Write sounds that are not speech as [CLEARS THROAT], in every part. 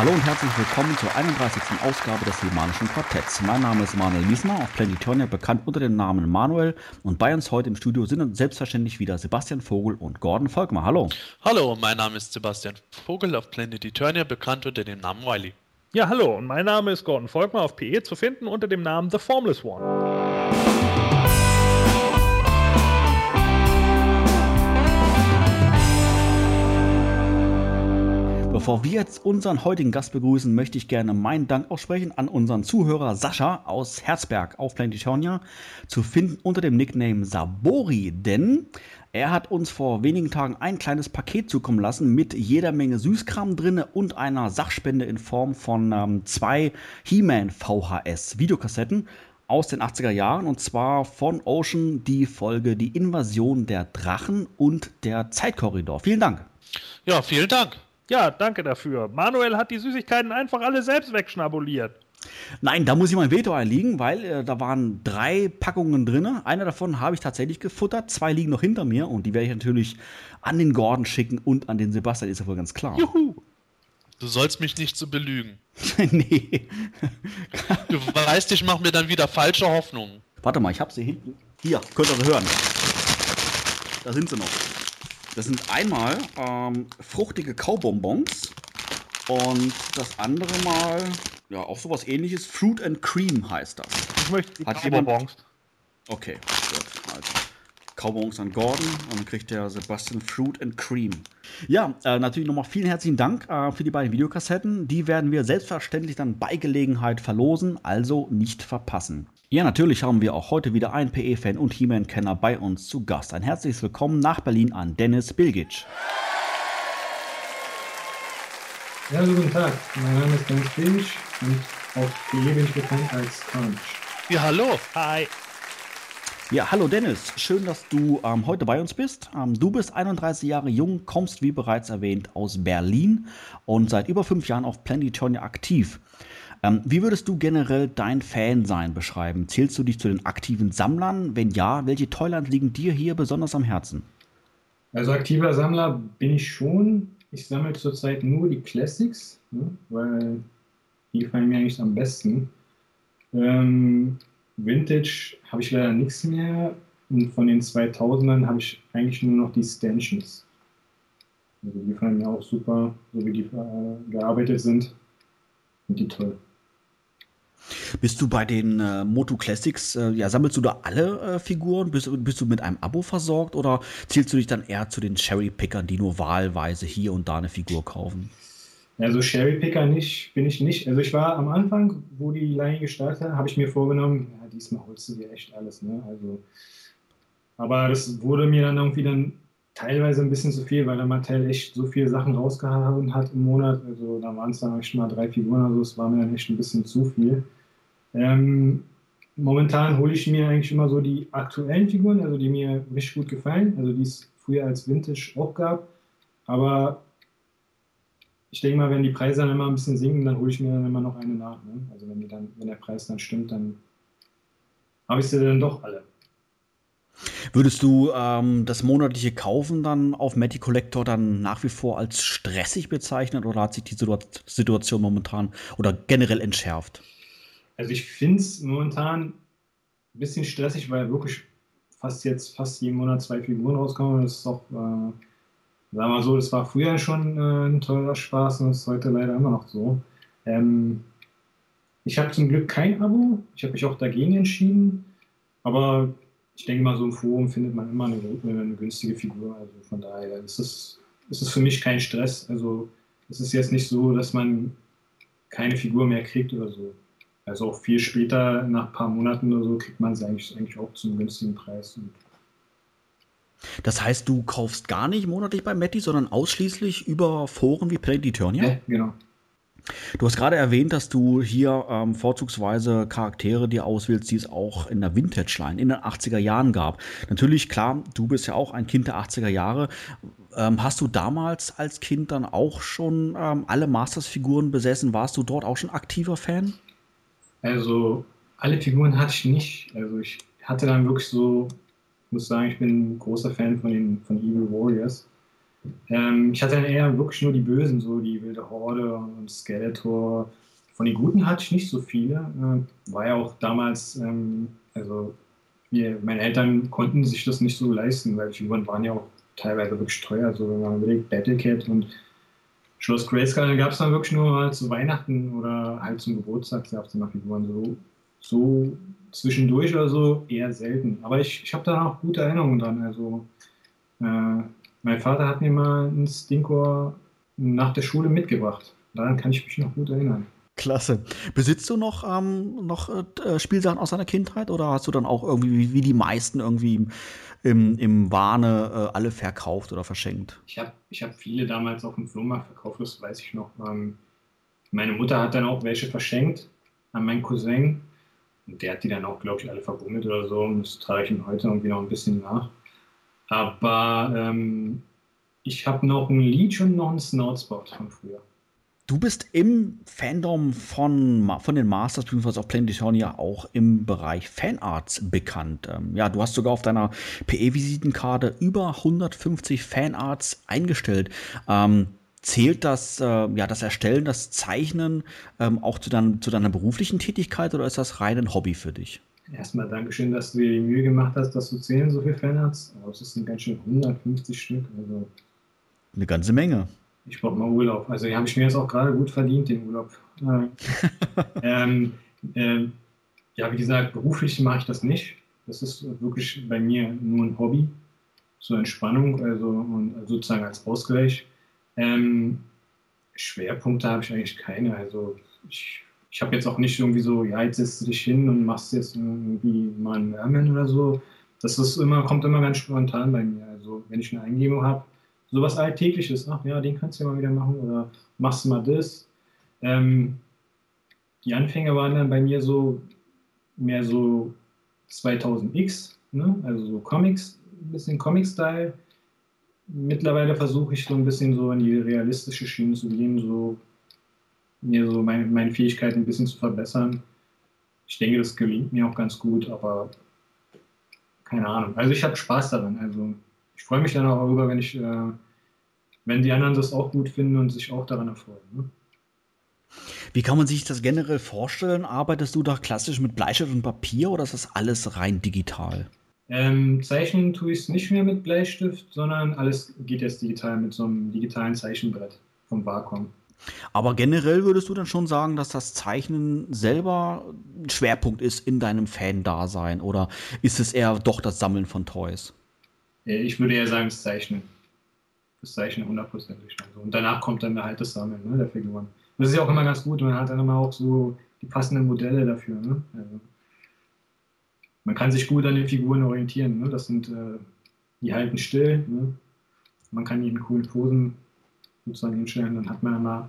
Hallo und herzlich willkommen zur 31. Ausgabe des Limanischen Quartetts. Mein Name ist Manuel Wiesner, auf Planetonia bekannt unter dem Namen Manuel. Und bei uns heute im Studio sind selbstverständlich wieder Sebastian Vogel und Gordon Volkmar. Hallo. Hallo, mein Name ist Sebastian Vogel, auf Planet Eternia bekannt unter dem Namen Wiley. Ja, hallo, und mein Name ist Gordon Volkmar, auf PE zu finden unter dem Namen The Formless One. Bevor wir jetzt unseren heutigen Gast begrüßen, möchte ich gerne meinen Dank aussprechen an unseren Zuhörer Sascha aus Herzberg auf Planetonia, zu finden unter dem Nickname Sabori, denn er hat uns vor wenigen Tagen ein kleines Paket zukommen lassen mit jeder Menge Süßkram drin und einer Sachspende in Form von ähm, zwei He-Man VHS Videokassetten aus den 80er Jahren und zwar von Ocean die Folge Die Invasion der Drachen und der Zeitkorridor. Vielen Dank. Ja, vielen Dank. Ja, danke dafür. Manuel hat die Süßigkeiten einfach alle selbst wegschnabuliert. Nein, da muss ich mein Veto einlegen, weil äh, da waren drei Packungen drin. Eine davon habe ich tatsächlich gefuttert, zwei liegen noch hinter mir und die werde ich natürlich an den Gordon schicken und an den Sebastian, ist ja wohl ganz klar. Juhu! Du sollst mich nicht so belügen. [LAUGHS] nee. du weißt, ich mache mir dann wieder falsche Hoffnungen. Warte mal, ich habe sie hinten. Hier, könnt ihr sie hören. Da sind sie noch. Das sind einmal ähm, fruchtige Kaubonbons und das andere Mal, ja, auch sowas ähnliches. Fruit and Cream heißt das. Ich möchte die Hat Kaubonbons. Okay, gut. Also, Kaubonbons an Gordon und dann kriegt der Sebastian Fruit and Cream. Ja, äh, natürlich nochmal vielen herzlichen Dank äh, für die beiden Videokassetten. Die werden wir selbstverständlich dann bei Gelegenheit verlosen, also nicht verpassen. Ja, natürlich haben wir auch heute wieder einen PE-Fan und He-Man-Kenner bei uns zu Gast. Ein herzliches Willkommen nach Berlin an Dennis Bilgic. Ja, guten Tag. Mein Name ist Dennis Bilgic und auf PE bin ich bekannt als Crunch. Ja, hallo. Hi. Ja, hallo Dennis. Schön, dass du ähm, heute bei uns bist. Ähm, du bist 31 Jahre jung, kommst wie bereits erwähnt aus Berlin und seit über fünf Jahren auf Planetonia aktiv. Ähm, wie würdest du generell dein Fansein beschreiben? Zählst du dich zu den aktiven Sammlern? Wenn ja, welche Toyland liegen dir hier besonders am Herzen? Also aktiver Sammler bin ich schon. Ich sammle zurzeit nur die Classics, ne, weil die gefallen mir eigentlich am besten. Ähm, Vintage habe ich leider nichts mehr. Und von den 2000ern habe ich eigentlich nur noch die Stanchions. Also die gefallen mir auch super, so wie die äh, gearbeitet sind. Und die toll. Bist du bei den äh, Moto Classics, äh, ja, sammelst du da alle äh, Figuren? Bist, bist, du mit einem Abo versorgt oder zählst du dich dann eher zu den Cherry-Pickern, die nur wahlweise hier und da eine Figur kaufen? Also Cherry-Picker nicht, bin ich nicht. Also ich war am Anfang, wo die Line gestartet hat, habe ich mir vorgenommen, ja, diesmal holst du dir echt alles, ne? Also, aber das wurde mir dann irgendwie dann teilweise ein bisschen zu viel, weil der Mattel echt so viele Sachen rausgehauen hat im Monat. Also da waren es dann echt mal drei Figuren, also es war mir dann echt ein bisschen zu viel. Ähm, momentan hole ich mir eigentlich immer so die aktuellen Figuren, also die mir richtig gut gefallen, also die es früher als Vintage auch gab. Aber ich denke mal, wenn die Preise dann immer ein bisschen sinken, dann hole ich mir dann immer noch eine nach. Ne? Also wenn, dann, wenn der Preis dann stimmt, dann habe ich sie dann doch alle. Würdest du ähm, das monatliche Kaufen dann auf Matty Collector dann nach wie vor als stressig bezeichnen oder hat sich die Situation momentan oder generell entschärft? Also ich finde es momentan ein bisschen stressig, weil wirklich fast jetzt fast jeden Monat zwei Figuren rauskommen. Das ist auch, äh, sagen wir mal so, das war früher schon äh, ein teurer Spaß und ist heute leider immer noch so. Ähm, ich habe zum Glück kein Abo. Ich habe mich auch dagegen entschieden. Aber ich denke mal, so im Forum findet man immer eine, eine günstige Figur. Also von daher ist es, ist es für mich kein Stress. Also es ist jetzt nicht so, dass man keine Figur mehr kriegt oder so. Also auch viel später, nach ein paar Monaten oder so, kriegt man es eigentlich, eigentlich auch zum günstigen Preis. Das heißt, du kaufst gar nicht monatlich bei Matty, sondern ausschließlich über Foren wie Planet Eternia? Ja, genau. Du hast gerade erwähnt, dass du hier ähm, vorzugsweise Charaktere dir auswählst, die es auch in der Vintage-Line in den 80er Jahren gab. Natürlich, klar, du bist ja auch ein Kind der 80er Jahre. Ähm, hast du damals als Kind dann auch schon ähm, alle Masters-Figuren besessen? Warst du dort auch schon aktiver Fan? Also, alle Figuren hatte ich nicht. Also, ich hatte dann wirklich so, ich muss sagen, ich bin ein großer Fan von den von Evil Warriors. Ähm, ich hatte dann eher wirklich nur die Bösen, so die Wilde Horde und Skeletor. Von den Guten hatte ich nicht so viele. Äh, war ja auch damals, ähm, also wir, meine Eltern konnten sich das nicht so leisten, weil die Figuren waren ja auch teilweise wirklich teuer. Also wenn man überlegt, Battlecat und Schloss Grayskull, gab es dann wirklich nur halt zu Weihnachten oder halt zum Geburtstag gab es dann noch Figuren. So, so zwischendurch oder so eher selten. Aber ich, ich habe da auch gute Erinnerungen dran. Also äh, mein Vater hat mir mal einen Stinkor nach der Schule mitgebracht. Daran kann ich mich noch gut erinnern. Klasse. Besitzt du noch, ähm, noch äh, Spielsachen aus deiner Kindheit oder hast du dann auch irgendwie, wie, die meisten, irgendwie im, im Wahne äh, alle verkauft oder verschenkt? Ich habe ich hab viele damals auf dem Flohmarkt verkauft, das weiß ich noch. Ähm, meine Mutter hat dann auch welche verschenkt an meinen Cousin. Und der hat die dann auch, glaube ich, alle verbummelt oder so. Und das trage ich ihm heute irgendwie noch ein bisschen nach. Aber ähm, ich habe noch ein Leech und noch einen Snoutspot von früher. Du bist im Fandom von, von den Masters bzw. auch Planetonia auch im Bereich Fanarts bekannt. Ähm, ja, du hast sogar auf deiner PE-Visitenkarte über 150 Fanarts eingestellt. Ähm, zählt das, äh, ja, das Erstellen, das Zeichnen ähm, auch zu, dein, zu deiner beruflichen Tätigkeit oder ist das rein ein Hobby für dich? Erstmal Dankeschön, dass du dir die Mühe gemacht hast, dass du zählen so viele Fanarts. Aber es sind ganz schön 150 Stück. Also Eine ganze Menge. Ich brauche mal Urlaub. Also die habe ich mir jetzt auch gerade gut verdient, den Urlaub. [LAUGHS] ähm, äh, ja, wie gesagt, beruflich mache ich das nicht. Das ist wirklich bei mir nur ein Hobby. Zur Entspannung, also und sozusagen als Ausgleich. Ähm, Schwerpunkte habe ich eigentlich keine. Also ich ich habe jetzt auch nicht irgendwie so, ja, jetzt setzt du dich hin und machst jetzt irgendwie mal einen Merman oder so. Das ist immer, kommt immer ganz spontan bei mir. Also wenn ich eine Eingebung habe, sowas Alltägliches, ach ja, den kannst du ja mal wieder machen oder machst du mal das. Ähm, die Anfänge waren dann bei mir so mehr so 2000X, ne? also so Comics, ein bisschen Comic-Style. Mittlerweile versuche ich so ein bisschen so in die realistische Schiene zu gehen, so mir so meine, meine Fähigkeiten ein bisschen zu verbessern. Ich denke, das gelingt mir auch ganz gut, aber keine Ahnung. Also ich habe Spaß daran. Also ich freue mich dann auch darüber, wenn ich, äh, wenn die anderen das auch gut finden und sich auch daran erfreuen. Ne? Wie kann man sich das generell vorstellen? Arbeitest du da klassisch mit Bleistift und Papier oder ist das alles rein digital? Ähm, zeichnen tue ich es nicht mehr mit Bleistift, sondern alles geht jetzt digital mit so einem digitalen Zeichenbrett vom Wacom. Aber generell würdest du dann schon sagen, dass das Zeichnen selber ein Schwerpunkt ist in deinem Fan-Dasein oder ist es eher doch das Sammeln von Toys? Ich würde eher sagen, das Zeichnen. Das Zeichnen hundertprozentig. Also, und danach kommt dann halt das Sammeln ne, der Figuren. Das ist ja auch immer ganz gut, man hat dann immer auch so die passenden Modelle dafür. Ne? Also, man kann sich gut an den Figuren orientieren. Ne? Das sind, äh, die halten still. Ne? Man kann in coolen Posen sozusagen hinstellen, dann hat man immer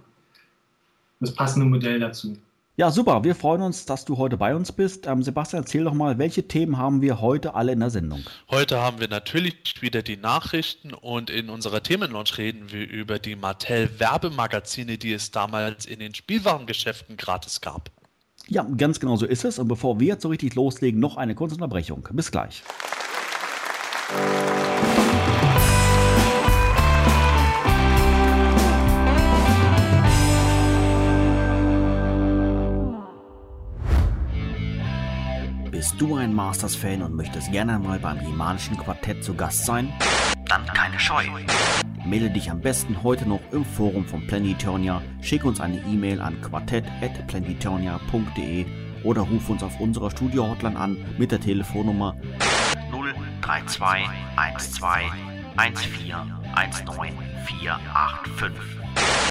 das passende Modell dazu. Ja, super. Wir freuen uns, dass du heute bei uns bist. Ähm, Sebastian, erzähl doch mal, welche Themen haben wir heute alle in der Sendung? Heute haben wir natürlich wieder die Nachrichten und in unserer Themenlaunch reden wir über die Mattel-Werbemagazine, die es damals in den Spielwarengeschäften gratis gab. Ja, ganz genau so ist es. Und bevor wir jetzt so richtig loslegen, noch eine kurze Unterbrechung. Bis gleich. Bist du ein Masters-Fan und möchtest gerne mal beim Himanischen Quartett zu Gast sein? Dann keine Scheu. Melde dich am besten heute noch im Forum von Planetonia, schick uns eine E-Mail an quartett.planetonia.de oder ruf uns auf unserer Studio-Hotline an mit der Telefonnummer 032 12 14 19 485.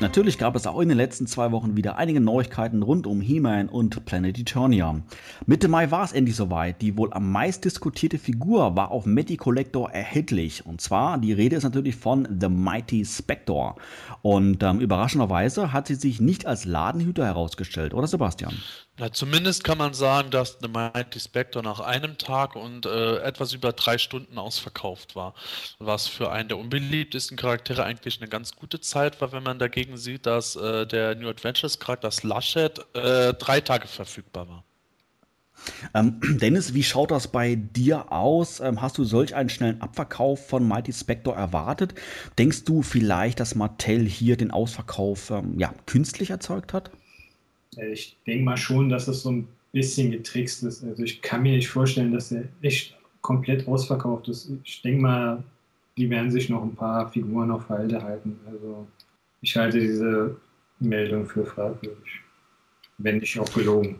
Natürlich gab es auch in den letzten zwei Wochen wieder einige Neuigkeiten rund um He-Man und Planet Eternia. Mitte Mai war es endlich soweit. Die wohl am meist diskutierte Figur war auf Matty Collector erhältlich. Und zwar, die Rede ist natürlich von The Mighty Spector. Und ähm, überraschenderweise hat sie sich nicht als Ladenhüter herausgestellt, oder Sebastian? Na, zumindest kann man sagen, dass The Mighty Spectre nach einem Tag und äh, etwas über drei Stunden ausverkauft war. Was für einen der unbeliebtesten Charaktere eigentlich eine ganz gute Zeit war, wenn man dagegen sieht, dass äh, der New Adventures Charakter Slushed äh, drei Tage verfügbar war. Ähm, [CLEARS THROAT] Dennis, wie schaut das bei dir aus? Ähm, hast du solch einen schnellen Abverkauf von Mighty Spectre erwartet? Denkst du vielleicht, dass Mattel hier den Ausverkauf ähm, ja, künstlich erzeugt hat? Äh, ich denke mal schon, dass das so ein bisschen getrickst ist. Also ich kann mir nicht vorstellen, dass er echt komplett ausverkauft ist. Ich denke mal, die werden sich noch ein paar Figuren auf Halde halten. Also ich halte diese Meldung für fragwürdig. Wenn nicht auch gelogen.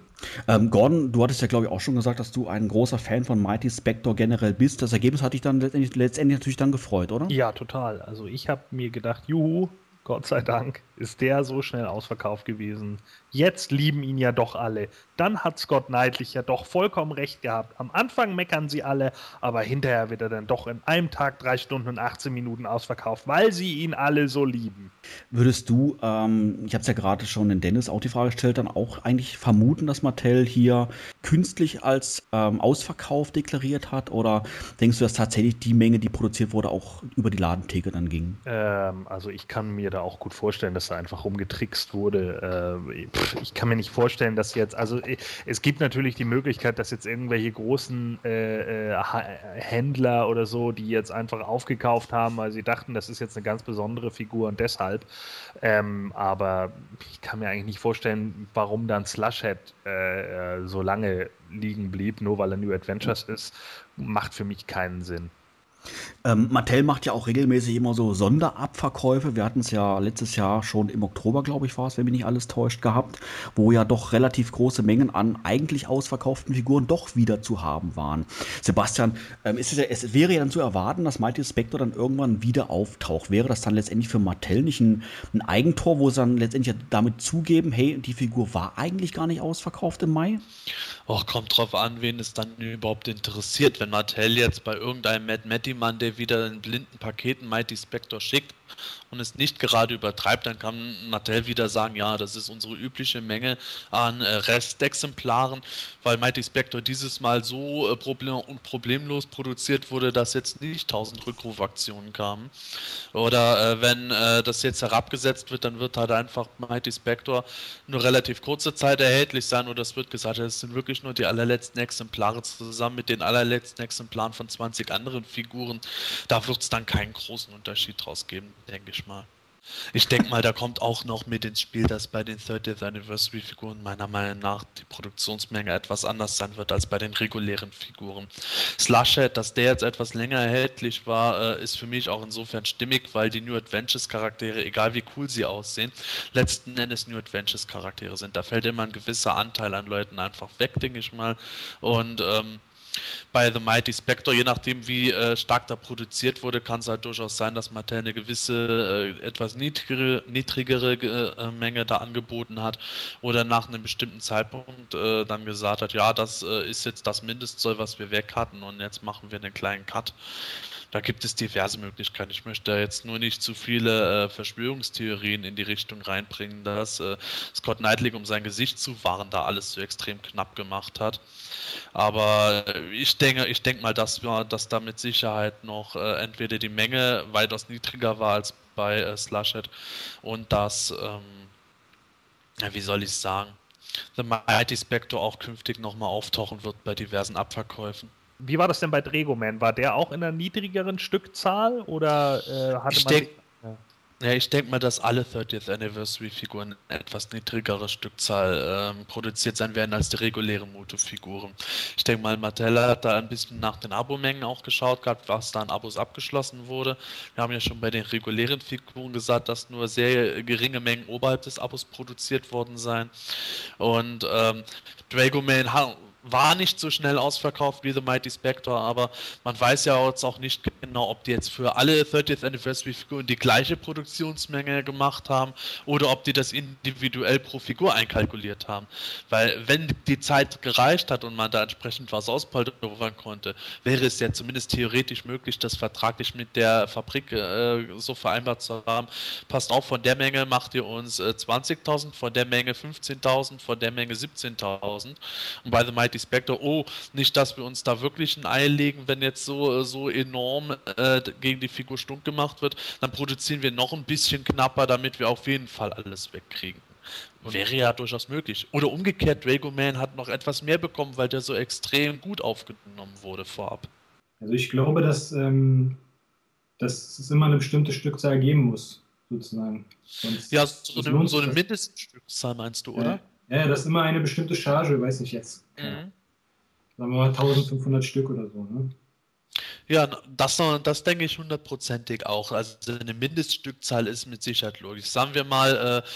Ähm, Gordon, du hattest ja, glaube ich, auch schon gesagt, dass du ein großer Fan von Mighty Spector generell bist. Das Ergebnis hat dich dann letztendlich, letztendlich natürlich dann gefreut, oder? Ja, total. Also ich habe mir gedacht, juhu, Gott sei Dank ist der so schnell ausverkauft gewesen. Jetzt lieben ihn ja doch alle. Dann hat Scott Neidlich ja doch vollkommen recht gehabt. Am Anfang meckern sie alle, aber hinterher wird er dann doch in einem Tag drei Stunden und 18 Minuten ausverkauft, weil sie ihn alle so lieben. Würdest du, ähm, ich habe es ja gerade schon in Dennis auch die Frage gestellt, dann auch eigentlich vermuten, dass Mattel hier künstlich als ähm, Ausverkauf deklariert hat? Oder denkst du, dass tatsächlich die Menge, die produziert wurde, auch über die Ladentheke dann ging? Ähm, also ich kann mir da auch gut vorstellen, dass da einfach rumgetrickst wurde. Äh, ich kann mir nicht vorstellen, dass jetzt, also äh, es gibt natürlich die Möglichkeit, dass jetzt irgendwelche großen äh, äh Händler oder so, die jetzt einfach aufgekauft haben, weil sie dachten, das ist jetzt eine ganz besondere Figur und deshalb. Ähm, aber ich kann mir eigentlich nicht vorstellen, warum dann Slushhead äh, äh, so lange liegen blieb, nur weil er New Adventures ist, macht für mich keinen Sinn. Ähm, Mattel macht ja auch regelmäßig immer so Sonderabverkäufe. Wir hatten es ja letztes Jahr schon im Oktober, glaube ich, war es, wenn mich nicht alles täuscht, gehabt, wo ja doch relativ große Mengen an eigentlich ausverkauften Figuren doch wieder zu haben waren. Sebastian, ähm, es, ja, es wäre ja dann zu erwarten, dass Mighty Spectre dann irgendwann wieder auftaucht. Wäre das dann letztendlich für Mattel nicht ein, ein Eigentor, wo sie dann letztendlich damit zugeben, hey, die Figur war eigentlich gar nicht ausverkauft im Mai? Och, kommt drauf an, wen es dann überhaupt interessiert. Wenn Mattel jetzt bei irgendeinem Mad Matty Mann, der wieder in blinden Paketen Mighty Spectre schickt und es nicht gerade übertreibt, dann kann Mattel wieder sagen, ja, das ist unsere übliche Menge an äh, Restexemplaren, weil Mighty Spectre dieses Mal so äh, problem problemlos produziert wurde, dass jetzt nicht 1000 Rückrufaktionen kamen. Oder äh, wenn äh, das jetzt herabgesetzt wird, dann wird halt einfach Mighty Spectre nur relativ kurze Zeit erhältlich sein oder es wird gesagt, es sind wirklich nur die allerletzten Exemplare zusammen mit den allerletzten Exemplaren von 20 anderen Figuren. Da wird es dann keinen großen Unterschied draus geben, denke ich mal. Ich denke mal, da kommt auch noch mit ins Spiel, dass bei den 30th Anniversary Figuren meiner Meinung nach die Produktionsmenge etwas anders sein wird als bei den regulären Figuren. Slushhead, dass der jetzt etwas länger erhältlich war, äh, ist für mich auch insofern stimmig, weil die New Adventures Charaktere, egal wie cool sie aussehen, letzten Endes New Adventures Charaktere sind. Da fällt immer ein gewisser Anteil an Leuten einfach weg, denke ich mal. Und ähm, bei The Mighty Spectre, je nachdem wie äh, stark da produziert wurde, kann es halt durchaus sein, dass Mattel eine gewisse, äh, etwas niedrigere, niedrigere äh, Menge da angeboten hat oder nach einem bestimmten Zeitpunkt äh, dann gesagt hat, ja, das äh, ist jetzt das Mindestzoll, was wir weg hatten und jetzt machen wir einen kleinen Cut. Da gibt es diverse Möglichkeiten. Ich möchte jetzt nur nicht zu viele äh, Verschwörungstheorien in die Richtung reinbringen, dass äh, Scott Knightley, um sein Gesicht zu wahren, da alles so extrem knapp gemacht hat. Aber ich denke, ich denke mal, dass wir, dass da mit Sicherheit noch äh, entweder die Menge weitaus niedriger war als bei äh, Slushed und dass, ähm, wie soll ich sagen, The Mighty Spectre auch künftig nochmal auftauchen wird bei diversen Abverkäufen. Wie war das denn bei Dregoman? War der auch in einer niedrigeren Stückzahl oder äh, hatte ich man. Denk, ja, ich denke mal, dass alle 30th Anniversary-Figuren etwas niedrigere Stückzahl ähm, produziert sein werden als die regulären Moto-Figuren. Ich denke mal, Mattel hat da ein bisschen nach den Abomengen auch geschaut gehabt, was da an Abos abgeschlossen wurde. Wir haben ja schon bei den regulären Figuren gesagt, dass nur sehr geringe Mengen oberhalb des Abos produziert worden seien. Und ähm, Dragoman war nicht so schnell ausverkauft wie The Mighty Spectre, aber man weiß ja jetzt auch nicht genau, ob die jetzt für alle 30th Anniversary Figuren die gleiche Produktionsmenge gemacht haben oder ob die das individuell pro Figur einkalkuliert haben. Weil wenn die Zeit gereicht hat und man da entsprechend was auspoltern konnte, wäre es ja zumindest theoretisch möglich, das vertraglich mit der Fabrik äh, so vereinbart zu haben. Passt auf, von der Menge macht ihr uns äh, 20.000, von der Menge 15.000, von der Menge 17.000. Und bei The Mighty Spectre, oh, nicht, dass wir uns da wirklich ein Ei legen, wenn jetzt so, so enorm äh, gegen die Figur stunk gemacht wird, dann produzieren wir noch ein bisschen knapper, damit wir auf jeden Fall alles wegkriegen. Wäre ja durchaus möglich. Oder umgekehrt, Drago Man hat noch etwas mehr bekommen, weil der so extrem gut aufgenommen wurde vorab. Also ich glaube, dass, ähm, dass es immer eine bestimmte Stückzahl geben muss, sozusagen. Sonst, ja, so, eine, so eine Mindeststückzahl meinst du, oder? Ja, ja, das ist immer eine bestimmte Charge, weiß nicht jetzt. Mhm. Sagen wir mal 1500 Stück oder so, ne? Ja, das, das denke ich hundertprozentig auch. Also eine Mindeststückzahl ist mit Sicherheit logisch. Sagen wir mal, äh,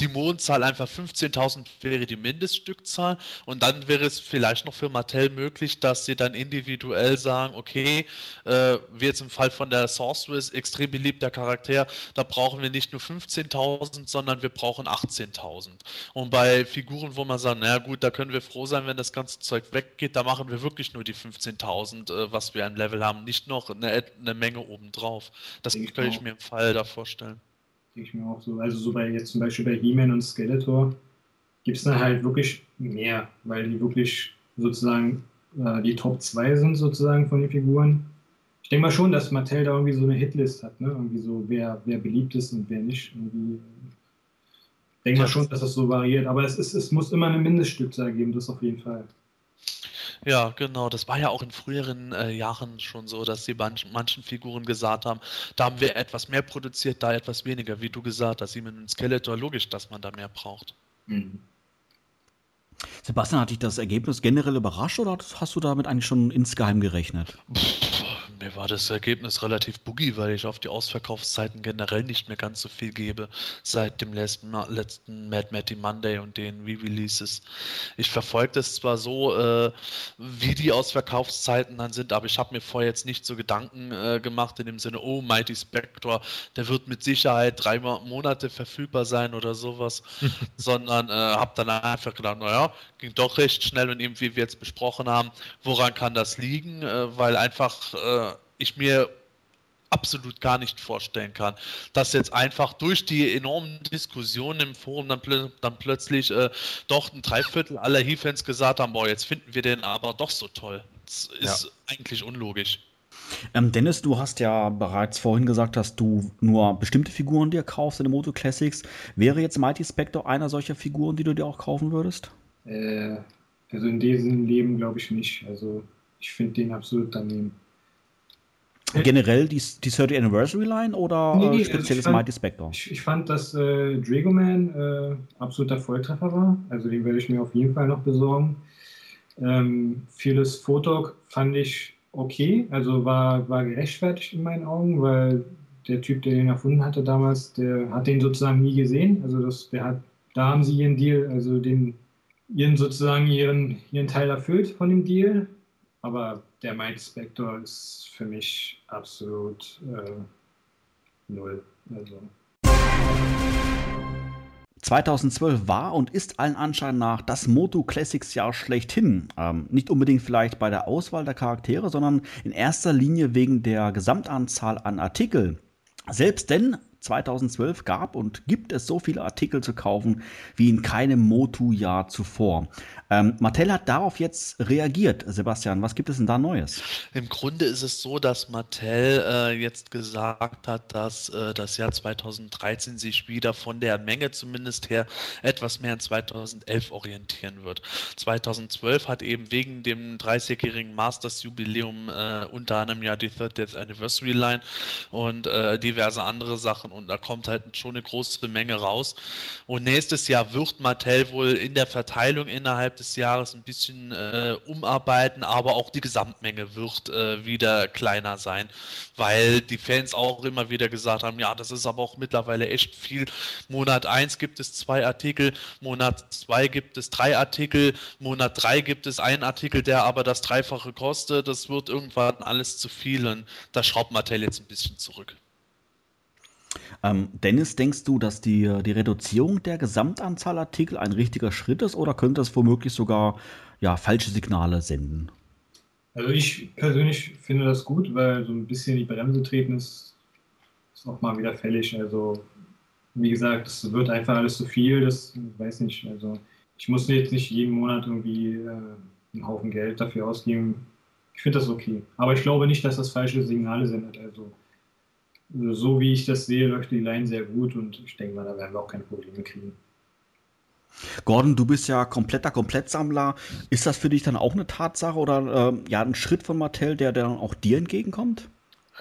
die Mondzahl einfach 15.000 wäre die Mindeststückzahl und dann wäre es vielleicht noch für Mattel möglich, dass sie dann individuell sagen, okay, äh, wie jetzt im Fall von der Sorceress, extrem beliebter Charakter, da brauchen wir nicht nur 15.000, sondern wir brauchen 18.000. Und bei Figuren, wo man sagt, naja gut, da können wir froh sein, wenn das ganze Zeug weggeht, da machen wir wirklich nur die 15.000, äh, was wir an Level haben, nicht noch eine, eine Menge obendrauf. Das könnte ich mir im Fall da vorstellen. Denke ich mir auch so. Also so bei jetzt zum Beispiel bei He-Man und Skeletor gibt es dann halt wirklich mehr, weil die wirklich sozusagen äh, die Top 2 sind sozusagen von den Figuren. Ich denke mal schon, dass Mattel da irgendwie so eine Hitlist hat, ne? Irgendwie so, wer, wer beliebt ist und wer nicht. Irgendwie. Ich denke mal schon, dass das so variiert. Aber es, ist, es muss immer eine Mindeststückzahl geben, das auf jeden Fall. Ja, genau. Das war ja auch in früheren äh, Jahren schon so, dass sie manch, manchen Figuren gesagt haben, da haben wir etwas mehr produziert, da etwas weniger. Wie du gesagt hast, mit einem Skeletor logisch, dass man da mehr braucht. Mhm. Sebastian, hat dich das Ergebnis generell überrascht oder hast du damit eigentlich schon insgeheim gerechnet? Pff, mir war das Ergebnis relativ boogie, weil ich auf die Ausverkaufszeiten generell nicht mehr ganz so viel gebe seit dem letzten, letzten Mad Matty Monday und den Re-Releases. Ich verfolge das zwar so, äh, wie die Ausverkaufszeiten dann sind, aber ich habe mir vorher jetzt nicht so Gedanken äh, gemacht in dem Sinne, oh, Mighty Spectre, der wird mit Sicherheit drei Monate verfügbar sein oder sowas, [LAUGHS] sondern äh, habe dann einfach gedacht, naja, ging doch recht schnell und eben wie wir jetzt besprochen haben, woran kann das liegen, äh, weil einfach äh, ich mir absolut gar nicht vorstellen kann, dass jetzt einfach durch die enormen Diskussionen im Forum dann, pl dann plötzlich äh, doch ein Dreiviertel aller He-Fans gesagt haben, boah, jetzt finden wir den aber doch so toll. Das ist ja. eigentlich unlogisch. Ähm, Dennis, du hast ja bereits vorhin gesagt, dass du nur bestimmte Figuren dir kaufst in den Moto Classics. Wäre jetzt Mighty Spectre einer solcher Figuren, die du dir auch kaufen würdest? Äh, also in diesem Leben glaube ich nicht. Also ich finde den absolut daneben. Generell die, die 30 Anniversary Line oder nee, nee, spezielles also Mighty Spectre? Ich, ich, fand, dass äh, Dragoman äh, absoluter Volltreffer war. Also den werde ich mir auf jeden Fall noch besorgen. Ähm, vieles Fotok fand ich okay, also war, war gerechtfertigt in meinen Augen, weil der Typ, der den erfunden hatte damals, der hat den sozusagen nie gesehen. Also das, der hat, da haben sie ihren Deal, also den, ihren sozusagen ihren, ihren Teil erfüllt von dem Deal. Aber der Mike Spector ist für mich absolut äh, null. Also. 2012 war und ist allen Anschein nach das Moto Classics Jahr schlechthin. Ähm, nicht unbedingt vielleicht bei der Auswahl der Charaktere, sondern in erster Linie wegen der Gesamtanzahl an Artikeln. Selbst denn 2012 gab und gibt es so viele Artikel zu kaufen wie in keinem Motu-Jahr zuvor. Ähm, Mattel hat darauf jetzt reagiert. Sebastian, was gibt es denn da Neues? Im Grunde ist es so, dass Mattel äh, jetzt gesagt hat, dass äh, das Jahr 2013 sich wieder von der Menge zumindest her etwas mehr an 2011 orientieren wird. 2012 hat eben wegen dem 30-jährigen Masters-Jubiläum äh, unter anderem ja die 30th Anniversary Line und äh, diverse andere Sachen machen und da kommt halt schon eine große Menge raus. Und nächstes Jahr wird Mattel wohl in der Verteilung innerhalb des Jahres ein bisschen äh, umarbeiten, aber auch die Gesamtmenge wird äh, wieder kleiner sein, weil die Fans auch immer wieder gesagt haben, ja, das ist aber auch mittlerweile echt viel. Monat 1 gibt es zwei Artikel, Monat 2 gibt es drei Artikel, Monat 3 gibt es einen Artikel, der aber das Dreifache kostet. Das wird irgendwann alles zu viel und da schraubt Mattel jetzt ein bisschen zurück. Ähm, Dennis, denkst du, dass die, die Reduzierung der Gesamtanzahl Artikel ein richtiger Schritt ist oder könnte es womöglich sogar ja, falsche Signale senden? Also ich persönlich finde das gut, weil so ein bisschen die Bremse treten ist, ist auch mal wieder fällig. Also wie gesagt, es wird einfach alles zu viel, das weiß nicht. Also ich muss jetzt nicht jeden Monat irgendwie äh, einen Haufen Geld dafür ausgeben. Ich finde das okay. Aber ich glaube nicht, dass das falsche Signale sendet. Also so wie ich das sehe, läuft die Line sehr gut und ich denke mal, da werden wir auch keine Probleme kriegen. Gordon, du bist ja kompletter Komplettsammler. Ist das für dich dann auch eine Tatsache oder äh, ja ein Schritt von Mattel, der, der dann auch dir entgegenkommt?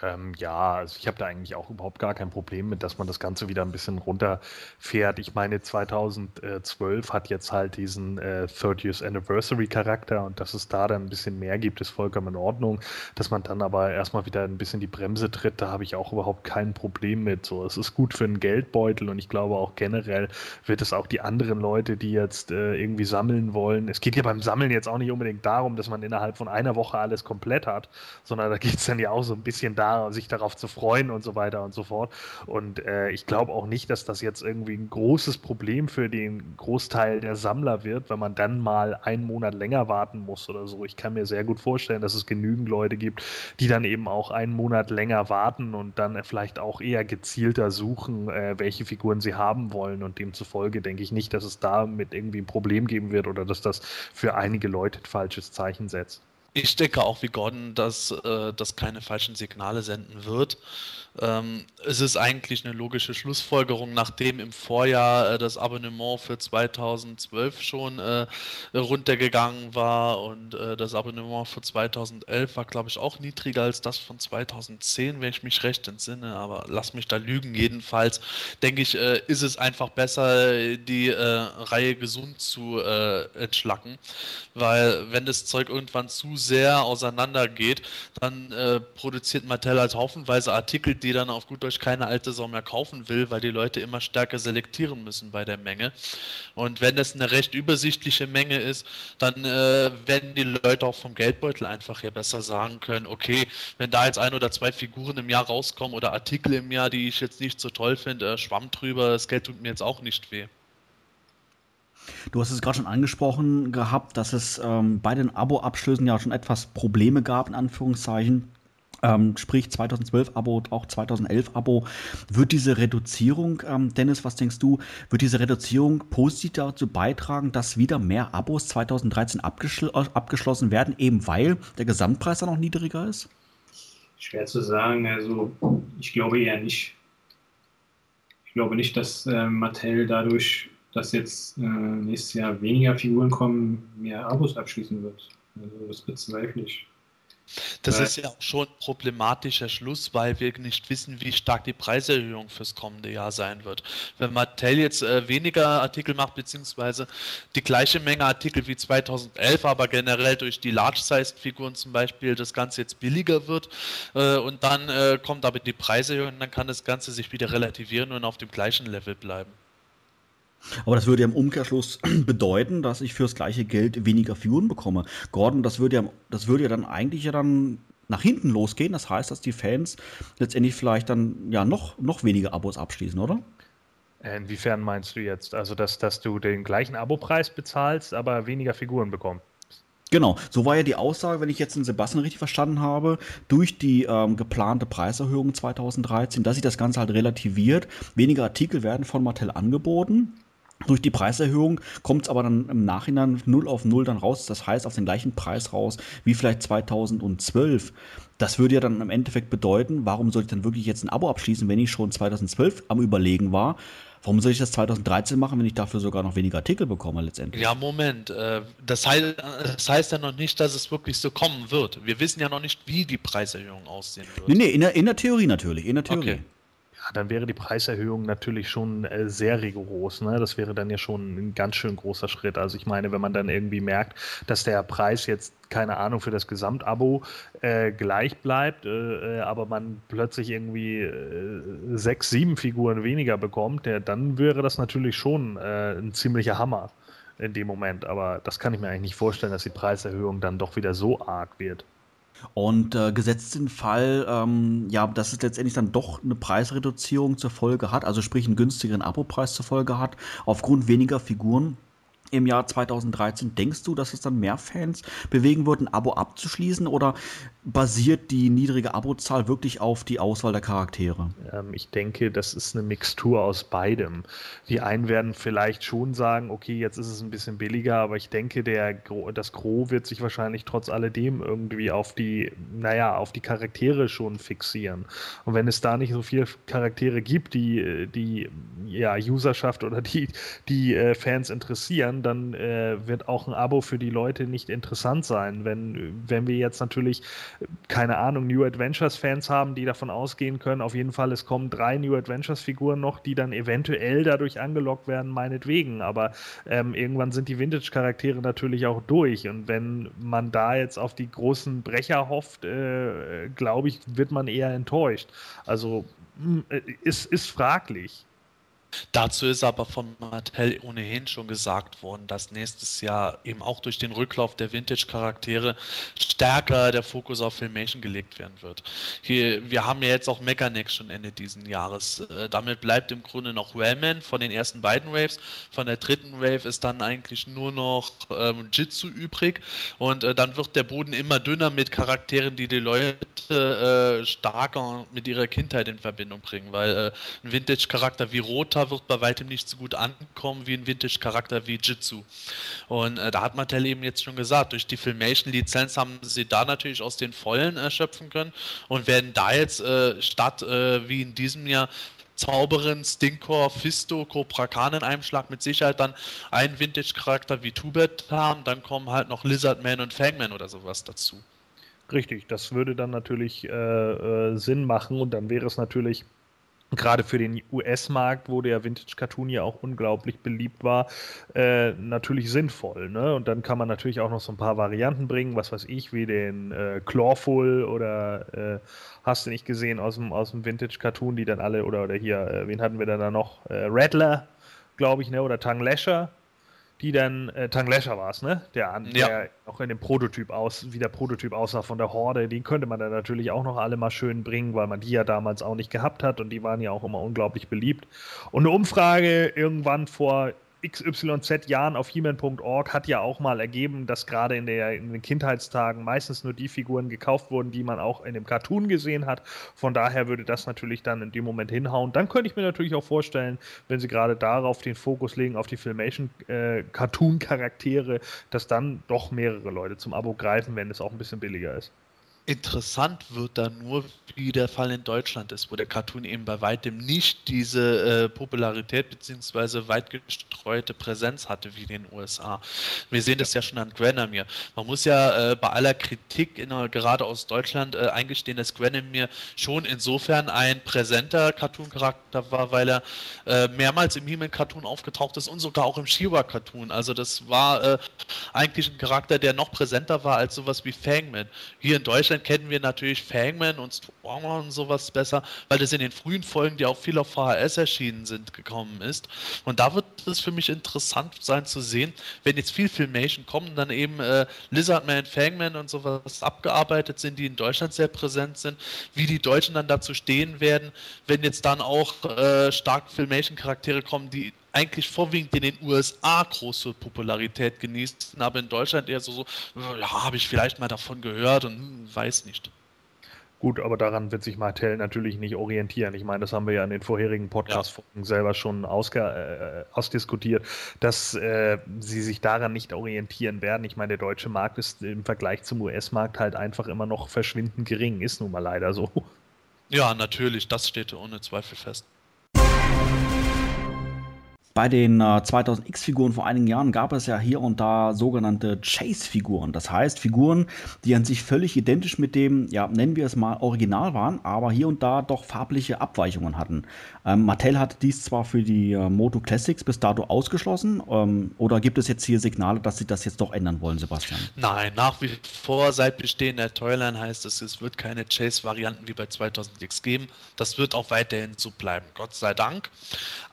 Ähm, ja, also ich habe da eigentlich auch überhaupt gar kein Problem mit, dass man das Ganze wieder ein bisschen runterfährt. Ich meine, 2012 hat jetzt halt diesen äh, 30th Anniversary Charakter und dass es da dann ein bisschen mehr gibt, ist vollkommen in Ordnung. Dass man dann aber erstmal wieder ein bisschen die Bremse tritt, da habe ich auch überhaupt kein Problem mit. So, es ist gut für einen Geldbeutel und ich glaube auch generell wird es auch die anderen Leute, die jetzt äh, irgendwie sammeln wollen. Es geht ja beim Sammeln jetzt auch nicht unbedingt darum, dass man innerhalb von einer Woche alles komplett hat, sondern da geht es dann ja auch so ein bisschen darum, sich darauf zu freuen und so weiter und so fort. Und äh, ich glaube auch nicht, dass das jetzt irgendwie ein großes Problem für den Großteil der Sammler wird, wenn man dann mal einen Monat länger warten muss oder so. Ich kann mir sehr gut vorstellen, dass es genügend Leute gibt, die dann eben auch einen Monat länger warten und dann vielleicht auch eher gezielter suchen, äh, welche Figuren sie haben wollen. Und demzufolge denke ich nicht, dass es damit irgendwie ein Problem geben wird oder dass das für einige Leute ein falsches Zeichen setzt. Ich denke auch wie Gordon, dass äh, das keine falschen Signale senden wird. Ähm, es ist eigentlich eine logische Schlussfolgerung, nachdem im Vorjahr äh, das Abonnement für 2012 schon äh, runtergegangen war und äh, das Abonnement für 2011 war, glaube ich, auch niedriger als das von 2010, wenn ich mich recht entsinne, aber lass mich da lügen. Jedenfalls denke ich, äh, ist es einfach besser, die äh, Reihe gesund zu äh, entschlacken, weil wenn das Zeug irgendwann zu sehr auseinander geht, dann produziert Mattel halt haufenweise Artikel, die dann auf gut Deutsch keine alte Sau mehr kaufen will, weil die Leute immer stärker selektieren müssen bei der Menge. Und wenn das eine recht übersichtliche Menge ist, dann äh, werden die Leute auch vom Geldbeutel einfach hier besser sagen können, okay, wenn da jetzt ein oder zwei Figuren im Jahr rauskommen oder Artikel im Jahr, die ich jetzt nicht so toll finde, äh, schwamm drüber, das Geld tut mir jetzt auch nicht weh. Du hast es gerade schon angesprochen gehabt, dass es ähm, bei den Abo-Abschlüssen ja schon etwas Probleme gab, in Anführungszeichen. Ähm, sprich 2012 Abo, auch 2011 Abo. Wird diese Reduzierung, ähm, Dennis, was denkst du, wird diese Reduzierung positiv dazu beitragen, dass wieder mehr Abos 2013 abgeschl abgeschlossen werden, eben weil der Gesamtpreis dann auch niedriger ist? Schwer zu sagen, also ich glaube eher nicht. Ich glaube nicht, dass äh, Mattel dadurch, dass jetzt äh, nächstes Jahr weniger Figuren kommen, mehr Abos abschließen wird. Also das bezweifle ich. Das ja. ist ja auch schon ein problematischer Schluss, weil wir nicht wissen, wie stark die Preiserhöhung fürs kommende Jahr sein wird. Wenn Mattel jetzt äh, weniger Artikel macht, beziehungsweise die gleiche Menge Artikel wie 2011, aber generell durch die Large-Sized-Figuren zum Beispiel das Ganze jetzt billiger wird äh, und dann äh, kommt aber die Preiserhöhung, dann kann das Ganze sich wieder relativieren und auf dem gleichen Level bleiben. Aber das würde ja im Umkehrschluss [CLEARS THROAT] bedeuten, dass ich fürs gleiche Geld weniger Figuren bekomme. Gordon, das würde ja, das würde ja dann eigentlich ja dann nach hinten losgehen. Das heißt, dass die Fans letztendlich vielleicht dann ja noch, noch weniger Abos abschließen, oder? Inwiefern meinst du jetzt? Also, dass, dass du den gleichen Abopreis bezahlst, aber weniger Figuren bekommst? Genau, so war ja die Aussage, wenn ich jetzt den Sebastian richtig verstanden habe, durch die ähm, geplante Preiserhöhung 2013, dass sich das Ganze halt relativiert. Weniger Artikel werden von Mattel angeboten durch die Preiserhöhung kommt es aber dann im Nachhinein 0 auf 0 dann raus. Das heißt, auf den gleichen Preis raus wie vielleicht 2012. Das würde ja dann im Endeffekt bedeuten, warum soll ich dann wirklich jetzt ein Abo abschließen, wenn ich schon 2012 am Überlegen war? Warum soll ich das 2013 machen, wenn ich dafür sogar noch weniger Artikel bekomme letztendlich? Ja, Moment. Äh, das heißt, das heißt ja noch nicht, dass es wirklich so kommen wird. Wir wissen ja noch nicht, wie die Preiserhöhung aussehen wird. Nee, nee, in der, in der Theorie natürlich. In der Theorie. Okay. Dann wäre die Preiserhöhung natürlich schon äh, sehr rigoros. Ne? Das wäre dann ja schon ein ganz schön großer Schritt. Also ich meine, wenn man dann irgendwie merkt, dass der Preis jetzt, keine Ahnung, für das Gesamtabo äh, gleich bleibt, äh, äh aber man plötzlich irgendwie äh, sechs, sieben Figuren weniger bekommt, ja, dann wäre das natürlich schon äh, ein ziemlicher Hammer in dem Moment. Aber das kann ich mir eigentlich nicht vorstellen, dass die Preiserhöhung dann doch wieder so arg wird. Und äh, gesetzt den Fall, ähm, ja, dass es letztendlich dann doch eine Preisreduzierung zur Folge hat, also sprich einen günstigeren Abopreis zur Folge hat, aufgrund weniger Figuren, im Jahr 2013. Denkst du, dass es dann mehr Fans bewegen wird, ein Abo abzuschließen oder basiert die niedrige Abozahl wirklich auf die Auswahl der Charaktere? Ähm, ich denke, das ist eine Mixtur aus beidem. Die einen werden vielleicht schon sagen, okay, jetzt ist es ein bisschen billiger, aber ich denke, der, das Gros wird sich wahrscheinlich trotz alledem irgendwie auf die, naja, auf die Charaktere schon fixieren. Und wenn es da nicht so viele Charaktere gibt, die die ja, Userschaft oder die, die äh, Fans interessieren, dann äh, wird auch ein Abo für die Leute nicht interessant sein. Wenn, wenn wir jetzt natürlich, keine Ahnung, New Adventures-Fans haben, die davon ausgehen können, auf jeden Fall, es kommen drei New Adventures-Figuren noch, die dann eventuell dadurch angelockt werden, meinetwegen. Aber ähm, irgendwann sind die Vintage-Charaktere natürlich auch durch. Und wenn man da jetzt auf die großen Brecher hofft, äh, glaube ich, wird man eher enttäuscht. Also hm, äh, ist, ist fraglich. Dazu ist aber von Mattel ohnehin schon gesagt worden, dass nächstes Jahr eben auch durch den Rücklauf der Vintage-Charaktere stärker der Fokus auf Filmation gelegt werden wird. Hier, wir haben ja jetzt auch Mechanex schon Ende diesen Jahres. Äh, damit bleibt im Grunde noch Wellman von den ersten beiden Waves. Von der dritten Wave ist dann eigentlich nur noch ähm, Jitsu übrig und äh, dann wird der Boden immer dünner mit Charakteren, die die Leute äh, stärker mit ihrer Kindheit in Verbindung bringen, weil äh, ein Vintage-Charakter wie Rota Avatar wird bei weitem nicht so gut ankommen wie ein Vintage-Charakter wie Jitsu. Und äh, da hat Mattel eben jetzt schon gesagt, durch die Filmation-Lizenz haben sie da natürlich aus den Vollen erschöpfen können und werden da jetzt äh, statt äh, wie in diesem Jahr Zauberin, Stinkor, Fisto, Cobra Khan in einem Schlag mit Sicherheit dann einen Vintage-Charakter wie Tubet haben, dann kommen halt noch Lizardman und Fangman oder sowas dazu. Richtig, das würde dann natürlich äh, äh, Sinn machen und dann wäre es natürlich gerade für den US-Markt, wo der Vintage Cartoon ja auch unglaublich beliebt war, äh, natürlich sinnvoll. Ne? Und dann kann man natürlich auch noch so ein paar Varianten bringen, was weiß ich, wie den äh, Clawful oder äh, hast du nicht gesehen aus dem, aus dem Vintage Cartoon, die dann alle, oder, oder hier, äh, wen hatten wir dann da noch? Äh, Rattler, glaube ich, ne? oder Tongue Lasher die dann, äh, Tanglescher war es, ne? Der, der ja. auch in dem Prototyp aus, wie der Prototyp aussah von der Horde, den könnte man dann natürlich auch noch alle mal schön bringen, weil man die ja damals auch nicht gehabt hat und die waren ja auch immer unglaublich beliebt. Und eine Umfrage irgendwann vor XYZ Jahren auf He-Man.org hat ja auch mal ergeben, dass gerade in, in den Kindheitstagen meistens nur die Figuren gekauft wurden, die man auch in dem Cartoon gesehen hat. Von daher würde das natürlich dann in dem Moment hinhauen. Dann könnte ich mir natürlich auch vorstellen, wenn sie gerade darauf den Fokus legen, auf die Filmation-Cartoon-Charaktere, äh, dass dann doch mehrere Leute zum Abo greifen, wenn es auch ein bisschen billiger ist. Interessant wird da nur, wie der Fall in Deutschland ist, wo der Cartoon eben bei weitem nicht diese äh, Popularität bzw. weit gestreute Präsenz hatte wie in den USA. Wir sehen das ja schon an Grenamir. Man muss ja äh, bei aller Kritik in, gerade aus Deutschland äh, eingestehen, dass Grenamir schon insofern ein präsenter Cartoon-Charakter war, weil er äh, mehrmals im He-Man-Cartoon aufgetaucht ist und sogar auch im She-Ra-Cartoon. Also das war äh, eigentlich ein Charakter, der noch präsenter war als sowas wie Fangman. Hier in Deutschland Kennen wir natürlich Fangman und Stormer und sowas besser, weil das in den frühen Folgen, die auch viel auf VHS erschienen sind, gekommen ist. Und da wird es für mich interessant sein zu sehen, wenn jetzt viel Filmation kommen, dann eben äh, Lizardman, Fangman und sowas abgearbeitet sind, die in Deutschland sehr präsent sind, wie die Deutschen dann dazu stehen werden, wenn jetzt dann auch äh, stark Filmation-Charaktere kommen, die eigentlich vorwiegend in den USA große Popularität genießt, aber in Deutschland eher so, so ja, habe ich vielleicht mal davon gehört und hm, weiß nicht. Gut, aber daran wird sich Martell natürlich nicht orientieren. Ich meine, das haben wir ja in den vorherigen Podcast-Folgen ja. selber schon äh, ausdiskutiert, dass äh, sie sich daran nicht orientieren werden. Ich meine, der deutsche Markt ist im Vergleich zum US-Markt halt einfach immer noch verschwindend gering, ist nun mal leider so. Ja, natürlich, das steht ohne Zweifel fest. Bei den äh, 2000X-Figuren vor einigen Jahren gab es ja hier und da sogenannte Chase-Figuren. Das heißt, Figuren, die an sich völlig identisch mit dem, ja, nennen wir es mal, Original waren, aber hier und da doch farbliche Abweichungen hatten. Ähm, Mattel hat dies zwar für die äh, Moto Classics bis dato ausgeschlossen, ähm, oder gibt es jetzt hier Signale, dass sie das jetzt doch ändern wollen, Sebastian? Nein, nach wie vor seit Bestehen der Toyline heißt es, es wird keine Chase-Varianten wie bei 2000X geben. Das wird auch weiterhin so bleiben, Gott sei Dank.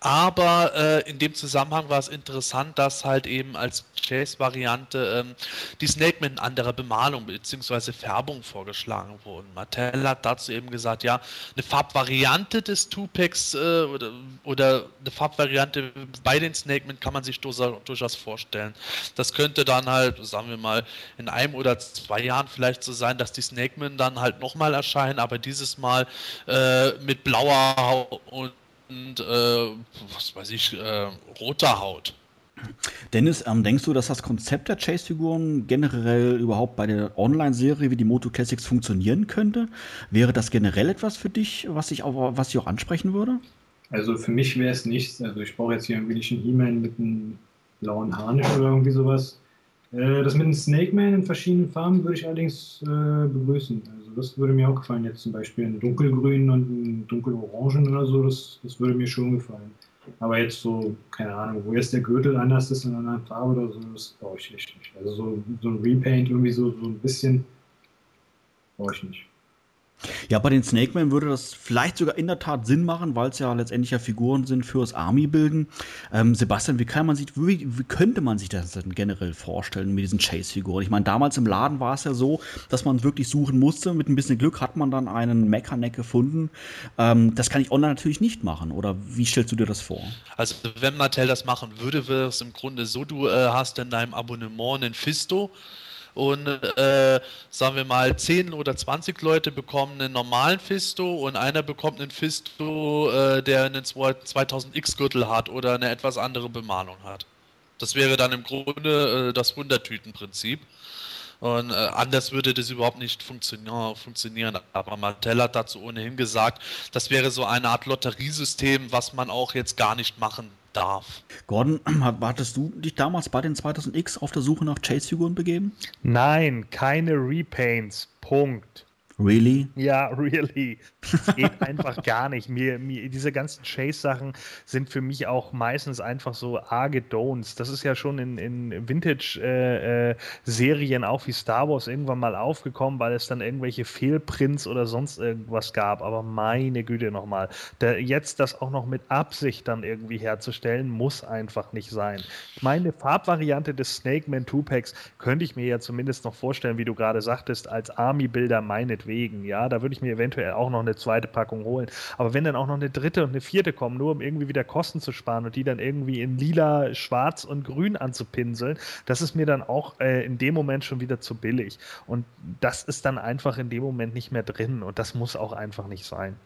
Aber äh, in dem Zusammenhang war es interessant, dass halt eben als Chase-Variante ähm, die Snakeman in anderer Bemalung bzw. Färbung vorgeschlagen wurden. Mattel hat dazu eben gesagt, ja, eine Farbvariante des Tupacs äh, oder, oder eine Farbvariante bei den Snakemen kann man sich durchaus vorstellen. Das könnte dann halt, sagen wir mal, in einem oder zwei Jahren vielleicht so sein, dass die Snakemen dann halt nochmal erscheinen, aber dieses Mal äh, mit blauer Haut und und äh, was weiß ich, äh, roter Haut. Dennis, ähm, denkst du, dass das Konzept der Chase-Figuren generell überhaupt bei der Online-Serie wie die Moto Classics funktionieren könnte? Wäre das generell etwas für dich, was ich auch, was ich auch ansprechen würde? Also für mich wäre es nichts. Also ich brauche jetzt hier irgendwie nicht einen He-Man mit einem blauen Harnisch oder irgendwie sowas. Äh, das mit einem Snake Man in verschiedenen Farben würde ich allerdings äh, begrüßen. Also das würde mir auch gefallen. Jetzt zum Beispiel ein dunkelgrün und ein dunkelorangen oder so, das, das würde mir schon gefallen. Aber jetzt so, keine Ahnung, wo jetzt der Gürtel anders ist in einer anderen Farbe oder so, das brauche ich echt nicht. Also so, so ein Repaint irgendwie so, so ein bisschen brauche ich nicht. Ja, bei den Snake Man würde das vielleicht sogar in der Tat Sinn machen, weil es ja letztendlich ja Figuren sind fürs Army-Bilden. Ähm, Sebastian, wie kann man sich, wie, wie, könnte man sich das denn generell vorstellen mit diesen Chase-Figuren? Ich meine, damals im Laden war es ja so, dass man wirklich suchen musste. Mit ein bisschen Glück hat man dann einen Mechaneck gefunden. Ähm, das kann ich online natürlich nicht machen. Oder wie stellst du dir das vor? Also, wenn Mattel das machen würde, wäre es im Grunde so, du äh, hast in deinem Abonnement einen Fisto und äh, sagen wir mal 10 oder 20 Leute bekommen einen normalen Fisto und einer bekommt einen Fisto, äh, der einen 2000X Gürtel hat oder eine etwas andere Bemalung hat. Das wäre dann im Grunde äh, das Wundertütenprinzip. Und äh, anders würde das überhaupt nicht funktionieren. Aber Mattel hat dazu ohnehin gesagt, das wäre so eine Art Lotteriesystem, was man auch jetzt gar nicht machen darf. Gordon, [CLEARS THROAT] hattest du dich damals bei den 2000X auf der Suche nach Chase-Figuren begeben? Nein, keine Repaints. Punkt. Really? Ja, really. Das geht einfach gar nicht. Mir, mir, diese ganzen Chase-Sachen sind für mich auch meistens einfach so arge Don'ts. Das ist ja schon in, in Vintage-Serien, äh, äh, auch wie Star Wars, irgendwann mal aufgekommen, weil es dann irgendwelche Fehlprints oder sonst irgendwas gab. Aber meine Güte nochmal. jetzt das auch noch mit Absicht dann irgendwie herzustellen, muss einfach nicht sein. Meine Farbvariante des Snake Man 2-Packs könnte ich mir ja zumindest noch vorstellen, wie du gerade sagtest, als Army-Bilder meinetwegen meinetwegen, ja, da würde ich mir eventuell auch noch eine zweite Packung holen. Aber wenn dann auch noch eine dritte und eine vierte kommen, nur um irgendwie wieder Kosten zu sparen und die dann irgendwie in lila, schwarz und grün anzupinseln, das ist mir dann auch äh, in dem Moment schon wieder zu billig. Und das ist dann einfach in dem Moment nicht mehr drin und das muss auch einfach nicht sein.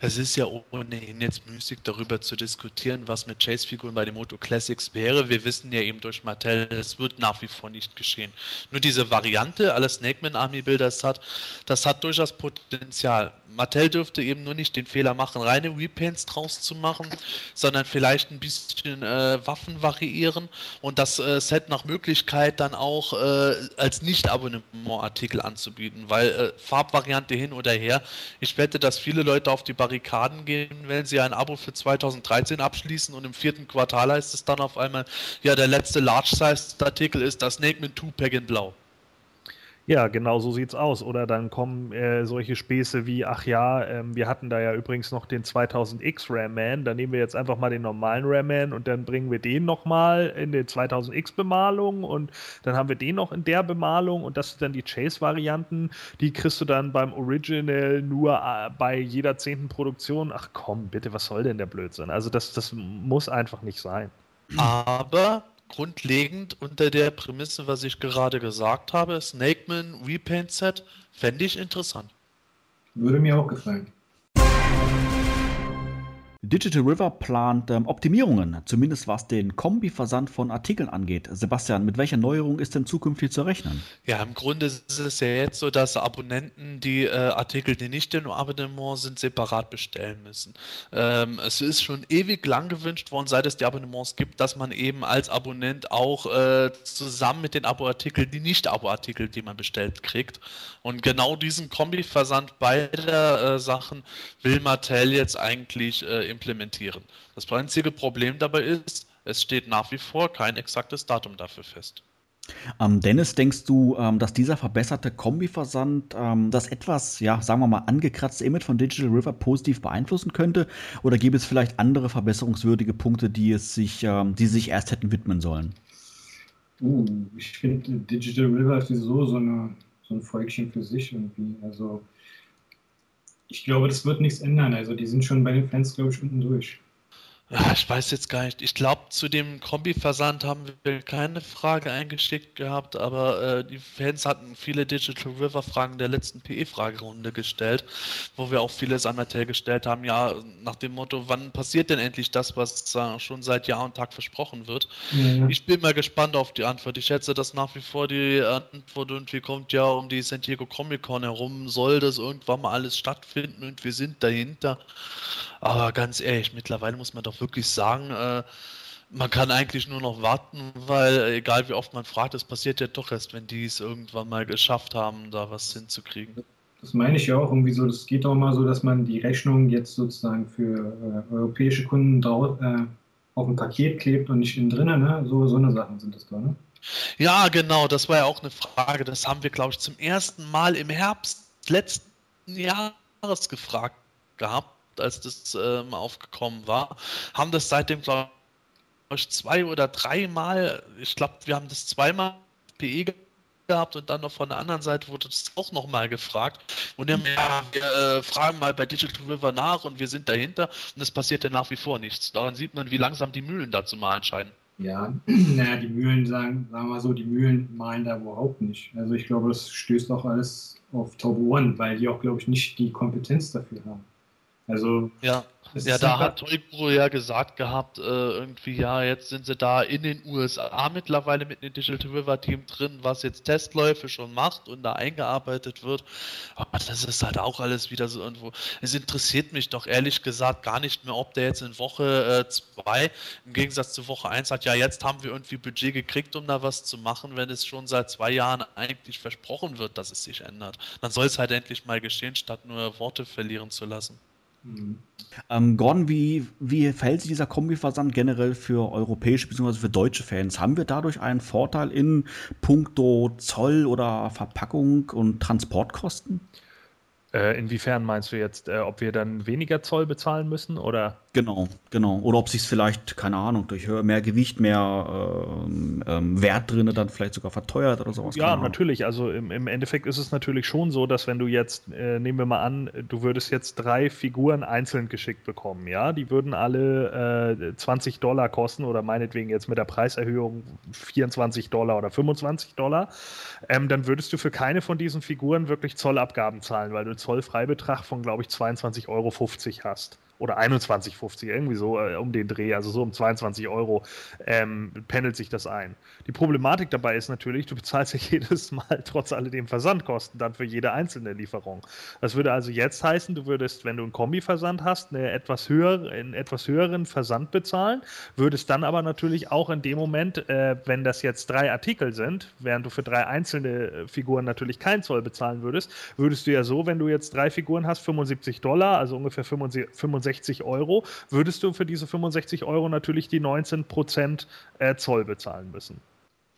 Es ist ja ohnehin jetzt müßig darüber zu diskutieren, was mit Chase-Figuren bei den Moto Classics wäre. Wir wissen ja eben durch Mattel, es wird nach wie vor nicht geschehen. Nur diese Variante aller Snakeman Army Builders hat, das hat durchaus Potenzial. Mattel dürfte eben nur nicht den Fehler machen, reine Repaints draus zu machen, sondern vielleicht ein bisschen äh, Waffen variieren und das äh, Set nach Möglichkeit dann auch äh, als Nicht-Abonnement-Artikel anzubieten, weil äh, Farbvariante hin oder her, ich wette, dass viele Leute auf die Barrikaden gehen, wenn sie ein Abo für 2013 abschließen und im vierten Quartal heißt es dann auf einmal, ja, der letzte Large-Sized-Artikel ist das Snake mit Two-Pack in Blau. Ja, genau so sieht's aus. Oder dann kommen äh, solche Späße wie, ach ja, ähm, wir hatten da ja übrigens noch den 2000X Ram Man, dann nehmen wir jetzt einfach mal den normalen Ram Man und dann bringen wir den nochmal in die 2000X Bemalung und dann haben wir den noch in der Bemalung und das sind dann die Chase-Varianten, die kriegst du dann beim Original nur äh, bei jeder zehnten Produktion. Ach komm, bitte, was soll denn der Blödsinn? Also das, das muss einfach nicht sein. Aber grundlegend unter der Prämisse, was ich gerade gesagt habe, Snakeman Repaint Set, fände ich interessant. Würde mir auch gefallen. Digital River plant ähm, Optimierungen, zumindest was den Kombi-Versand von Artikeln angeht. Sebastian, mit welcher Neuerung ist denn zukünftig zu rechnen? Ja, im Grunde ist es ja jetzt so, dass Abonnenten die äh, Artikel, die nicht im Abonnement sind, separat bestellen müssen. Ähm, es ist schon ewig lang gewünscht worden, seit es die Abonnements gibt, dass man eben als Abonnent auch äh, zusammen mit den Abo-Artikeln die Nicht-Abo-Artikel, die man bestellt, kriegt. Und genau diesen Kombi-Versand beider äh, Sachen will Mattel jetzt eigentlich äh, implementieren. Das einzige Problem dabei ist, es steht nach wie vor kein exaktes Datum dafür fest. Ähm, Dennis, denkst du, ähm, dass dieser verbesserte Kombi-Versand ähm, das etwas, ja, sagen wir mal, angekratzte Image von Digital River positiv beeinflussen könnte? Oder gäbe es vielleicht andere verbesserungswürdige Punkte, die es sich, ähm, die sich erst hätten widmen sollen? Uh, ich finde Digital River ist sowieso so, eine, so ein Volkchen für sich irgendwie. Also ich glaube, das wird nichts ändern. Also die sind schon bei den Fans, glaube ich, unten durch. Ja, ich weiß jetzt gar nicht. Ich glaube, zu dem Kombi-Versand haben wir keine Frage eingeschickt gehabt, aber äh, die Fans hatten viele Digital River-Fragen der letzten PE-Fragerunde gestellt, wo wir auch vieles an Mattel gestellt haben. Ja, nach dem Motto, wann passiert denn endlich das, was äh, schon seit Jahr und Tag versprochen wird? Ja. Ich bin mal gespannt auf die Antwort. Ich schätze, dass nach wie vor die Antwort irgendwie kommt, ja, um die San Diego Comic Con herum soll das irgendwann mal alles stattfinden und wir sind dahinter. Aber ganz ehrlich, mittlerweile muss man doch wirklich sagen, äh, man kann eigentlich nur noch warten, weil äh, egal wie oft man fragt, es passiert ja doch erst, wenn die es irgendwann mal geschafft haben, da was hinzukriegen. Das meine ich ja auch irgendwie so. Das geht auch mal so, dass man die Rechnung jetzt sozusagen für äh, europäische Kunden äh, auf ein Paket klebt und nicht innen drinnen. Ne? So, so eine Sachen sind das da, ne? Ja, genau, das war ja auch eine Frage. Das haben wir, glaube ich, zum ersten Mal im Herbst letzten Jahres gefragt gehabt als das ähm, aufgekommen war. Haben das seitdem, glaube ich, zwei oder dreimal, ich glaube, wir haben das zweimal PE gehabt und dann noch von der anderen Seite wurde das auch nochmal gefragt. Und dann, ja, wir äh, fragen mal bei Digital River nach und wir sind dahinter und es passiert ja nach wie vor nichts. Daran sieht man, wie langsam die Mühlen dazu mal entscheiden. Ja, [CLEARS THROAT] naja, die Mühlen sagen, sagen wir mal so, die Mühlen malen da überhaupt nicht. Also ich glaube, das stößt auch alles auf Top One, weil die auch, glaube ich, nicht die Kompetenz dafür haben. Also ja. Ja, da hat Toybro ja gesagt gehabt, äh, irgendwie, ja, jetzt sind sie da in den USA mittlerweile mit dem Digital River Team drin, was jetzt Testläufe schon macht und da eingearbeitet wird. Aber das ist halt auch alles wieder so irgendwo. Es interessiert mich doch ehrlich gesagt gar nicht mehr, ob der jetzt in Woche 2 äh, im Gegensatz zu Woche 1 hat, ja, jetzt haben wir irgendwie Budget gekriegt, um da was zu machen, wenn es schon seit zwei Jahren eigentlich versprochen wird, dass es sich ändert. Dann soll es halt endlich mal geschehen, statt nur Worte verlieren zu lassen. Mhm. Ähm, Gordon, wie, wie verhält sich dieser Kombiversand generell für europäische bzw. für deutsche Fans? Haben wir dadurch einen Vorteil in puncto Zoll oder Verpackung und Transportkosten? Äh, inwiefern meinst du jetzt, äh, ob wir dann weniger Zoll bezahlen müssen oder? Genau, genau. Oder ob sich es vielleicht, keine Ahnung, durch mehr Gewicht, mehr ähm, ähm, Wert drin dann vielleicht sogar verteuert oder sowas. Ja, natürlich. Also im, im, Endeffekt ist es natürlich schon so, dass wenn du jetzt, äh, nehmen wir mal an, du würdest jetzt drei Figuren einzeln geschickt bekommen, ja, die würden alle äh, 20 Dollar kosten oder meinetwegen jetzt mit der Preiserhöhung 24 Dollar oder 25 Dollar, ähm, dann würdest du für keine von diesen Figuren wirklich Zollabgaben zahlen, weil du Zollfreibetrag von, glaube ich, 22,50 Euro hast oder 21,50, irgendwie so äh, um den Dreh, also so um 22 Euro ähm, pendelt sich das ein. Die Problematik dabei ist natürlich, du bezahlst ja [LAUGHS] jedes Mal trotz alledem Versandkosten dann für jede einzelne Lieferung. Das würde also jetzt heißen, du würdest, wenn du einen Kombi-Versand hast, eine etwas höher, einen etwas höheren Versand bezahlen, würdest dann aber natürlich auch in dem Moment, äh, wenn das jetzt drei Artikel sind, während du für drei einzelne äh, Figuren natürlich keinen Zoll bezahlen würdest, würdest du ja so, wenn du jetzt drei Figuren hast, 75 Dollar, also ungefähr 65 65 Euro, würdest du für diese 65 Euro natürlich die 19% äh, Zoll bezahlen müssen.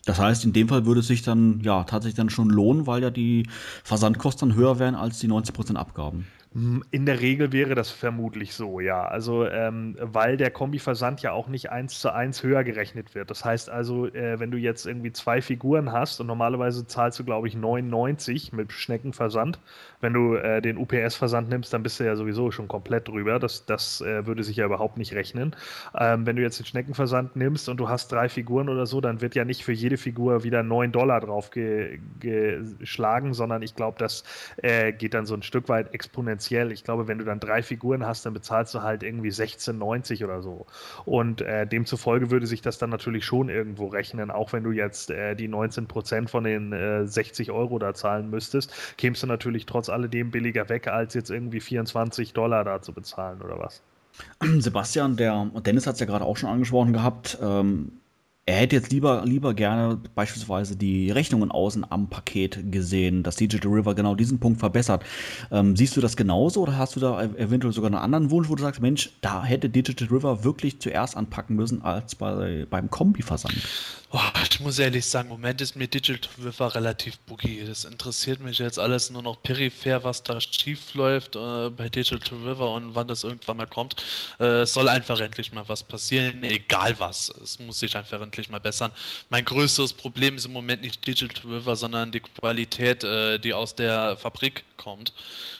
Das heißt, in dem Fall würde es sich dann ja tatsächlich dann schon lohnen, weil ja die Versandkosten höher wären als die 19% Abgaben. Hm, in der Regel wäre das vermutlich so, ja. Also, ähm, weil der Kombiversand ja auch nicht eins zu eins höher gerechnet wird. Das heißt also, äh, wenn du jetzt irgendwie zwei Figuren hast und normalerweise zahlst du, glaube ich, 99 mit Schneckenversand. Wenn du äh, den UPS-Versand nimmst, dann bist du ja sowieso schon komplett drüber. Das, das äh, würde sich ja überhaupt nicht rechnen. Ähm, wenn du jetzt den Schneckenversand nimmst und du hast drei Figuren oder so, dann wird ja nicht für jede Figur wieder 9 Dollar drauf ge geschlagen, sondern ich glaube, das äh, geht dann so ein Stück weit exponentiell exponentiell. Ich glaube, wenn du dann drei Figuren hast, dann bezahlst du halt irgendwie 16,90 oder so. Und äh, demzufolge würde sich das dann natürlich schon irgendwo rechnen, auch wenn du jetzt äh, die 19 Prozent von den äh, 60 Euro da zahlen müsstest, kämst du natürlich trotz alledem billiger weg, als jetzt irgendwie 24 Dollar da zu bezahlen oder was. Sebastian, der Dennis hat es ja gerade auch schon angesprochen gehabt. Ähm, er hätte jetzt lieber, lieber gerne beispielsweise die Rechnungen außen am Paket gesehen, dass Digital River genau diesen Punkt verbessert. Ähm, siehst du das genauso oder hast du da eventuell sogar einen anderen Wunsch, wo du sagst, Mensch, da hätte Digital River wirklich zuerst anpacken müssen als bei, beim Kombi-Versand? Oh, ich muss ehrlich sagen, im Moment ist mir Digital River relativ buggy. Das interessiert mich jetzt alles nur noch peripher, was da schief läuft äh, bei Digital River und wann das irgendwann mal kommt. Äh, es soll einfach endlich mal was passieren, egal was. Es muss sich einfach endlich mal bessern. Mein größeres Problem ist im Moment nicht Digital River, sondern die Qualität, äh, die aus der Fabrik kommt.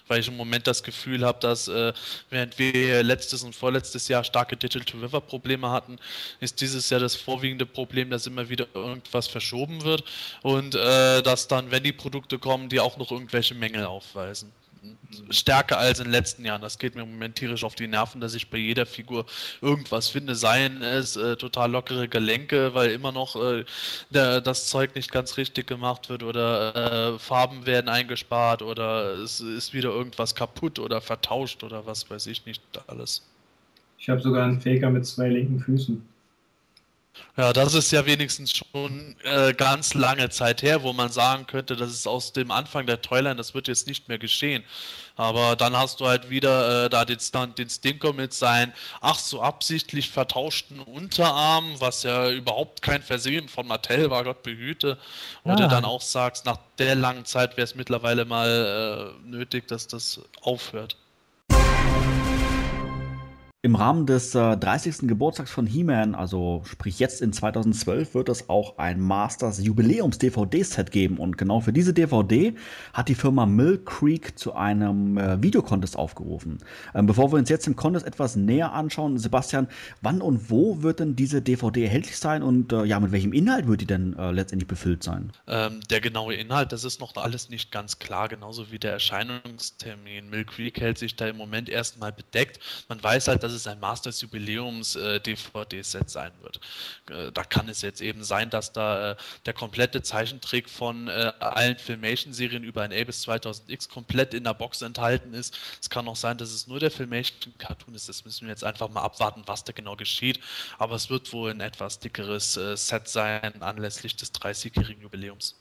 Weil ich im Moment das Gefühl habe, dass äh, während wir letztes und vorletztes Jahr starke Digital River Probleme hatten, ist dieses Jahr das vorwiegende Problem, dass immer wieder irgendwas verschoben wird und äh, dass dann, wenn die Produkte kommen, die auch noch irgendwelche Mängel aufweisen stärker als in den letzten Jahren. Das geht mir im auf die Nerven, dass ich bei jeder Figur irgendwas finde. Seien es äh, total lockere Gelenke, weil immer noch äh, der, das Zeug nicht ganz richtig gemacht wird oder äh, Farben werden eingespart oder es ist wieder irgendwas kaputt oder vertauscht oder was weiß ich nicht alles. Ich habe sogar einen Faker mit zwei linken Füßen. Ja, das ist ja wenigstens schon äh, ganz lange Zeit her, wo man sagen könnte, das ist aus dem Anfang der Toyline, das wird jetzt nicht mehr geschehen. Aber dann hast du halt wieder äh, da den, den Stinker mit seinen ach so absichtlich vertauschten Unterarmen, was ja überhaupt kein Versehen von Mattel war, Gott behüte. Und ja. du dann auch sagst, nach der langen Zeit wäre es mittlerweile mal äh, nötig, dass das aufhört. Im Rahmen des äh, 30. Geburtstags von He-Man, also sprich jetzt in 2012, wird es auch ein Masters Jubiläums DVD-Set geben. Und genau für diese DVD hat die Firma Mill Creek zu einem äh, Videocontest aufgerufen. Ähm, bevor wir uns jetzt im Contest etwas näher anschauen, Sebastian, wann und wo wird denn diese DVD erhältlich sein und äh, ja, mit welchem Inhalt wird die denn äh, letztendlich befüllt sein? Ähm, der genaue Inhalt, das ist noch alles nicht ganz klar, genauso wie der Erscheinungstermin. Mill Creek hält sich da im Moment erstmal bedeckt. Man weiß halt, dass dass es ein Masters Jubiläums äh, DVD-Set sein wird. Äh, da kann es jetzt eben sein, dass da äh, der komplette Zeichentrick von allen Filmation-Serien über ein A bis 2000X komplett in der Box enthalten ist. Es kann auch sein, dass es nur der Filmation-Cartoon ist. Das müssen wir jetzt einfach mal abwarten, was da genau geschieht. Aber es wird wohl ein etwas dickeres Set sein anlässlich des 30-jährigen Jubiläums.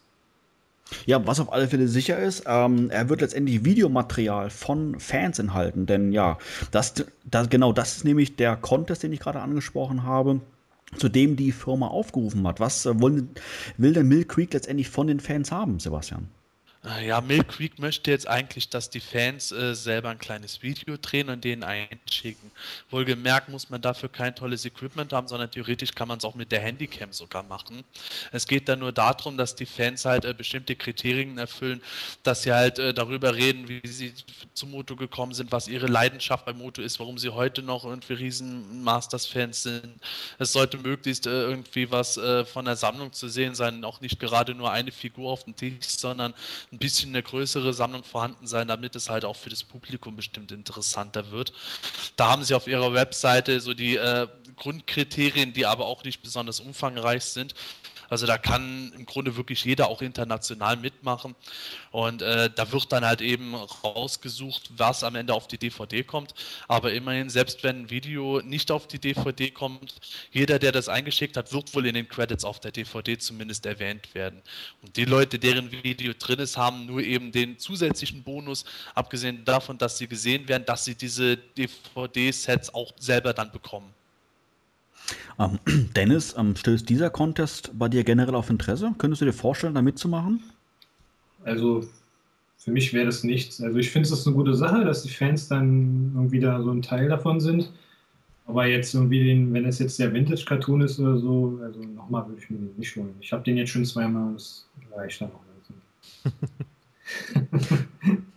Ja, was auf alle Fälle sicher ist, ähm, er wird letztendlich Videomaterial von Fans enthalten, denn ja, das, das, genau das ist nämlich der Contest, den ich gerade angesprochen habe, zu dem die Firma aufgerufen hat. Was äh, wollen, will denn Mill Creek letztendlich von den Fans haben, Sebastian? Äh, ja, Mill Creek möchte jetzt eigentlich, dass die Fans äh, selber ein kleines Video drehen und den einschicken. Wohlgemerkt muss man dafür kein tolles Equipment haben, sondern theoretisch kann man es auch mit der Handycam sogar machen. Es geht dann nur darum, dass die Fans halt äh, bestimmte Kriterien erfüllen, dass sie halt äh, darüber reden, wie sie zu Moto gekommen sind, was ihre Leidenschaft bei Moto ist, warum sie heute noch irgendwie riesen Masters-Fans sind. Es sollte möglichst äh, irgendwie was äh, von der Sammlung zu sehen sein, auch nicht gerade nur eine Figur auf dem Tisch, sondern ein bisschen eine größere Sammlung vorhanden sein, damit es halt auch für das Publikum bestimmt interessanter wird. Da haben sie auf ihrer Webseite so die äh, Grundkriterien, die aber auch nicht besonders umfangreich sind. Also da kann im Grunde wirklich jeder auch international mitmachen. Und äh, da wird dann halt eben rausgesucht, was am Ende auf die DVD kommt. Aber immerhin, selbst wenn ein Video nicht auf die DVD kommt, jeder, der das eingeschickt hat, wird wohl in den Credits auf der DVD zumindest erwähnt werden. Und die Leute, deren Video drin ist, haben nur eben den zusätzlichen Bonus, abgesehen davon, dass sie gesehen werden, dass sie diese DVD-Sets auch selber dann bekommen. Ähm, [CLEARS THROAT] Dennis, ähm, stößt dieser Contest bei dir generell auf Interesse? Könntest du dir vorstellen, da mitzumachen? Also für mich wäre das nichts. Also ich finde es eine gute Sache, dass die Fans dann irgendwie da so ein Teil davon sind. Aber jetzt irgendwie, den, wenn es jetzt der Vintage-Cartoon ist oder so, also nochmal würde ich mir den nicht holen. Ich habe den jetzt schon zweimal, das reicht dann auch. [LAUGHS]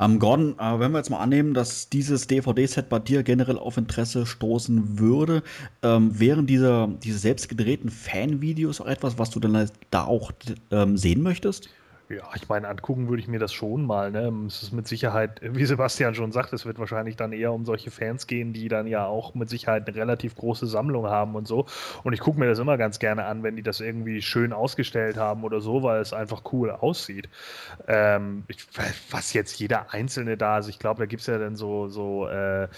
Ähm, Gordon, äh, wenn wir jetzt mal annehmen, dass dieses DVD-Set bei dir generell auf Interesse stoßen würde, ähm, wären diese, diese selbst gedrehten Fanvideos auch etwas, was du dann da auch ähm, sehen möchtest? Ja, ich meine, angucken würde ich mir das schon mal. Ne? Es ist mit Sicherheit, [LAUGHS] wie Sebastian schon sagt, es wird wahrscheinlich dann eher um solche Fans gehen, die dann ja auch mit Sicherheit eine relativ große Sammlung haben und so. Und ich gucke mir das immer ganz gerne an, wenn die das irgendwie schön ausgestellt haben oder so, weil es einfach cool aussieht. Ähm, ich, was jetzt jeder Einzelne da, also ich glaube, da gibt es ja dann so, so äh,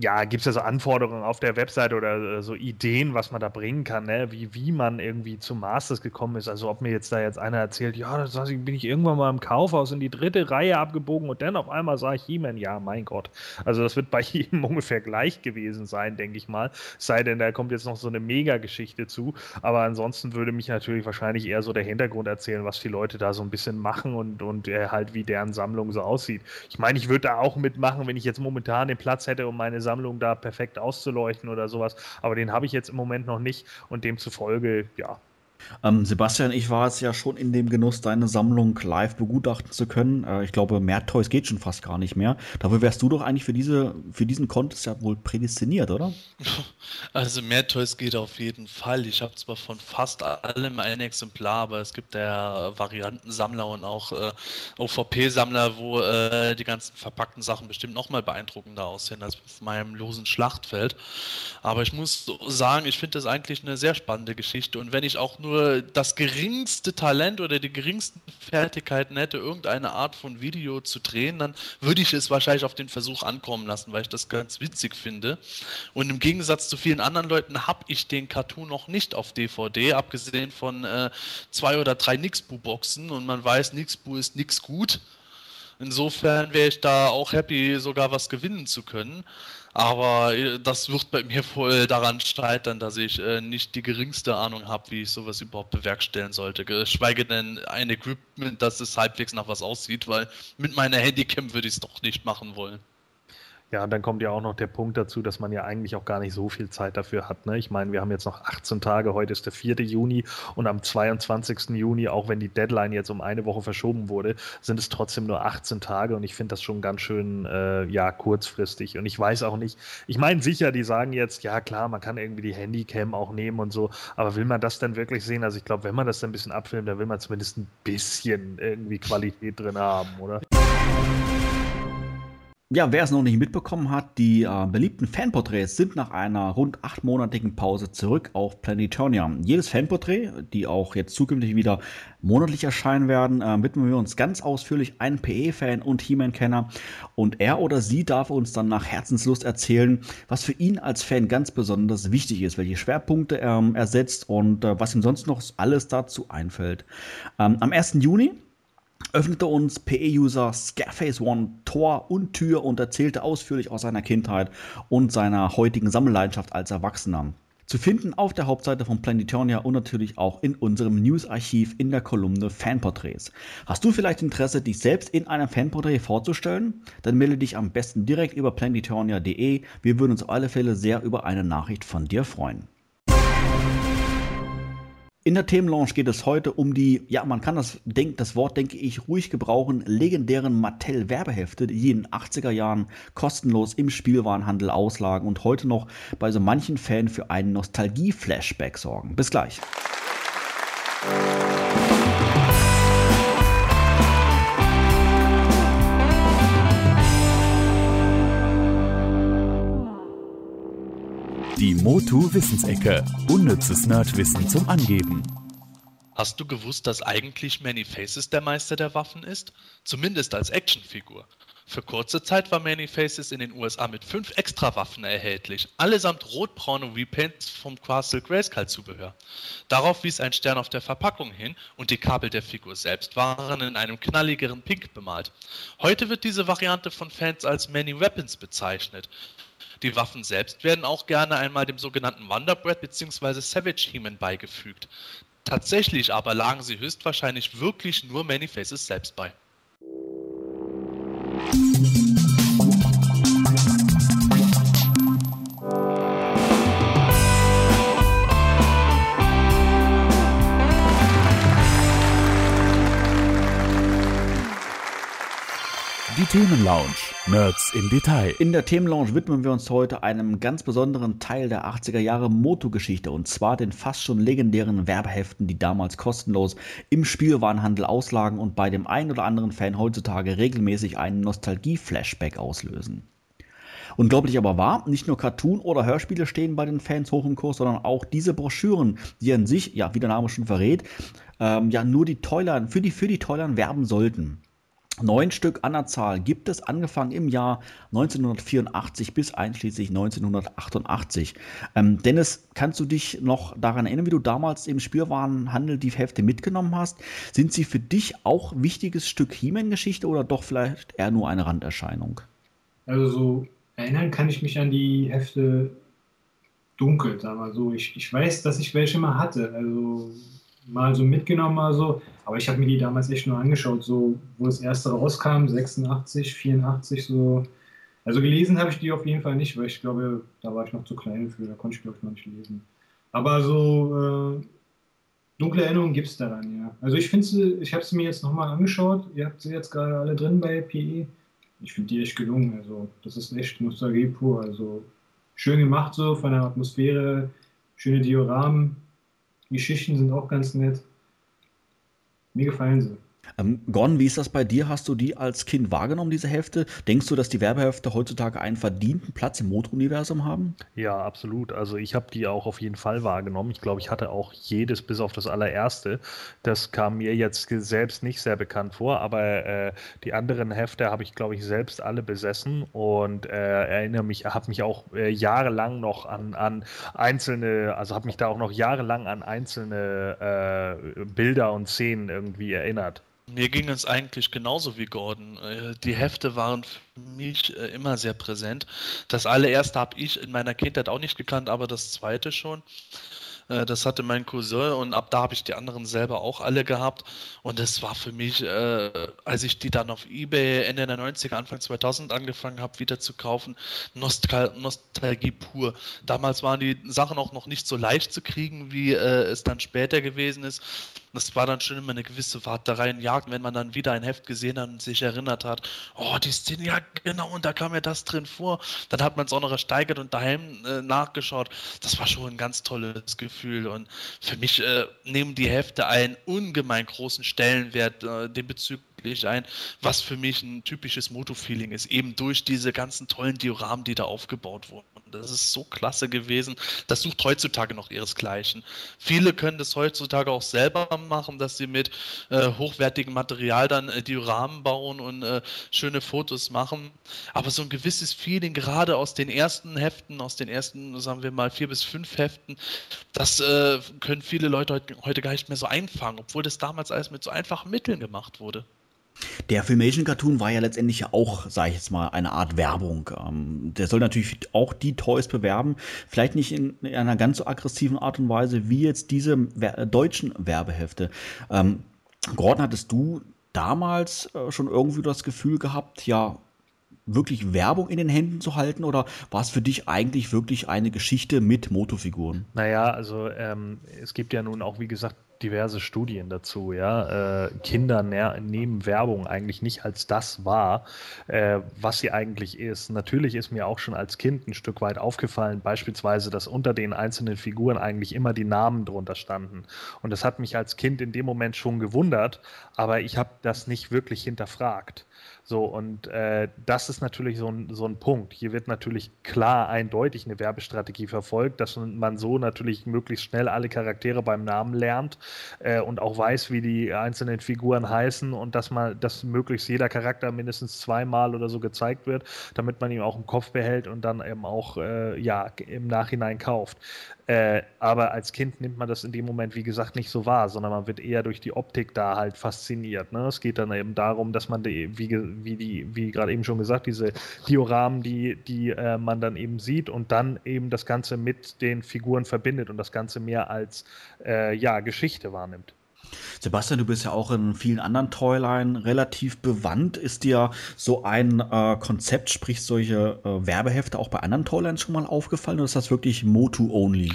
ja, gibt es ja so Anforderungen auf der Webseite oder so Ideen, was man da bringen kann, ne? wie, wie man irgendwie zum Masters gekommen ist. Also ob mir jetzt da jetzt einer erzählt, ja, das bin ich irgendwann mal im Kaufhaus in die dritte Reihe abgebogen und dann auf einmal sah ich He-Man, ja, mein Gott. Also das wird bei [LAUGHS] jedem ungefähr gleich gewesen sein, denke ich mal. Sei denn, da kommt jetzt noch so eine Mega-Geschichte zu. Aber ansonsten würde mich natürlich wahrscheinlich eher so der Hintergrund erzählen, was die Leute da so ein bisschen machen und, und äh, halt wie deren Sammlung so aussieht. Ich meine, ich würde da auch mitmachen, wenn ich jetzt momentan den Platz hätte, um meine Sammlung da perfekt auszuleuchten oder sowas. Aber den habe ich jetzt im Moment noch nicht und demzufolge, ja, ähm, Sebastian, ich war es ja schon in dem Genuss, deine Sammlung live begutachten zu können. Äh, ich glaube, mehr Toys geht schon fast gar nicht mehr. Dafür wärst du doch eigentlich für, diese, für diesen Contest ja wohl prädestiniert, oder? [LAUGHS] Also mehr Toys geht auf jeden Fall. Ich habe zwar von fast allem ein Exemplar, aber es gibt ja Variantensammler und auch äh, OVP-Sammler, wo äh, die ganzen verpackten Sachen bestimmt nochmal beeindruckender aussehen als auf meinem losen Schlachtfeld. Aber ich muss sagen, ich finde das eigentlich eine sehr spannende Geschichte. Und wenn ich auch nur nur das geringste Talent oder die geringsten Fertigkeiten hätte, irgendeine Art von Video zu drehen, dann würde ich es wahrscheinlich auf den Versuch ankommen lassen, weil ich das ganz witzig finde. Und im Gegensatz zu vielen anderen Leuten habe ich den Cartoon noch nicht auf DVD, abgesehen von äh, zwei oder drei Nixbu-Boxen und man weiß, Nixbu ist nix gut. Insofern wäre ich da auch happy, sogar was gewinnen zu können. Aber äh, das wird bei mir wohl daran scheitern, dass ich äh, nicht die geringste Ahnung habe, wie ich sowas überhaupt bewerkstelligen sollte. Geschweige denn ein Equipment, dass es halbwegs nach was aussieht, weil mit meiner Handycam würde ich es doch nicht machen wollen. Ja, und dann kommt ja auch noch der Punkt dazu, dass man ja eigentlich auch gar nicht so viel Zeit dafür hat. Ne? Ich meine, wir haben jetzt noch 18 Tage, heute ist der 4. Juni und am 22. Juni, auch wenn die Deadline jetzt um eine Woche verschoben wurde, sind es trotzdem nur 18 Tage und ich finde das schon ganz schön, äh, ja, kurzfristig. Und ich weiß auch nicht, ich meine sicher, die sagen jetzt, ja klar, man kann irgendwie die Handycam auch nehmen und so, aber will man das denn wirklich sehen? Also ich glaube, wenn man das dann ein bisschen abfilmt, dann will man zumindest ein bisschen irgendwie Qualität drin haben, oder? Ja, wer es noch nicht mitbekommen hat, die äh, beliebten Fanporträts sind nach einer rund achtmonatigen Pause zurück auf Planetonia. Jedes Fanporträt, die auch jetzt zukünftig wieder monatlich erscheinen werden, äh, widmen wir uns ganz ausführlich einem PE-Fan und He-Man-Kenner und er oder sie darf uns dann nach Herzenslust erzählen, was für ihn als Fan ganz besonders wichtig ist, welche Schwerpunkte ähm, er setzt und äh, was ihm sonst noch alles dazu einfällt. Ähm, am 1. Juni öffnete uns PE-User Scareface One Tor und Tür und erzählte ausführlich aus seiner Kindheit und seiner heutigen Sammelleidenschaft als Erwachsener. Zu finden auf der Hauptseite von Planetonia und natürlich auch in unserem News-Archiv in der Kolumne Fanporträts. Hast du vielleicht Interesse, dich selbst in einem Fanporträt vorzustellen? Dann melde dich am besten direkt über planetonia.de. Wir würden uns auf alle Fälle sehr über eine Nachricht von dir freuen. In der Themenlaunch geht es heute um die, ja, man kann das, denk, das Wort, denke ich, ruhig gebrauchen, legendären Mattel-Werbehefte, die in den 80er Jahren kostenlos im Spielwarenhandel auslagen und heute noch bei so manchen Fan für einen Nostalgie-Flashback sorgen. Bis gleich. Die Motu Wissensecke. Unnützes Nerdwissen zum Angeben. Hast du gewusst, dass eigentlich Many Faces der Meister der Waffen ist? Zumindest als Actionfigur. Für kurze Zeit war Many Faces in den USA mit fünf Extrawaffen erhältlich, allesamt rotbraune Repaints vom Castle Grayskull Zubehör. Darauf wies ein Stern auf der Verpackung hin und die Kabel der Figur selbst waren in einem knalligeren Pink bemalt. Heute wird diese Variante von Fans als Many Weapons bezeichnet. Die Waffen selbst werden auch gerne einmal dem sogenannten Wonderbread bzw. Savage Heman beigefügt. Tatsächlich aber lagen sie höchstwahrscheinlich wirklich nur Many-Faces selbst bei. Die Themenlounge. Nerds im Detail. In der Themenlounge widmen wir uns heute einem ganz besonderen Teil der 80er Jahre Moto-Geschichte und zwar den fast schon legendären Werbeheften, die damals kostenlos im Spielwarenhandel auslagen und bei dem einen oder anderen Fan heutzutage regelmäßig einen Nostalgie-Flashback auslösen. Unglaublich aber wahr, nicht nur Cartoon oder Hörspiele stehen bei den Fans hoch im Kurs, sondern auch diese Broschüren, die an sich, ja, wie der Name schon verrät, ähm, ja nur die Toylern, für die, für die Toylern werben sollten. Neun Stück an der Zahl gibt es, angefangen im Jahr 1984 bis einschließlich 1988. Ähm, Dennis, kannst du dich noch daran erinnern, wie du damals im Spielwarenhandel die Hefte mitgenommen hast? Sind sie für dich auch wichtiges Stück He-Man-Geschichte oder doch vielleicht eher nur eine Randerscheinung? Also so erinnern kann ich mich an die Hefte dunkel, wir so. Ich, ich weiß, dass ich welche mal hatte. Also mal so mitgenommen, mal. Aber ich habe mir die damals echt nur angeschaut, so wo das erste rauskam, 86, 84, so. Also gelesen habe ich die auf jeden Fall nicht, weil ich glaube, da war ich noch zu klein für, da konnte ich glaube ich noch nicht lesen. Aber so äh, dunkle Erinnerungen gibt es daran, ja. Also ich finde ich habe sie mir jetzt nochmal angeschaut, ihr habt sie jetzt gerade alle drin bei PE. Ich finde die echt gelungen, also das ist echt Nostalgie pur, also schön gemacht so von der Atmosphäre, schöne Dioramen, die Geschichten sind auch ganz nett. Mir gefallen sie. Ähm, Gon, wie ist das bei dir? Hast du die als Kind wahrgenommen, diese Hefte? Denkst du, dass die Werbehefte heutzutage einen verdienten Platz im Motor-Universum haben? Ja, absolut. Also ich habe die auch auf jeden Fall wahrgenommen. Ich glaube, ich hatte auch jedes bis auf das allererste. Das kam mir jetzt selbst nicht sehr bekannt vor, aber äh, die anderen Hefte habe ich, glaube ich, selbst alle besessen und äh, erinnere mich, habe mich auch äh, jahrelang noch an, an einzelne, also habe mich da auch noch jahrelang an einzelne äh, Bilder und Szenen irgendwie erinnert. Mir ging es eigentlich genauso wie Gordon. Äh, die Hefte waren für mich äh, immer sehr präsent. Das allererste habe ich in meiner Kindheit auch nicht gekannt, aber das zweite schon. Äh, das hatte mein Cousin und ab da habe ich die anderen selber auch alle gehabt. Und es war für mich, als ich die dann auf Ebay Ende der 90er, Anfang 2000 angefangen habe, wieder zu kaufen, Nostal Nostalgie pur. Damals waren die Sachen auch noch nicht so leicht zu kriegen, wie es dann später gewesen ist. Das war dann schon immer eine gewisse Warterei und Jagd, wenn man dann wieder ein Heft gesehen hat und sich erinnert hat, oh, die Szene, ja genau, und da kam ja das drin vor. Dann hat man es auch noch ersteigert und daheim äh, nachgeschaut. Das war schon ein ganz tolles Gefühl und für mich äh, nehmen die Hefte einen ungemein großen Stellenwert äh, dem Bezug ein, was für mich ein typisches Moto-Feeling ist, eben durch diese ganzen tollen Dioramen, die da aufgebaut wurden. Das ist so klasse gewesen. Das sucht heutzutage noch ihresgleichen. Viele können das heutzutage auch selber machen, dass sie mit äh, hochwertigem Material dann äh, Dioramen bauen und äh, schöne Fotos machen. Aber so ein gewisses Feeling, gerade aus den ersten Heften, aus den ersten, sagen wir mal, vier bis fünf Heften, das äh, können viele Leute heute gar nicht mehr so einfangen, obwohl das damals alles mit so einfachen Mitteln gemacht wurde. Der Filmation-Cartoon war ja letztendlich auch, sage ich jetzt mal, eine Art Werbung. Ähm, der soll natürlich auch die Toys bewerben, vielleicht nicht in, in einer ganz so aggressiven Art und Weise wie jetzt diese wer deutschen Werbehefte. Ähm, Gordon, hattest du damals äh, schon irgendwie das Gefühl gehabt, ja, wirklich Werbung in den Händen zu halten oder war es für dich eigentlich wirklich eine Geschichte mit Motofiguren? Naja, also ähm, es gibt ja nun auch, wie gesagt, diverse Studien dazu, ja. Äh, Kinder nehmen Werbung eigentlich nicht als das wahr, äh, was sie eigentlich ist. Natürlich ist mir auch schon als Kind ein Stück weit aufgefallen, beispielsweise, dass unter den einzelnen Figuren eigentlich immer die Namen drunter standen. Und das hat mich als Kind in dem Moment schon gewundert, aber ich habe das nicht wirklich hinterfragt. So, und äh, das ist natürlich so ein, so ein Punkt. Hier wird natürlich klar eindeutig eine Werbestrategie verfolgt, dass man so natürlich möglichst schnell alle Charaktere beim Namen lernt äh, und auch weiß, wie die einzelnen Figuren heißen und dass man, dass möglichst jeder Charakter mindestens zweimal oder so gezeigt wird, damit man ihn auch im Kopf behält und dann eben auch äh, ja, im Nachhinein kauft. Äh, aber als Kind nimmt man das in dem Moment, wie gesagt, nicht so wahr, sondern man wird eher durch die Optik da halt fasziniert. Ne? Es geht dann eben darum, dass man, die, wie, wie, die, wie gerade eben schon gesagt, diese Dioramen, die, die äh, man dann eben sieht und dann eben das Ganze mit den Figuren verbindet und das Ganze mehr als äh, ja, Geschichte wahrnimmt. Sebastian, du bist ja auch in vielen anderen Toyline relativ bewandt. Ist dir so ein äh, Konzept, sprich solche äh, Werbehefte auch bei anderen Toylines schon mal aufgefallen oder ist das wirklich Motu-only?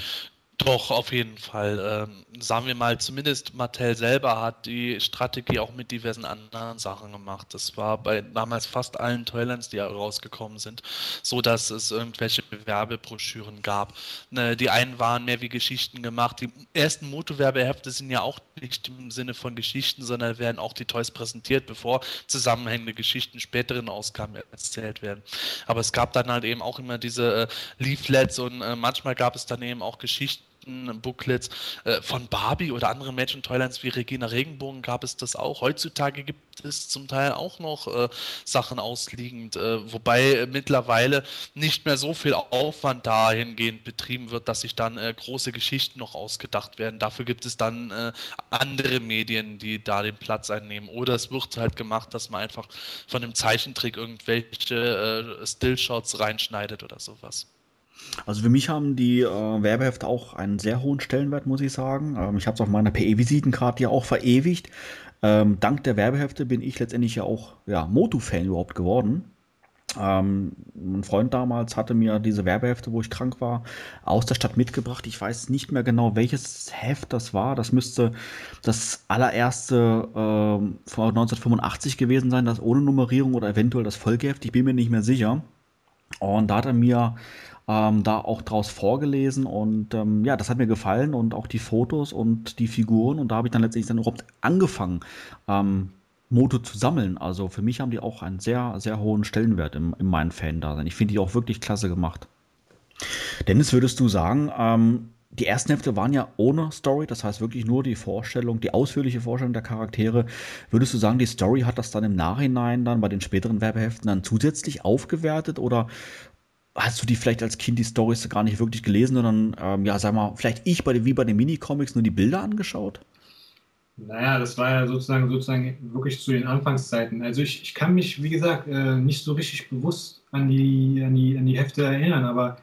Doch, auf jeden Fall. Ähm, sagen wir mal, zumindest Mattel selber hat die Strategie auch mit diversen anderen Sachen gemacht. Das war bei damals fast allen Toylands, die rausgekommen sind, so dass es irgendwelche Werbebroschüren gab. Ne, die einen waren mehr wie Geschichten gemacht. Die ersten Moto-Werbehefte sind ja auch nicht im Sinne von Geschichten, sondern werden auch die Toys präsentiert, bevor zusammenhängende Geschichten späteren Ausgaben erzählt werden. Aber es gab dann halt eben auch immer diese äh, Leaflets und äh, manchmal gab es dann eben auch Geschichten, Booklets äh, von Barbie oder anderen Mädchen Toylands wie Regina Regenbogen gab es das auch. Heutzutage gibt es zum Teil auch noch äh, Sachen ausliegend, äh, wobei mittlerweile nicht mehr so viel Aufwand dahingehend betrieben wird, dass sich dann äh, große Geschichten noch ausgedacht werden. Dafür gibt es dann äh, andere Medien, die da den Platz einnehmen. Oder es wird halt gemacht, dass man einfach von dem Zeichentrick irgendwelche äh, Stillshots reinschneidet oder sowas. Also für mich haben die äh, Werbehefte auch einen sehr hohen Stellenwert, muss ich sagen. Ähm, ich habe es auf meiner PE-Visitenkarte ja auch verewigt. Ähm, dank der Werbehefte bin ich letztendlich ja auch ja, Motu-Fan überhaupt geworden. Ähm, ein Freund damals hatte mir diese Werbehefte, wo ich krank war, aus der Stadt mitgebracht. Ich weiß nicht mehr genau, welches Heft das war. Das müsste das allererste äh, von 1985 gewesen sein, das ohne Nummerierung oder eventuell das Folgeheft. Ich bin mir nicht mehr sicher. Und da hat er mir ähm, da auch draus vorgelesen und ähm, ja, das hat mir gefallen und auch die Fotos und die Figuren und da habe ich dann letztendlich dann überhaupt angefangen, ähm, Moto zu sammeln. Also für mich haben die auch einen sehr, sehr hohen Stellenwert in, in meinen Fan-Dasein. Ich finde die auch wirklich klasse gemacht. Dennis, würdest du sagen, ähm, die ersten Hefte waren ja ohne Story, das heißt wirklich nur die Vorstellung, die ausführliche Vorstellung der Charaktere. Würdest du sagen, die Story hat das dann im Nachhinein dann bei den späteren Werbeheften dann zusätzlich aufgewertet oder hast du die vielleicht als Kind die Storys gar nicht wirklich gelesen, sondern, ähm, ja, sag mal, vielleicht ich bei, wie bei den Minicomics nur die Bilder angeschaut? Naja, das war ja sozusagen, sozusagen wirklich zu den Anfangszeiten. Also ich, ich kann mich, wie gesagt, äh, nicht so richtig bewusst an die, an, die, an die Hefte erinnern, aber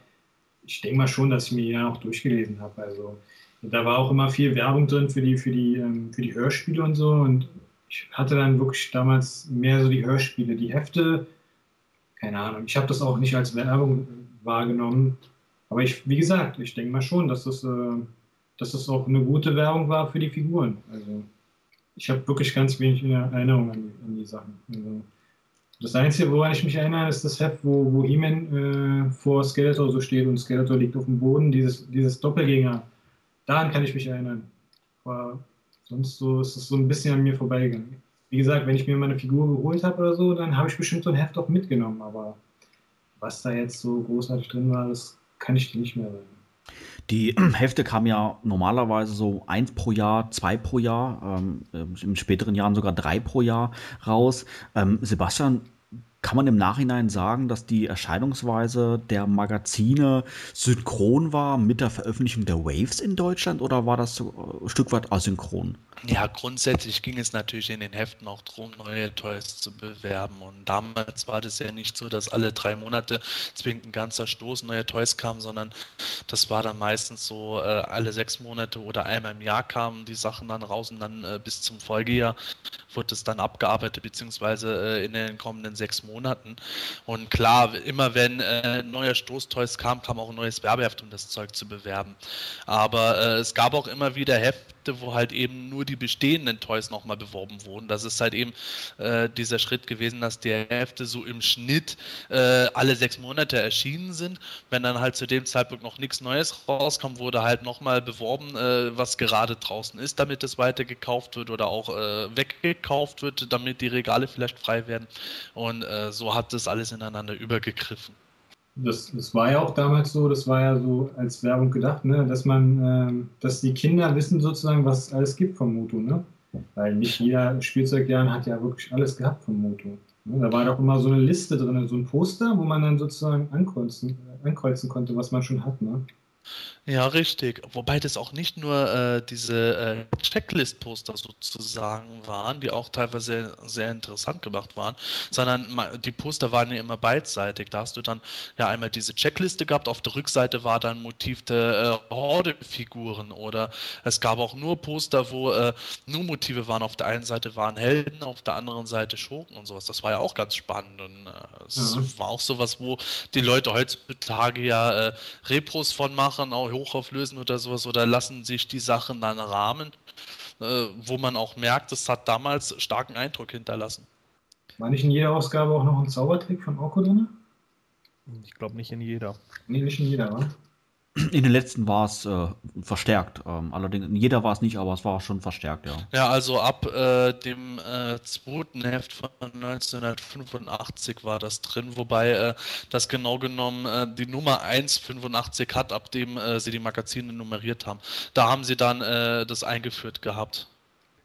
ich denke mal schon, dass ich mir die ja auch durchgelesen habe. Also da war auch immer viel Werbung drin für die, für die, ähm, für die Hörspiele und so. Und ich hatte dann wirklich damals mehr so die Hörspiele. Die Hefte keine Ahnung. Ich habe das auch nicht als Werbung wahrgenommen. Aber ich, wie gesagt, ich denke mal schon, dass das, äh, dass das auch eine gute Werbung war für die Figuren. Also ich habe wirklich ganz wenig Erinnerung an die, an die Sachen. Also, das Einzige, woran ich mich erinnere, ist das Heft, wo, wo He-Man äh, vor Skeletor so steht und Skeletor liegt auf dem Boden, dieses, dieses Doppelgänger. Daran kann ich mich erinnern. Aber sonst so ist es so ein bisschen an mir vorbeigegangen wie gesagt, wenn ich mir meine Figur geholt habe oder so, dann habe ich bestimmt so ein Heft auch mitgenommen. Aber was da jetzt so großartig drin war, das kann ich dir nicht mehr sagen. Die [CLEARS THROAT] Hefte kamen ja normalerweise so eins pro Jahr, zwei pro Jahr, ähm, in späteren Jahren sogar drei pro Jahr raus. Ähm, Sebastian, kann man im Nachhinein sagen, dass die Erscheinungsweise der Magazine synchron war mit der Veröffentlichung der Waves in Deutschland oder war das so ein Stück weit asynchron? Ja, grundsätzlich ging es natürlich in den Heften auch darum, neue Toys zu bewerben. Und damals war das ja nicht so, dass alle drei Monate zwingend ein ganzer Stoß neue Toys kam, sondern das war dann meistens so, äh, alle sechs Monate oder einmal im Jahr kamen die Sachen dann raus und dann äh, bis zum Folgejahr wurde es dann abgearbeitet, beziehungsweise äh, in den kommenden sechs Monaten. Und klar, immer wenn äh, neuer Stoßtoys kam, kam auch ein neues Werbeheft, um das Zeug zu bewerben. Aber äh, es gab auch immer wieder Hefte, wo halt eben nur die bestehenden Toys nochmal beworben wurden. Das ist halt eben äh, dieser Schritt gewesen, dass die Hefte so im Schnitt äh, alle sechs Monate erschienen sind. Wenn dann halt zu dem Zeitpunkt noch nichts Neues rauskam, wurde halt nochmal beworben, äh, was gerade draußen ist, damit es weiter gekauft wird oder auch äh, weggekauft wird, damit die Regale vielleicht frei werden. Und äh, so hat das alles ineinander übergegriffen. Das, das war ja auch damals so, das war ja so als Werbung gedacht, ne? dass man, äh, dass die Kinder wissen sozusagen, was es alles gibt vom Moto, ne? Weil nicht jeder Spielzeugjahren hat ja wirklich alles gehabt vom Moto. Ne? Da war doch immer so eine Liste drin, so ein Poster, wo man dann sozusagen ankreuzen, ankreuzen konnte, was man schon hat, ne? Ja, richtig. Wobei das auch nicht nur äh, diese äh, Checklist-Poster sozusagen waren, die auch teilweise sehr interessant gemacht waren, sondern die Poster waren ja immer beidseitig. Da hast du dann ja einmal diese Checkliste gehabt, auf der Rückseite war dann Motiv der äh, Horde-Figuren oder es gab auch nur Poster, wo äh, nur Motive waren. Auf der einen Seite waren Helden, auf der anderen Seite Schurken und sowas. Das war ja auch ganz spannend und äh, es mhm. war auch sowas, wo die Leute heutzutage ja äh, Repros von machen, auch hochauflösen oder sowas oder lassen sich die Sachen dann rahmen, äh, wo man auch merkt, es hat damals starken Eindruck hinterlassen. War nicht in jeder Ausgabe auch noch ein Zaubertrick von Orko drin? Ich glaube nicht in jeder. Nee, nicht in jeder, wa? In den letzten war es äh, verstärkt. Ähm, allerdings, in jeder war es nicht, aber es war schon verstärkt, ja. Ja, also ab äh, dem äh, zweiten Heft von 1985 war das drin, wobei äh, das genau genommen äh, die Nummer 185 hat, ab dem äh, sie die Magazine nummeriert haben. Da haben sie dann das eingeführt gehabt.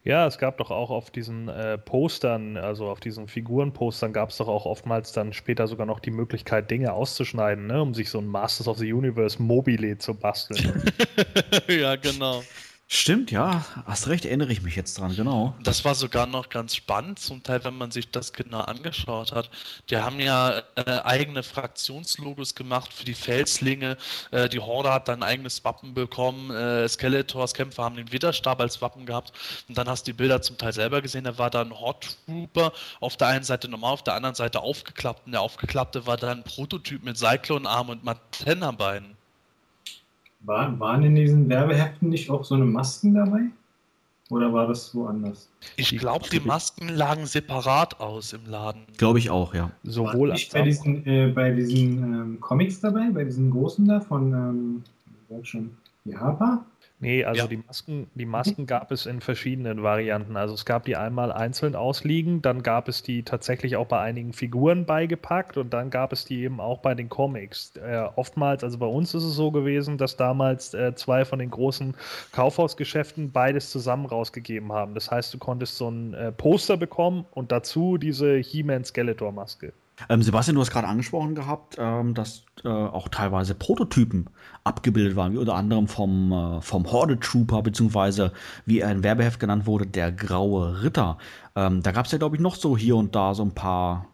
Ja, es gab doch auch auf diesen äh, Postern, also auf diesen Figurenpostern gab es doch auch oftmals dann später sogar noch die Möglichkeit, Dinge auszuschneiden, ne, um sich so ein Masters of the Universe Mobile zu basteln. [LAUGHS] ja, genau. Stimmt, ja, hast recht, erinnere ich mich jetzt dran, genau. Das war sogar noch ganz spannend, zum Teil, wenn man sich das genau angeschaut hat. Die haben ja äh, eigene Fraktionslogos gemacht für die Felslinge. Äh, die Horde hat dann ein eigenes Wappen bekommen. Äh, Skeletors Kämpfer haben den Widerstab als Wappen gehabt. Und dann hast du die Bilder zum Teil selber gesehen. Da war dann Hot Trooper auf der einen Seite normal, auf der anderen Seite aufgeklappt. Und der aufgeklappte war dann ein Prototyp mit Cyclone-Arm und Matenna-Beinen. War, waren in diesen Werbeheften nicht auch so eine Masken dabei? Oder war das woanders? Ich glaube, die Masken lagen separat aus im Laden. Glaube ich auch, ja. Sowohl War nicht bei diesen, äh, bei diesen ähm, Comics dabei, bei diesen großen da von, ähm, schon, die Harper? Nee, also Ja. die Masken, die Masken gab es in verschiedenen Varianten. Also es gab die einmal einzeln ausliegen, dann gab es die tatsächlich auch bei einigen Figuren beigepackt und dann gab es die eben auch bei den Comics. Äh, oftmals, also bei uns ist es so gewesen, dass damals äh, zwei von den großen Kaufhausgeschäften beides zusammen rausgegeben haben. Das heißt, du konntest so ein äh, Poster bekommen und dazu diese He-Man Skeletor-Maske. Ähm, Sebastian, du hast gerade angesprochen gehabt, ähm, dass äh, auch teilweise Prototypen abgebildet waren, wie unter anderem vom, äh, vom Horde Trooper, beziehungsweise wie er in Werbeheft genannt wurde, der Graue Ritter. Ähm, da gab es ja, glaube ich, noch so hier und da so ein paar,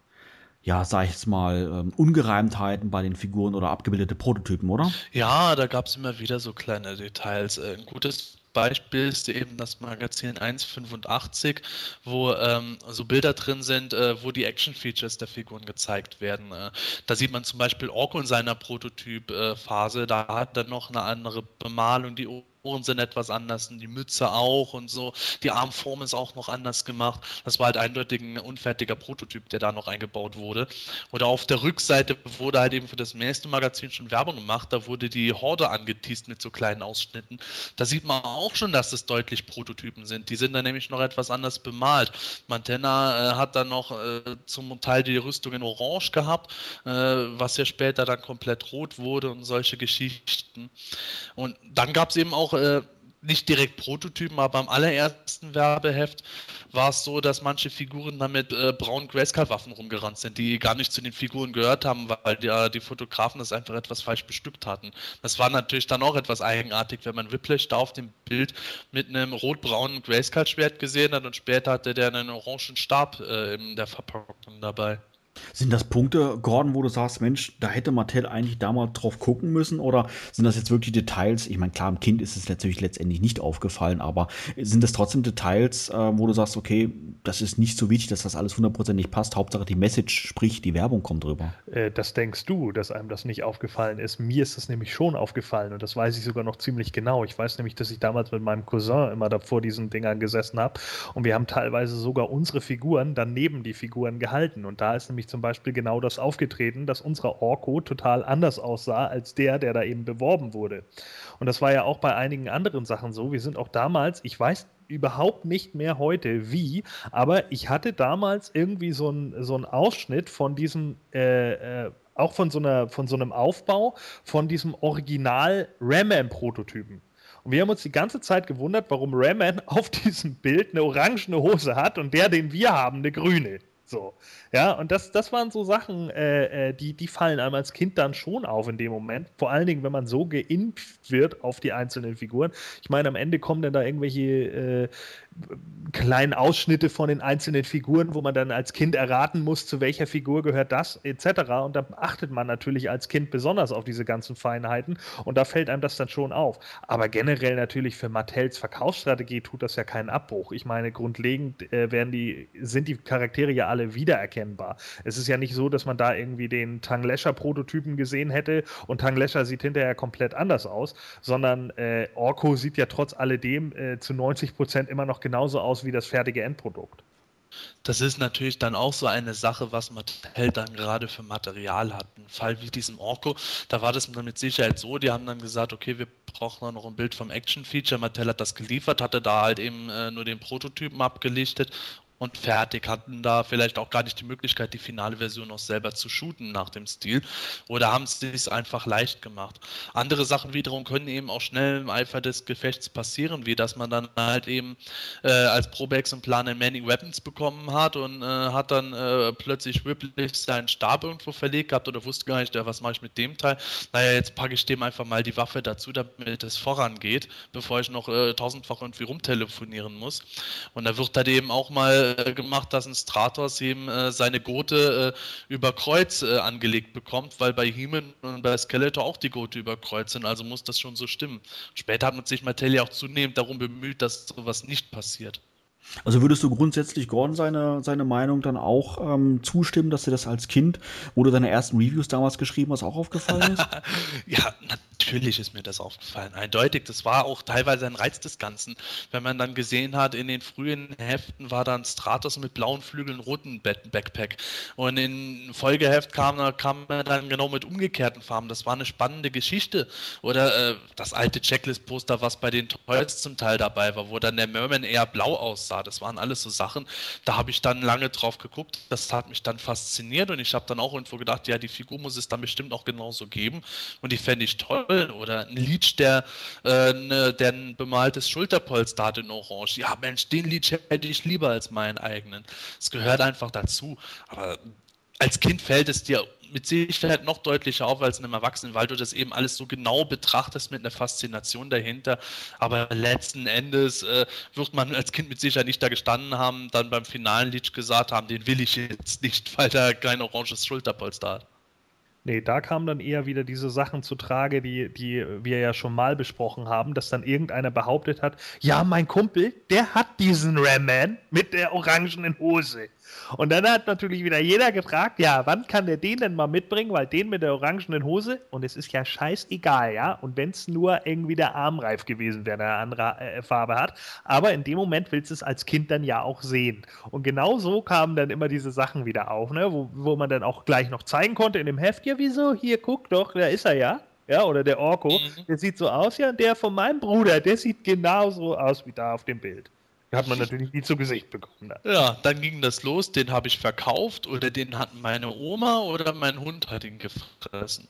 ja, sag ich jetzt mal, ähm, Ungereimtheiten bei den Figuren oder abgebildete Prototypen, oder? Ja, da gab es immer wieder so kleine Details. Äh, Ein gutes Beispiel ist eben das Magazin 185, wo ähm, so Bilder drin sind, äh, wo die Action-Features der Figuren gezeigt werden. Äh, da sieht man zum Beispiel Orko in seiner Prototyp-Phase, da hat er noch eine andere Bemalung, die Ohren sind etwas anders und die Mütze auch und so. Die Armform ist auch noch anders gemacht. Das war halt eindeutig ein unfertiger Prototyp, der da noch eingebaut wurde. Oder auf der Rückseite wurde halt eben für das nächste Magazin schon Werbung gemacht. Da wurde die Horde angeteased mit so kleinen Ausschnitten. Da sieht man auch schon, dass es deutlich Prototypen sind. Die sind dann nämlich noch etwas anders bemalt. Mantenna äh, hat dann noch äh, zum Teil die Rüstung in Orange gehabt, äh, was ja später dann komplett rot wurde und solche Geschichten. Und dann gab es eben auch äh, nicht direkt Prototypen, aber am allerersten Werbeheft war es so, dass manche Figuren dann mit äh, braunen Grayscale-Waffen rumgerannt sind, die gar nicht zu den Figuren gehört haben, weil die, äh, die Fotografen das einfach etwas falsch bestückt hatten. Das war natürlich dann auch etwas eigenartig, wenn man Whiplash da auf dem Bild mit einem rot-braunen Grayscale-Schwert gesehen hat und später hatte der einen orangen Stab äh, in der Verpackung dabei. Sind das Punkte, Gordon, wo du sagst, Mensch, da hätte Mattel eigentlich damals drauf gucken müssen? Oder sind das jetzt wirklich Details? Ich meine, klar, dem Kind ist es natürlich letztendlich nicht aufgefallen, aber sind das trotzdem Details, äh, wo du sagst, okay, das ist nicht so wichtig, dass das alles hundertprozentig passt? Hauptsache die Message, sprich die Werbung kommt drüber. Äh, das denkst du, dass einem das nicht aufgefallen ist. Mir ist das nämlich schon aufgefallen und das weiß ich sogar noch ziemlich genau. Ich weiß nämlich, dass ich damals mit meinem Cousin immer da vor diesen Dingern gesessen habe und wir haben teilweise sogar unsere Figuren dann neben die Figuren gehalten. Und da ist nämlich zum Beispiel genau das aufgetreten, dass unser Orko total anders aussah als der, der da eben beworben wurde. Und das war ja auch bei einigen anderen Sachen so. Wir sind auch damals, ich weiß überhaupt nicht mehr heute wie, aber ich hatte damals irgendwie so einen so Ausschnitt von diesem, äh, äh, auch von so, einer, von so einem Aufbau von diesem Original Ram-Man-Prototypen. Und wir haben uns die ganze Zeit gewundert, warum Ram-Man [LAUGHS] auf diesem Bild eine orangene Hose hat und der, den wir haben, eine grüne. So. Ja, und das, das waren so Sachen, äh, äh, die, die fallen einem als Kind dann schon auf in dem Moment. Vor allen Dingen, wenn man so geimpft wird auf die einzelnen Figuren. Ich meine, am Ende kommen dann da irgendwelche, äh, kleinen Ausschnitte von den einzelnen Figuren, wo man dann als Kind erraten muss, zu welcher Figur gehört das, etc. Und da achtet man natürlich als Kind besonders auf diese ganzen Feinheiten und da fällt einem das dann schon auf. Aber generell natürlich für Mattels Verkaufsstrategie tut das ja keinen Abbruch. Ich meine, grundlegend äh, werden die, sind die Charaktere ja alle wiedererkennbar. Es ist ja nicht so, dass man da irgendwie den Tang Lescher-Prototypen gesehen hätte und Tang Lescher sieht hinterher komplett anders aus, sondern äh, Orko sieht ja trotz alledem äh, zu 90 Prozent immer noch genauso aus wie das fertige Endprodukt. Das ist natürlich dann auch so eine Sache, was Mattel dann gerade für Material hat. Ein Fall wie diesem Orko, da war das dann mit Sicherheit so, die haben dann gesagt, okay, wir brauchen noch ein Bild vom Action-Feature. Mattel hat das geliefert, hatte da halt eben äh, nur den Prototypen abgelichtet und fertig, hatten da vielleicht auch gar nicht die Möglichkeit, die finale Version noch selber zu shooten nach dem Stil oder haben es sich einfach leicht gemacht. Andere Sachen wiederum können eben auch schnell im Eifer des Gefechts passieren, wie dass man dann halt eben äh, als Probeexemplar einen Manning Weapons bekommen hat und äh, hat dann äh, plötzlich wirklich seinen Stab irgendwo verlegt gehabt oder wusste gar nicht, ja, was mache ich mit dem Teil. Naja, jetzt packe ich dem einfach mal die Waffe dazu, damit es vorangeht, bevor ich noch äh, tausendfach irgendwie rumtelefonieren muss. Und da wird dann eben auch mal äh, gemacht, dass ein Stratos eben äh, seine Gurte äh, über Kreuz äh, angelegt bekommt, weil bei Heeman und bei Skeletor auch die Gurte über Kreuz sind, also muss das schon so stimmen. Später hat man sich Mattel ja auch zunehmend darum bemüht, dass sowas nicht passiert. Also würdest du grundsätzlich Gordon seine, seine Meinung dann auch ähm, zustimmen, dass dir das als Kind, wo du deine ersten Reviews damals geschrieben hast, auch aufgefallen ist? [LAUGHS] ja, natürlich ist mir das aufgefallen. Eindeutig. Das war auch teilweise ein Reiz des Ganzen. Wenn man dann gesehen hat, in den frühen Heften war dann Stratos mit blauen Flügeln, roten Backpack. Und in Folgeheft kam, kam er dann genau mit umgekehrten Farben. Das war eine spannende Geschichte. Oder äh, das alte Checklist-Poster, was bei den Toys zum Teil dabei war, wo dann der Merman eher blau aussah das waren alles so Sachen, da habe ich dann lange drauf geguckt, das hat mich dann fasziniert und ich habe dann auch irgendwo gedacht, ja, die Figur muss es dann bestimmt auch genauso geben und die fände ich toll. Oder ein Leech, der, äh, ne, der ein bemaltes Schulterpolster hat in Orange. Ja, Mensch, den Leech hätte ich lieber als meinen eigenen. Es gehört einfach dazu. Aber als Kind fällt es dir mit Sicherheit noch deutlicher auf als einem Erwachsenen, weil du das eben alles so genau betrachtest mit einer Faszination dahinter. Aber letzten Endes äh, wird man als Kind mit Sicherheit nicht da gestanden haben, dann beim finalen Lied gesagt haben, den will ich jetzt nicht, weil der kein oranges Schulterpolster hat. Nee, da kamen dann eher wieder diese Sachen zu Trage, die, die wir ja schon mal besprochen haben, dass dann irgendeiner behauptet hat, ja, mein Kumpel, der hat diesen Ram-Man mit der orangenen Hose. Und dann hat natürlich wieder jeder gefragt, ja, wann kann der den denn mal mitbringen, weil den mit der orangenen Hose, und es ist ja scheißegal, ja, und wenn es nur irgendwie der Armreif gewesen wäre, der eine andere äh, Farbe hat, aber in dem Moment willst du es als Kind dann ja auch sehen. Und genau so kamen dann immer diese Sachen wieder auf, ne, wo, wo man dann auch gleich noch zeigen konnte in dem Heft, ja, wieso, hier, guck doch, da ist er ja. Ja, oder der Orko, mhm. der sieht so aus, ja, und der von meinem Bruder, der sieht genauso aus wie da auf dem Bild. Hat man natürlich nie zu Gesicht bekommen. Dann. Ja, dann ging das los, den habe ich verkauft oder den hat meine Oma oder mein Hund hat ihn gefressen.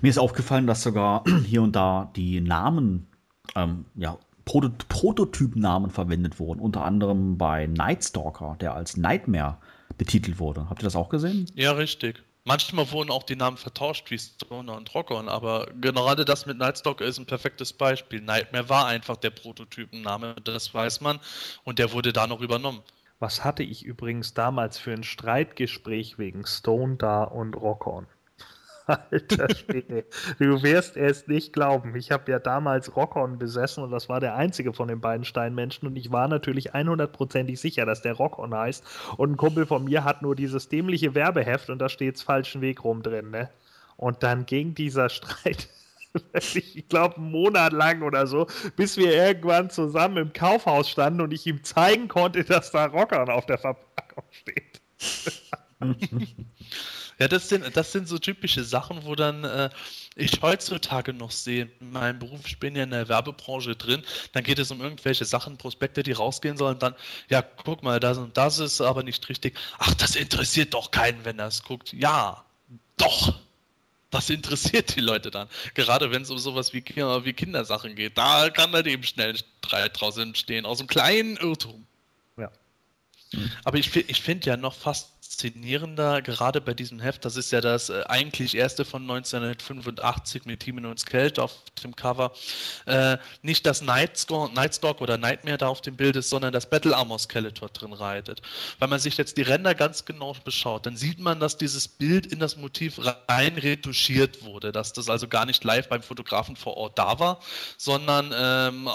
Mir ist aufgefallen, dass sogar [CLEARS THROAT] hier und da die Namen, ähm, ja, Proto Prototypnamen verwendet wurden. Unter anderem bei Nightstalker, der als Nightmare betitelt wurde. Habt ihr das auch gesehen? Ja, richtig. Manchmal wurden auch die Namen vertauscht, wie Stoner und Rockon, aber gerade das mit Nightstalker ist ein perfektes Beispiel. Nightmare war einfach der Prototypenname, das weiß man, und der wurde da noch übernommen. Was hatte ich übrigens damals für ein Streitgespräch wegen Stone da und Rockon? Alter [LAUGHS] Schwede. Du wirst es nicht glauben. Ich habe ja damals Rockon besessen und das war der einzige von den beiden Steinmenschen und ich war natürlich 100%ig sicher, dass der Rockon heißt. Und ein Kumpel von mir hat nur dieses dämliche Werbeheft und da steht's falschen Weg rum drin, ne? Und dann ging dieser [LAUGHS] Streit ich glaube, einen Monat lang oder so, bis wir irgendwann zusammen im Kaufhaus standen und ich ihm zeigen konnte, dass da Rockern auf der Verpackung steht. [LAUGHS] Ja, das sind, das sind so typische Sachen, wo dann äh, ich heutzutage noch sehe, in meinem Beruf, ich bin ja in der Werbebranche drin, dann geht es um irgendwelche Sachen, Prospekte, die rausgehen sollen, dann, ja, guck mal, das und das ist aber nicht richtig. Ach, das interessiert doch keinen, wenn er es guckt. Ja, doch. Das interessiert die Leute dann. Gerade wenn es um sowas wie, wie Kindersachen geht. Da kann dann eben schnell Streit draußen entstehen, aus einem kleinen Irrtum. Ja. Aber ich, ich finde ja noch fast faszinierender, gerade bei diesem Heft, das ist ja das äh, eigentlich erste von 1985 mit Team und Skelt auf dem Cover, äh, nicht das Nightstalk oder Nightmare da auf dem Bild ist, sondern das Battle Armor Skeletor drin reitet. Wenn man sich jetzt die Ränder ganz genau beschaut, dann sieht man, dass dieses Bild in das Motiv rein retuschiert wurde, dass das also gar nicht live beim Fotografen vor Ort da war, sondern ähm,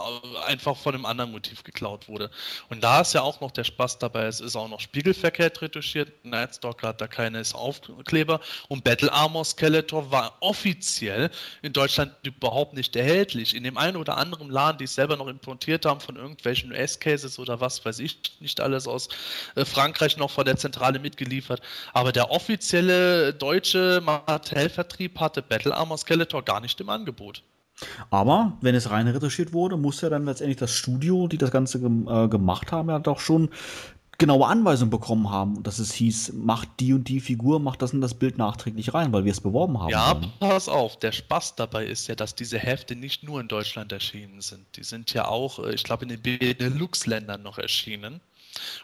einfach von einem anderen Motiv geklaut wurde. Und da ist ja auch noch der Spaß dabei, es ist auch noch spiegelverkehrt retuschiert, Nightstalker hat da keine Aufkleber und Battle Armor Skeletor war offiziell in Deutschland überhaupt nicht erhältlich. In dem einen oder anderen Laden, die es selber noch importiert haben von irgendwelchen US-Cases oder was weiß ich, nicht alles aus äh, Frankreich noch von der Zentrale mitgeliefert. Aber der offizielle deutsche Mattel-Vertrieb hatte Battle Armor Skeletor gar nicht im Angebot. Aber wenn es rein retuschiert wurde, muss ja dann letztendlich das Studio, die das Ganze äh, gemacht haben, ja doch schon genaue Anweisungen bekommen haben, dass es hieß, macht die und die Figur, macht das und das Bild nachträglich rein, weil wir es beworben haben. Ja, wollen. pass auf, der Spaß dabei ist ja, dass diese Hefte nicht nur in Deutschland erschienen sind. Die sind ja auch, äh, ich glaube, in den Benelux-Ländern noch erschienen.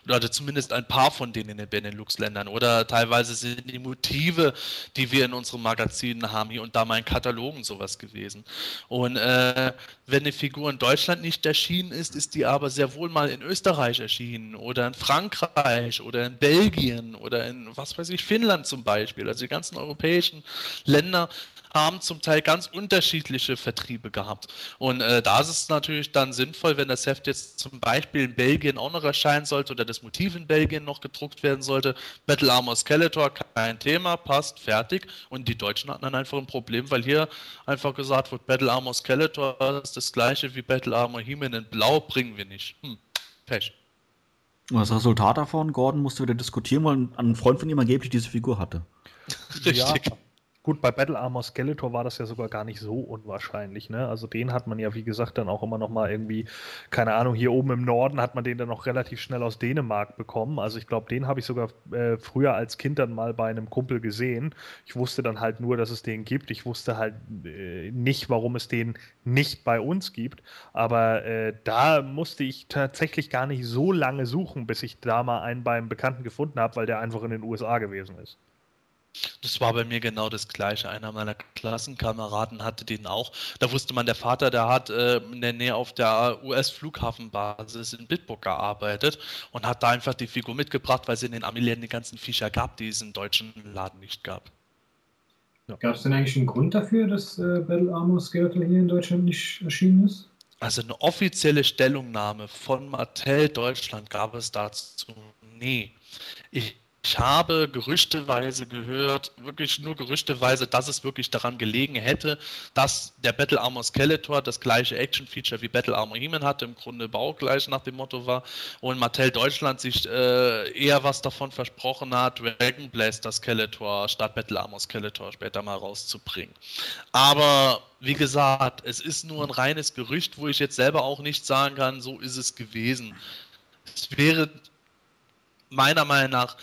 Oder zumindest ein paar von denen in den Benelux-Ländern. Oder teilweise sind die Motive, die wir in unseren Magazinen haben, hier und da mal in Katalogen sowas gewesen. Und äh, wenn eine Figur in Deutschland nicht erschienen ist, ist die aber sehr wohl mal in Österreich erschienen oder in Frankreich oder in Belgien oder in, was weiß ich, Finnland zum Beispiel. Also die ganzen europäischen Länder haben zum Teil ganz unterschiedliche Vertriebe gehabt. Und äh, da ist es natürlich dann sinnvoll, wenn das Heft jetzt zum Beispiel in Belgien auch noch erscheinen sollte oder das Motiv in Belgien noch gedruckt werden sollte. Battle Armor Skeletor, kein Thema, passt, fertig. Und die Deutschen hatten dann einfach ein Problem, weil hier einfach gesagt wird, Battle Armor Skeletor ist das gleiche wie Battle Armor He-Man in Blau, bringen wir nicht. Hm, Pech. Und das Resultat davon, Gordon musste wieder diskutieren, weil ein Freund von ihm angeblich diese Figur hatte. [LAUGHS] Richtig. Ja, Gut, bei Battle Armor Skeletor war das ja sogar gar nicht so unwahrscheinlich. Ne? Also den hat man ja, wie gesagt, dann auch immer noch mal irgendwie, keine Ahnung, hier oben im Norden hat man den dann noch relativ schnell aus Dänemark bekommen. Also ich glaube, den habe ich sogar äh, früher als Kind dann mal bei einem Kumpel gesehen. Ich wusste dann halt nur, dass es den gibt. Ich wusste halt äh, nicht, warum es den nicht bei uns gibt. Aber äh, da musste ich tatsächlich gar nicht so lange suchen, bis ich da mal einen beim Bekannten gefunden habe, weil der einfach in den USA gewesen ist. Das war bei mir genau das Gleiche. Einer meiner Klassenkameraden hatte den auch. Da wusste man, der Vater, der hat äh, in der Nähe auf der US-Flughafenbasis in Bitburg gearbeitet und hat da einfach die Figur mitgebracht, weil es in den Amiländern die ganzen Viecher gab, die es im deutschen Laden nicht gab. Ja. Gab es denn eigentlich einen Grund dafür, dass äh, Battle Armor Skeletor hier in Deutschland nicht erschienen ist? Also eine offizielle Stellungnahme von Mattel Deutschland gab es dazu nie. Ich ich habe gerüchteweise gehört, wirklich nur gerüchteweise, dass es wirklich daran gelegen hätte, dass der Battle Armor Skeletor das gleiche Action-Feature wie Battle Armor He-Man hatte, im Grunde baugleich nach dem Motto war, und Mattel Deutschland sich äh, eher was davon versprochen hat, Dragon Blaster Skeletor statt Battle Armor Skeletor später mal rauszubringen. Aber wie gesagt, es ist nur ein reines Gerücht, wo ich jetzt selber auch nicht sagen kann, so ist es gewesen. Es wäre meiner Meinung nach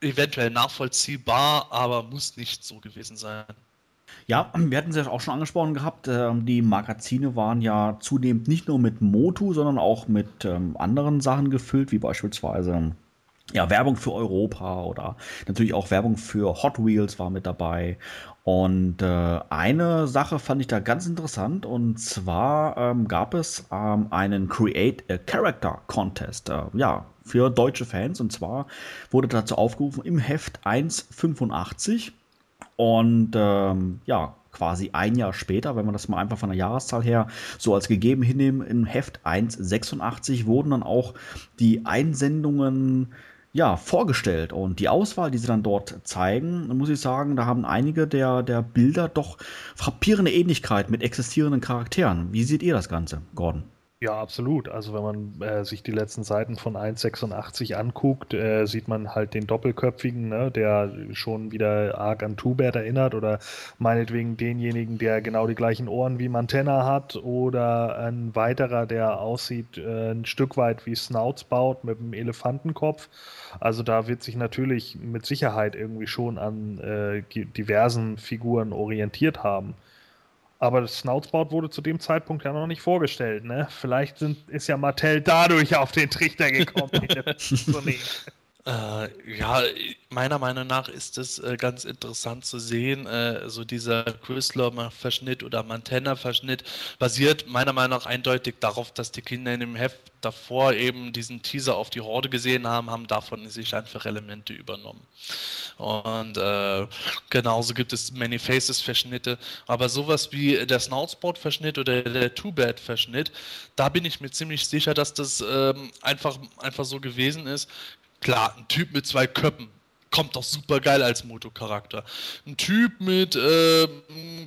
eventuell nachvollziehbar, aber muss nicht so gewesen sein. Ja, wir hatten es ja auch schon angesprochen gehabt. Ähm, die Magazine waren ja zunehmend nicht nur mit Motu, sondern auch mit ähm, anderen Sachen gefüllt, wie beispielsweise ja, Werbung für Europa oder natürlich auch Werbung für Hot Wheels war mit dabei. Und äh, eine Sache fand ich da ganz interessant und zwar ähm, gab es ähm, einen Create a Character Contest. Äh, ja, für deutsche Fans. Und zwar wurde dazu aufgerufen im Heft 185. Und ähm, ja, quasi ein Jahr später, wenn man das mal einfach von der Jahreszahl her so als gegeben hinnehmen, im Heft 186 wurden dann auch die Einsendungen ja, vorgestellt. Und die Auswahl, die sie dann dort zeigen, muss ich sagen, da haben einige der, der Bilder doch frappierende Ähnlichkeit mit existierenden Charakteren. Wie seht ihr das Ganze, Gordon? Ja, absolut. Also wenn man äh, sich die letzten Seiten von 1.86 anguckt, äh, sieht man halt den Doppelköpfigen, ne, der schon wieder arg an Tubert erinnert oder meinetwegen denjenigen, der genau die gleichen Ohren wie Mantenna hat oder ein weiterer, der aussieht äh, ein Stück weit wie Snouts baut mit einem Elefantenkopf. Also da wird sich natürlich mit Sicherheit irgendwie schon an äh, diversen Figuren orientiert haben. Aber das Snoutsbout wurde zu dem Zeitpunkt ja noch nicht vorgestellt. Ne? Vielleicht sind, ist ja Mattel dadurch auf den Trichter gekommen, [LAUGHS] Äh, ja, meiner Meinung nach ist es äh, ganz interessant zu sehen, äh, so dieser Chrysler-Verschnitt oder Mantenna-Verschnitt basiert meiner Meinung nach eindeutig darauf, dass die Kinder in dem Heft davor eben diesen Teaser auf die Horde gesehen haben, haben davon sich einfach Elemente übernommen. Und äh, genauso gibt es Many Faces-Verschnitte, aber sowas wie der Snoutsport-Verschnitt oder der Two-Bad-Verschnitt, da bin ich mir ziemlich sicher, dass das ähm, einfach, einfach so gewesen ist. Klar, ein Typ mit zwei Köppen kommt doch super geil als Moto-Charakter. Ein Typ mit äh,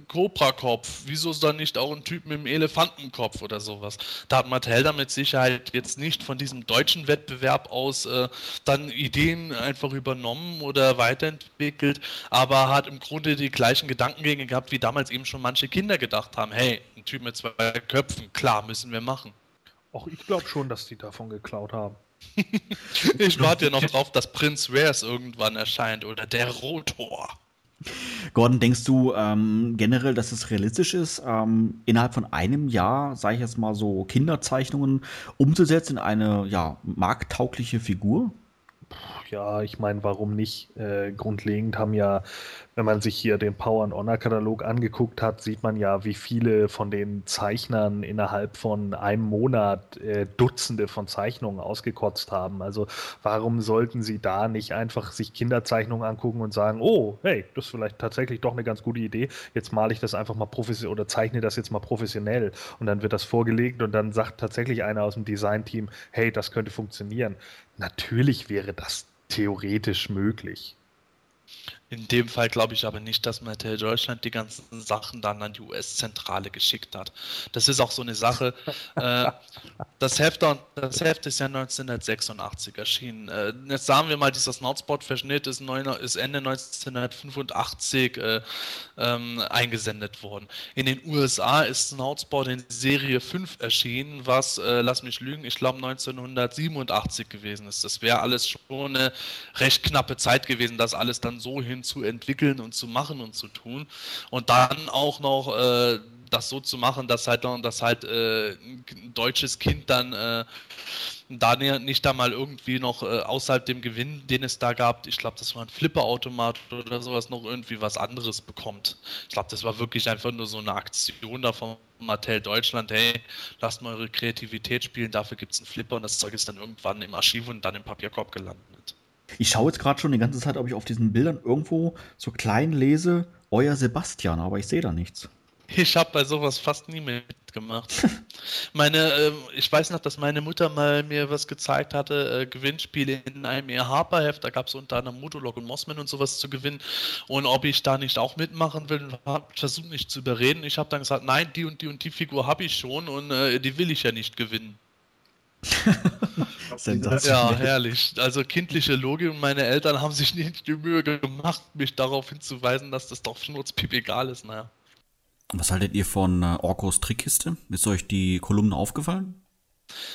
Cobra-Kopf, wieso ist da nicht auch ein Typ mit einem Elefantenkopf oder sowas? Da hat Mattel mit Sicherheit jetzt nicht von diesem deutschen Wettbewerb aus äh, dann Ideen einfach übernommen oder weiterentwickelt, aber hat im Grunde die gleichen Gedankengänge gehabt, wie damals eben schon manche Kinder gedacht haben. Hey, ein Typ mit zwei Köpfen, klar, müssen wir machen. Auch ich glaube schon, dass die davon geklaut haben. Ich warte ja noch drauf, dass Prince Rares irgendwann erscheint oder der Rotor. Gordon, denkst du ähm, generell, dass es realistisch ist, ähm, innerhalb von einem Jahr, sage ich jetzt mal so, Kinderzeichnungen umzusetzen in eine ja, markttaugliche Figur? Ja, ich meine, warum nicht? Äh, grundlegend haben ja wenn man sich hier den Power and Honor Katalog angeguckt hat, sieht man ja, wie viele von den Zeichnern innerhalb von einem Monat äh, Dutzende von Zeichnungen ausgekotzt haben. Also warum sollten sie da nicht einfach sich Kinderzeichnungen angucken und sagen, oh, hey, das ist vielleicht tatsächlich doch eine ganz gute Idee. Jetzt male ich das einfach mal professionell oder zeichne das jetzt mal professionell und dann wird das vorgelegt und dann sagt tatsächlich einer aus dem Design-Team, hey, das könnte funktionieren. Natürlich wäre das theoretisch möglich. In dem Fall glaube ich aber nicht, dass Mattel Deutschland die ganzen Sachen dann an die US-Zentrale geschickt hat. Das ist auch so eine Sache. äh, [LAUGHS] das, Heft, das Heft ist ja 1986 erschienen. Äh, jetzt sagen wir mal, dieser Snoutspot-Verschnitt ist, ist, Ende 1985 äh, ähm, eingesendet worden. In den USA ist Snoutspot in Serie 5 erschienen, was, lass mich lügen, ich glaube 1987 gewesen ist. Das wäre alles schon eine recht knappe Zeit gewesen, das alles dann so hin zu entwickeln und zu machen und zu tun. Und dann auch noch äh, das so zu machen, dass halt, dass halt äh, ein deutsches Kind dann äh, da nicht da mal irgendwie noch äh, außerhalb dem Gewinn, den es da gab, ich glaube, das war ein Flipperautomat oder sowas, noch irgendwie was anderes bekommt. Ich glaube, das war wirklich einfach nur so eine Aktion da von Mattel Deutschland, hey, lasst mal eure Kreativität spielen, dafür gibt es einen Flipper und das Zeug ist dann irgendwann im Archiv und dann im Papierkorb gelandet. Ich schaue jetzt gerade schon die ganze Zeit, ob ich auf diesen Bildern irgendwo so klein lese, euer Sebastian, aber ich sehe da nichts. Ich habe bei sowas fast nie mitgemacht. [LAUGHS] meine, äh, ich weiß noch, dass meine Mutter mal mir was gezeigt hatte, äh, Gewinnspiele in einem ihr Harper-Heft, da gab es unter anderem Mutolog und Mossman und sowas zu gewinnen. Und ob ich da nicht auch mitmachen will, habe versucht mich zu überreden. Ich habe dann gesagt, nein, die und die und die Figur habe ich schon und äh, die will ich ja nicht gewinnen. [LAUGHS] ja, herrlich. Also kindliche Logik und meine Eltern haben sich nicht die Mühe gemacht, mich darauf hinzuweisen, dass das doch schnurzpiep egal ist. Naja. Was haltet ihr von äh, Orkos Trickkiste? Ist euch die Kolumne aufgefallen?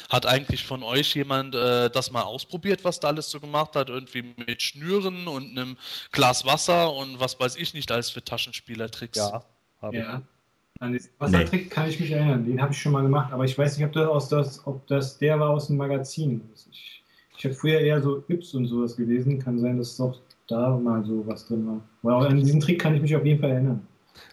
Hat eigentlich von euch jemand äh, das mal ausprobiert, was da alles so gemacht hat? Irgendwie mit Schnüren und einem Glas Wasser und was weiß ich nicht alles für Taschenspielertricks? Ja, habe ja. An den Wassertrick nee. kann ich mich erinnern, den habe ich schon mal gemacht, aber ich weiß nicht, ob das, aus das, ob das der war aus dem Magazin. Ich, ich habe früher eher so Yps und sowas gelesen, kann sein, dass doch da mal so was drin war. Aber an diesen Trick kann ich mich auf jeden Fall erinnern.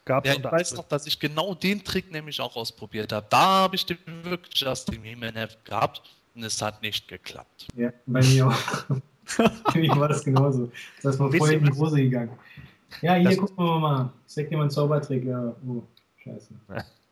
Gab's ja, ich weiß noch, dass ich genau den Trick nämlich auch ausprobiert habe. Da habe ich den wirklich Just im He-Man-Heft gehabt und es hat nicht geklappt. Ja, bei mir auch. [LAUGHS] bei mir war das genauso. Das ist mal vorher in die Hose gegangen. Ja, hier, gucken wir mal. Ich zeig dir mal einen Zaubertrick. Ja, oh. Scheiße. [LAUGHS]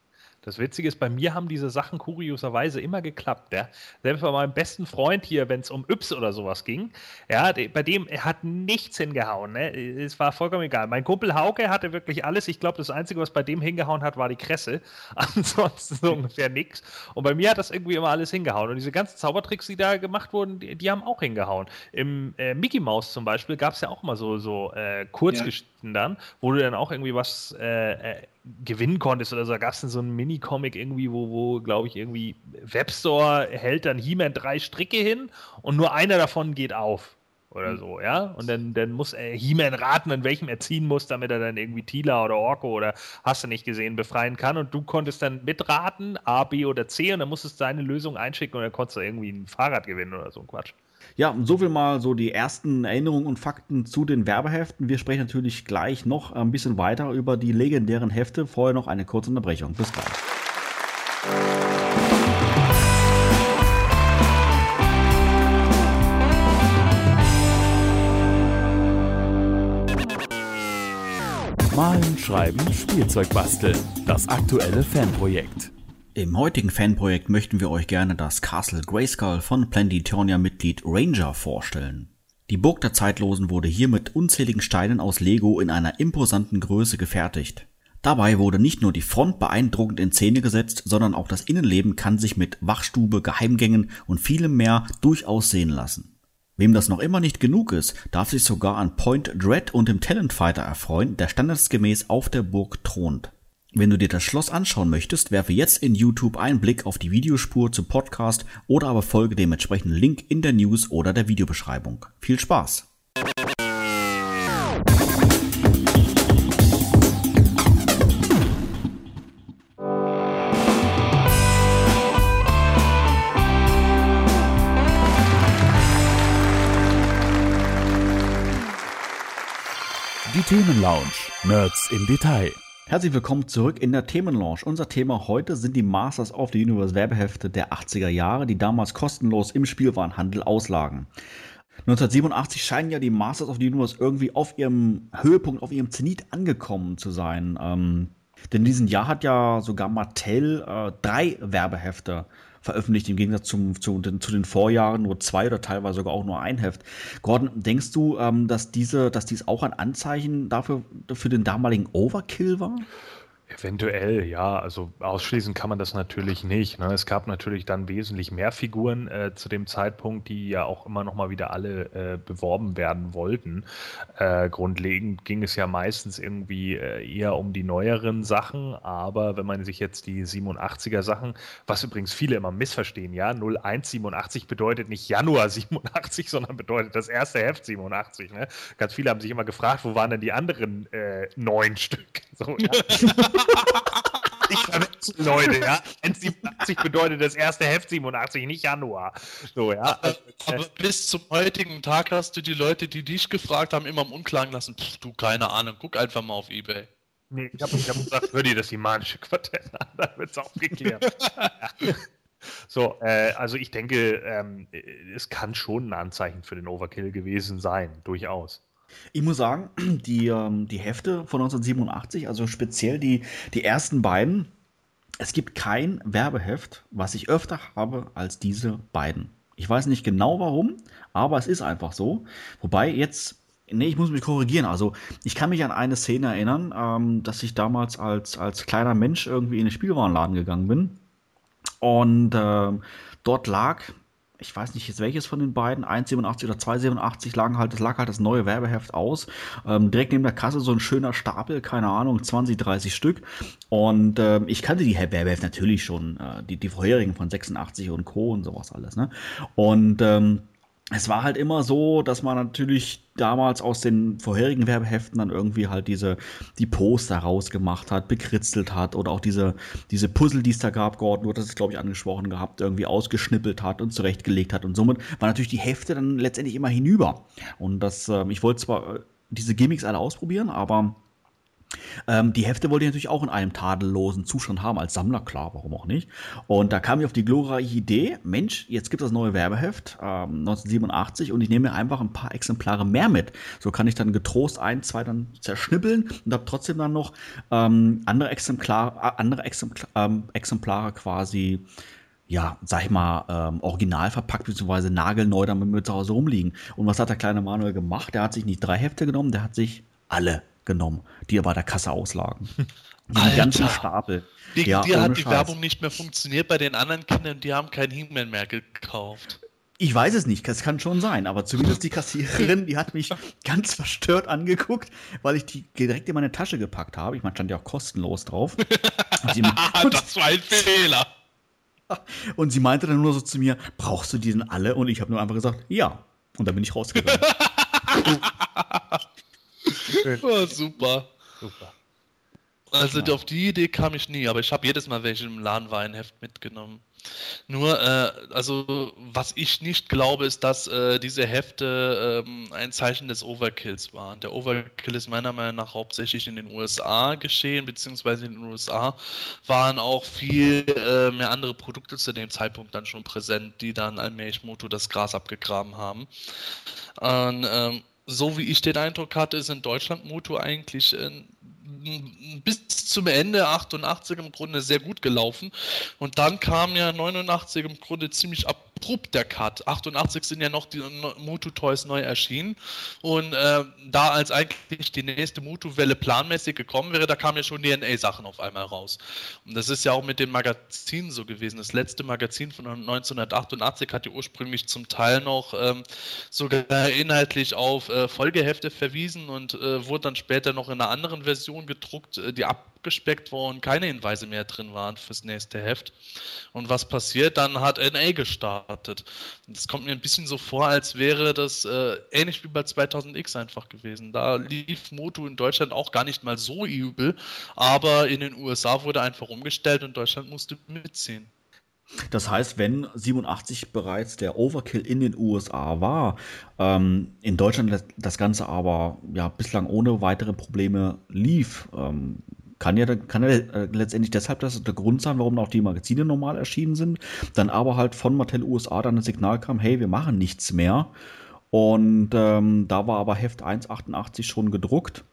Das Witzige ist, bei mir haben diese Sachen kurioserweise immer geklappt. Ja? Selbst bei meinem besten Freund hier, wenn es um Yps oder sowas ging, ja, bei dem er hat nichts hingehauen. Ne? Es war vollkommen egal. Mein Kumpel Hauke hatte wirklich alles. Ich glaube, das Einzige, was bei dem hingehauen hat, war die Kresse. [LAUGHS] Ansonsten so ungefähr nichts. Und bei mir hat das irgendwie immer alles hingehauen. Und diese ganzen Zaubertricks, die da gemacht wurden, die, die haben auch hingehauen. Im äh, Mickey Mouse zum Beispiel gab es ja auch mal so, so äh, Kurzgeschichten ja. dann, wo du dann auch irgendwie was äh, äh gewinnen konntest oder so. Da gab es so einen Mini-Comic irgendwie, wo, wo glaube ich, irgendwie Webstore hält dann He-Man drei Stricke hin und nur einer davon geht auf. Oder so, ja. Und dann, dann muss He-Man raten, an welchem er ziehen muss, damit er dann irgendwie Tila oder Orko oder hast du nicht gesehen, befreien kann. Und du konntest dann mitraten, A, B oder C, und dann musstest du deine Lösung einschicken und dann konntest du irgendwie ein Fahrrad gewinnen oder so ein Quatsch. Ja, so viel mal so die ersten Erinnerungen und Fakten zu den Werbeheften. Wir sprechen natürlich gleich noch ein bisschen weiter über die legendären Hefte. Vorher noch eine kurze Unterbrechung. Bis gleich. Malen, Schreiben, Spielzeug basteln. Das aktuelle Fanprojekt. Im heutigen Fanprojekt möchten wir euch gerne das Castle Grayskull von Planetitonia-Mitglied Ranger vorstellen. Die Burg der Zeitlosen wurde hier mit unzähligen Steinen aus Lego in einer imposanten Größe gefertigt. Dabei wurde nicht nur die Front beeindruckend in Szene gesetzt, sondern auch das Innenleben kann sich mit Wachstube, Geheimgängen und vielem mehr durchaus sehen lassen. Wem das noch immer nicht genug ist, darf sich sogar an Point Dread und dem Talent Fighter erfreuen, der standesgemäß auf der Burg thront. Wenn du dir das Schloss anschauen möchtest, werfe jetzt in YouTube einen Blick auf die Videospur zum Podcast oder aber folge dem entsprechenden Link in der News oder der Videobeschreibung. Viel Spaß! Die Themenlounge. Nerds im Detail. Herzlich willkommen zurück in der Themenlaunch. Unser Thema heute sind die Masters of the Universe Werbehefte der 80er Jahre, die damals kostenlos im Spielwarenhandel auslagen. 1987 scheinen ja die Masters of the Universe irgendwie auf ihrem Höhepunkt, auf ihrem Zenit angekommen zu sein. Ähm, denn in diesem Jahr hat ja sogar Mattel äh, drei Werbehefte veröffentlicht, im Gegensatz zum, zu, den, zu den Vorjahren nur zwei oder teilweise sogar auch nur ein Heft. Gordon, denkst du, ähm, dass diese, dass dies auch ein Anzeichen dafür für den damaligen Overkill war? Eventuell, ja. Also ausschließen kann man das natürlich nicht. Ne? Es gab natürlich dann wesentlich mehr Figuren äh, zu dem Zeitpunkt, die ja auch immer noch mal wieder alle äh, beworben werden wollten. Äh, grundlegend ging es ja meistens irgendwie äh, eher um die neueren Sachen, aber wenn man sich jetzt die 87er Sachen, was übrigens viele immer missverstehen, ja, 0187 bedeutet nicht Januar 87, [LAUGHS] sondern bedeutet das erste Heft 87. Ne? Ganz viele haben sich immer gefragt, wo waren denn die anderen äh, neun Stück? [LAUGHS] So, ja. [LAUGHS] [LAUGHS] ich verwechsel Leute, ja. 1,87 bedeutet das erste Heft 87, nicht Januar. So, ja. Aber, aber, bis zum heutigen Tag hast du die Leute, die dich gefragt haben, immer im Unklaren lassen. Pff, du, keine Ahnung, guck einfach mal auf Ebay. Nee, ich habe hab gesagt, hör dir das Imanische Quartett an, [LAUGHS] dann wird es aufgeklärt. [LAUGHS] So, äh, also ich denke, ähm, es kann schon ein Anzeichen für den Overkill gewesen sein, durchaus. Ich muss sagen, [CLEARS THROAT] die, ähm, die Hefte von 1987, also speziell die, die ersten beiden, es gibt kein Werbeheft, was ich öfter habe als diese beiden. Ich weiß nicht genau warum, aber es ist einfach so. Wobei jetzt, nee, ich muss mich korrigieren. Also ich kann mich an eine Szene erinnern, ähm, dass ich damals als, als kleiner Mensch irgendwie in den Spielwarenladen gegangen bin. Und ähm, dort lag ich weiß nicht jetzt welches von den beiden, 1,87 oder 2,87 lagen halt, das lag halt das neue Werbeheft aus. Ähm, direkt neben der Kasse so ein schöner Stapel, keine Ahnung, 20, 30 Stück. Und ähm, ich kannte die Werbeheft natürlich schon, äh, die, die vorherigen von 86 und Co. und sowas alles, ne? Und ähm, es war halt immer so, dass man natürlich damals aus den vorherigen Werbeheften dann irgendwie halt diese, die Poster rausgemacht hat, bekritzelt hat oder auch diese, diese Puzzle, die es da gab, Gordon, du hattest es, glaube ich, angesprochen gehabt, irgendwie ausgeschnippelt hat und zurechtgelegt hat und somit war natürlich die Hefte dann letztendlich immer hinüber. Und das, äh, ich wollte zwar äh, diese Gimmicks alle ausprobieren, aber ähm, die Hefte wollte ich natürlich auch in einem tadellosen Zustand haben, als Sammler, klar, warum auch nicht. Und da kam ich auf die glorreiche Idee, Mensch, jetzt gibt es das neue Werbeheft, ähm, 1987, und ich nehme mir einfach ein paar Exemplare mehr mit. So kann ich dann getrost ein, zwei dann zerschnippeln und habe trotzdem dann noch ähm, andere, Exemplar, andere Exemplar, ähm, Exemplare quasi ja, sag ich mal, ähm, original verpackt, beziehungsweise nagelneu damit mit zu Hause rumliegen. Und was hat der kleine Manuel gemacht? Der hat sich nicht drei Hefte genommen, der hat sich alle genommen, die bei der Kasse auslagen. [LAUGHS] Die ganzen Stapel. Wegen ja, dir hat die Scheiß. Werbung nicht mehr funktioniert bei den anderen Kindern, die haben kein He-Man mehr gekauft. Ich weiß es nicht, das kann schon sein, aber zumindest die Kassiererin, die hat mich [LAUGHS] ganz verstört angeguckt, weil ich die direkt in meine Tasche gepackt habe. Ich meine, stand ja auch kostenlos drauf. [LAUGHS] Das war ein Fehler. Und sie meinte dann nur so zu mir, brauchst du die denn alle? Und ich habe nur einfach gesagt, ja. Und dann bin ich rausgegangen. [LAUGHS] oh, super. Super. Also ja. auf die Idee kam ich nie, aber ich habe jedes Mal welche im Laden war ein Heft mitgenommen. Nur, äh, also was ich nicht glaube, ist, dass äh, diese Hefte äh, ein Zeichen des Overkills waren. Der Overkill ist meiner Meinung nach hauptsächlich in den USA geschehen, beziehungsweise in den USA waren auch viel äh, mehr andere Produkte zu dem Zeitpunkt dann schon präsent, die dann allmählich Moto das Gras abgegraben haben. Und, ähm, so wie ich den Eindruck hatte, ist in Deutschland Moto eigentlich bis zum Ende 88 im Grunde sehr gut gelaufen. Und dann kam ja 89 im Grunde ziemlich abrupt der Cut. 88 sind ja noch die Motu Toys neu erschienen. Und äh, da als eigentlich die nächste Motu-Welle planmäßig gekommen wäre, da kamen ja schon DNA-Sachen auf einmal raus. Und das ist ja auch mit den Magazinen so gewesen. Das letzte Magazin von 1988 hat ja ursprünglich zum Teil noch ähm, sogar inhaltlich auf äh, Folgehefte verwiesen und äh, wurde dann später noch in einer anderen Version gedruckt, äh, die abgespeckt war keine Hinweise mehr drin waren fürs nächste Heft. Und was passiert? Dann hat NA gestartet. Das kommt mir ein bisschen so vor, als wäre das äh, ähnlich wie bei 2000X einfach gewesen. Da lief Moto in Deutschland auch gar nicht mal so übel, aber in den USA wurde einfach umgestellt und Deutschland musste mitziehen. Das heißt, wenn 87 bereits der Overkill in den USA war, ähm, in Deutschland das Ganze aber ja bislang ohne weitere Probleme lief, ähm, kann ja, kann ja äh, letztendlich deshalb das der Grund sein, warum auch die Magazine normal erschienen sind. Dann aber halt von Mattel USA dann das Signal kam, hey, wir machen nichts mehr. Und ähm, da war aber Heft 188 schon gedruckt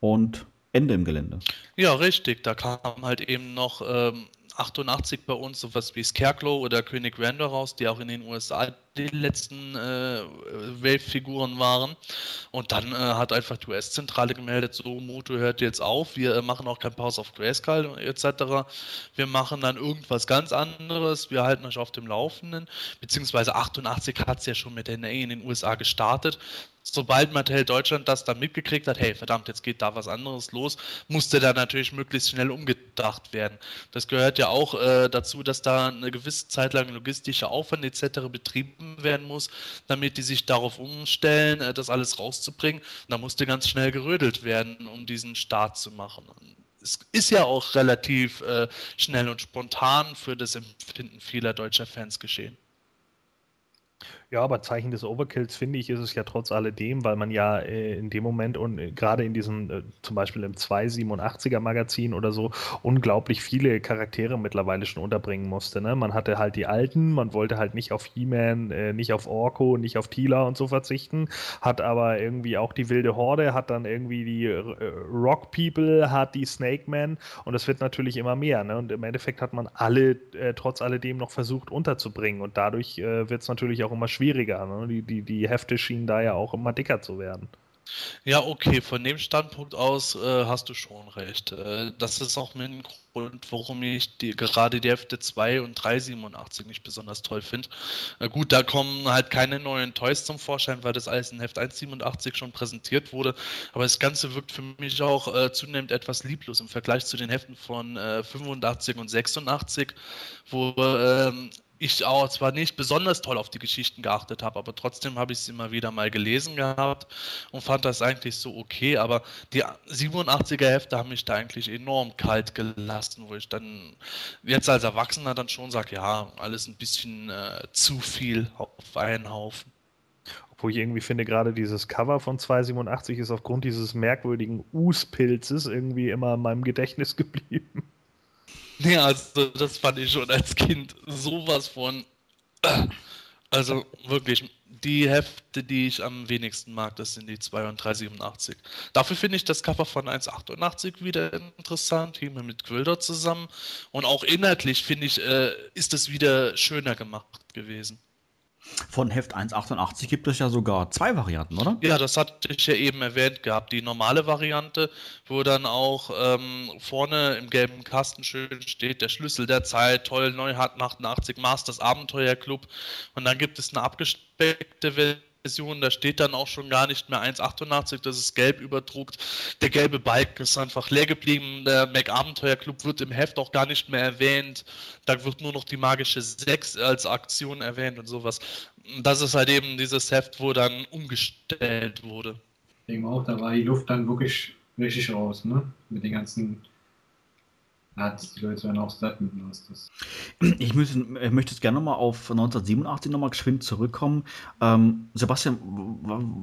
und Ende im Gelände. Ja, richtig. Da kam halt eben noch ähm, 88 bei uns sowas wie Scarecrow oder König Randor raus, die auch in den USA die letzten äh, Wave-Figuren waren. Und dann äh, hat einfach die US-Zentrale gemeldet, so Moto hört jetzt auf, wir äh, machen auch kein Pause of Grayskull etc. Wir machen dann irgendwas ganz anderes, wir halten euch auf dem Laufenden. Beziehungsweise 88 hat es ja schon mit NA in den USA gestartet sobald Mattel Deutschland das dann mitgekriegt hat, hey, verdammt, jetzt geht da was anderes los, musste da natürlich möglichst schnell umgedacht werden. Das gehört ja auch äh, dazu, dass da eine gewisse Zeit lang logistischer Aufwand etc. betrieben werden muss, damit die sich darauf umstellen, äh, das alles rauszubringen. Da musste ganz schnell gerödelt werden, um diesen Start zu machen. es ist ja auch relativ äh, schnell und spontan für das Empfinden vieler deutscher Fans geschehen. Ja, aber Zeichen des Overkills finde ich, ist es ja trotz alledem, weil man ja äh, in dem Moment und äh, gerade in diesem, äh, zum Beispiel im 287er Magazin oder so, unglaublich viele Charaktere mittlerweile schon unterbringen musste. Ne? Man hatte halt die alten, man wollte halt nicht auf He-Man, äh, nicht auf Orko, nicht auf Tila und so verzichten, hat aber irgendwie auch die wilde Horde, hat dann irgendwie die äh, Rock People, hat die Snake Man und es wird natürlich immer mehr. Ne? Und im Endeffekt hat man alle äh, trotz alledem noch versucht unterzubringen und dadurch wird es natürlich auch immer schwieriger schwieriger. Ne? Die, die, die Hefte schienen da ja auch immer dicker zu werden. Ja, okay, von dem Standpunkt aus äh, hast du schon recht. Äh, das ist auch mein Grund, warum ich die, gerade die Hefte 2 und 387 nicht besonders toll finde. Äh, gut, da kommen halt keine neuen Toys zum Vorschein, weil das alles in Heft 187 schon präsentiert wurde. Aber das Ganze wirkt für mich auch äh, zunehmend etwas lieblos im Vergleich zu den Heften von 85 äh, und 86, wo ähm, ich auch zwar nicht besonders toll auf die Geschichten geachtet habe, aber trotzdem habe ich sie immer wieder mal gelesen gehabt und fand das eigentlich so okay. Aber die 87er Hefte haben mich da eigentlich enorm kalt gelassen, wo ich dann jetzt als Erwachsener dann schon sage, ja, alles ein bisschen äh, zu viel auf einen Haufen. Obwohl ich irgendwie finde, gerade dieses Cover von 287 ist aufgrund dieses merkwürdigen Us-Pilzes irgendwie immer in meinem Gedächtnis geblieben. Nee, also das fand ich schon als Kind sowas von. Also wirklich, die Hefte, die ich am wenigsten mag, das sind die 2 und 387. Dafür finde ich das Cover von 188 wieder interessant, hier mit Quilder zusammen. Und auch inhaltlich finde ich, äh, ist es wieder schöner gemacht gewesen. Von Heft 188 gibt es ja sogar zwei Varianten, oder? Ja, das hatte ich ja eben erwähnt gehabt. Die normale Variante, wo dann auch ähm, vorne im gelben Kasten schön steht, der Schlüssel der Zeit, toll, Neuhardt 88, Masters Abenteuerclub. Und dann gibt es eine abgespeckte Version Version, da steht dann auch schon gar nicht mehr 1,88, das ist gelb überdruckt. Der gelbe Balken ist einfach leer geblieben. Der Mac Abenteuer Club wird im Heft auch gar nicht mehr erwähnt. Da wird nur noch die magische 6 als Aktion erwähnt und sowas. Das ist halt eben dieses Heft, wo dann umgestellt wurde. Ich denke auch, da war die Luft dann wirklich richtig raus, ne? Mit den ganzen hat die Leute dann auch satt. Ich, muss, ich möchte jetzt gerne nochmal auf 1987 nochmal geschwind zurückkommen. Ähm, Sebastian,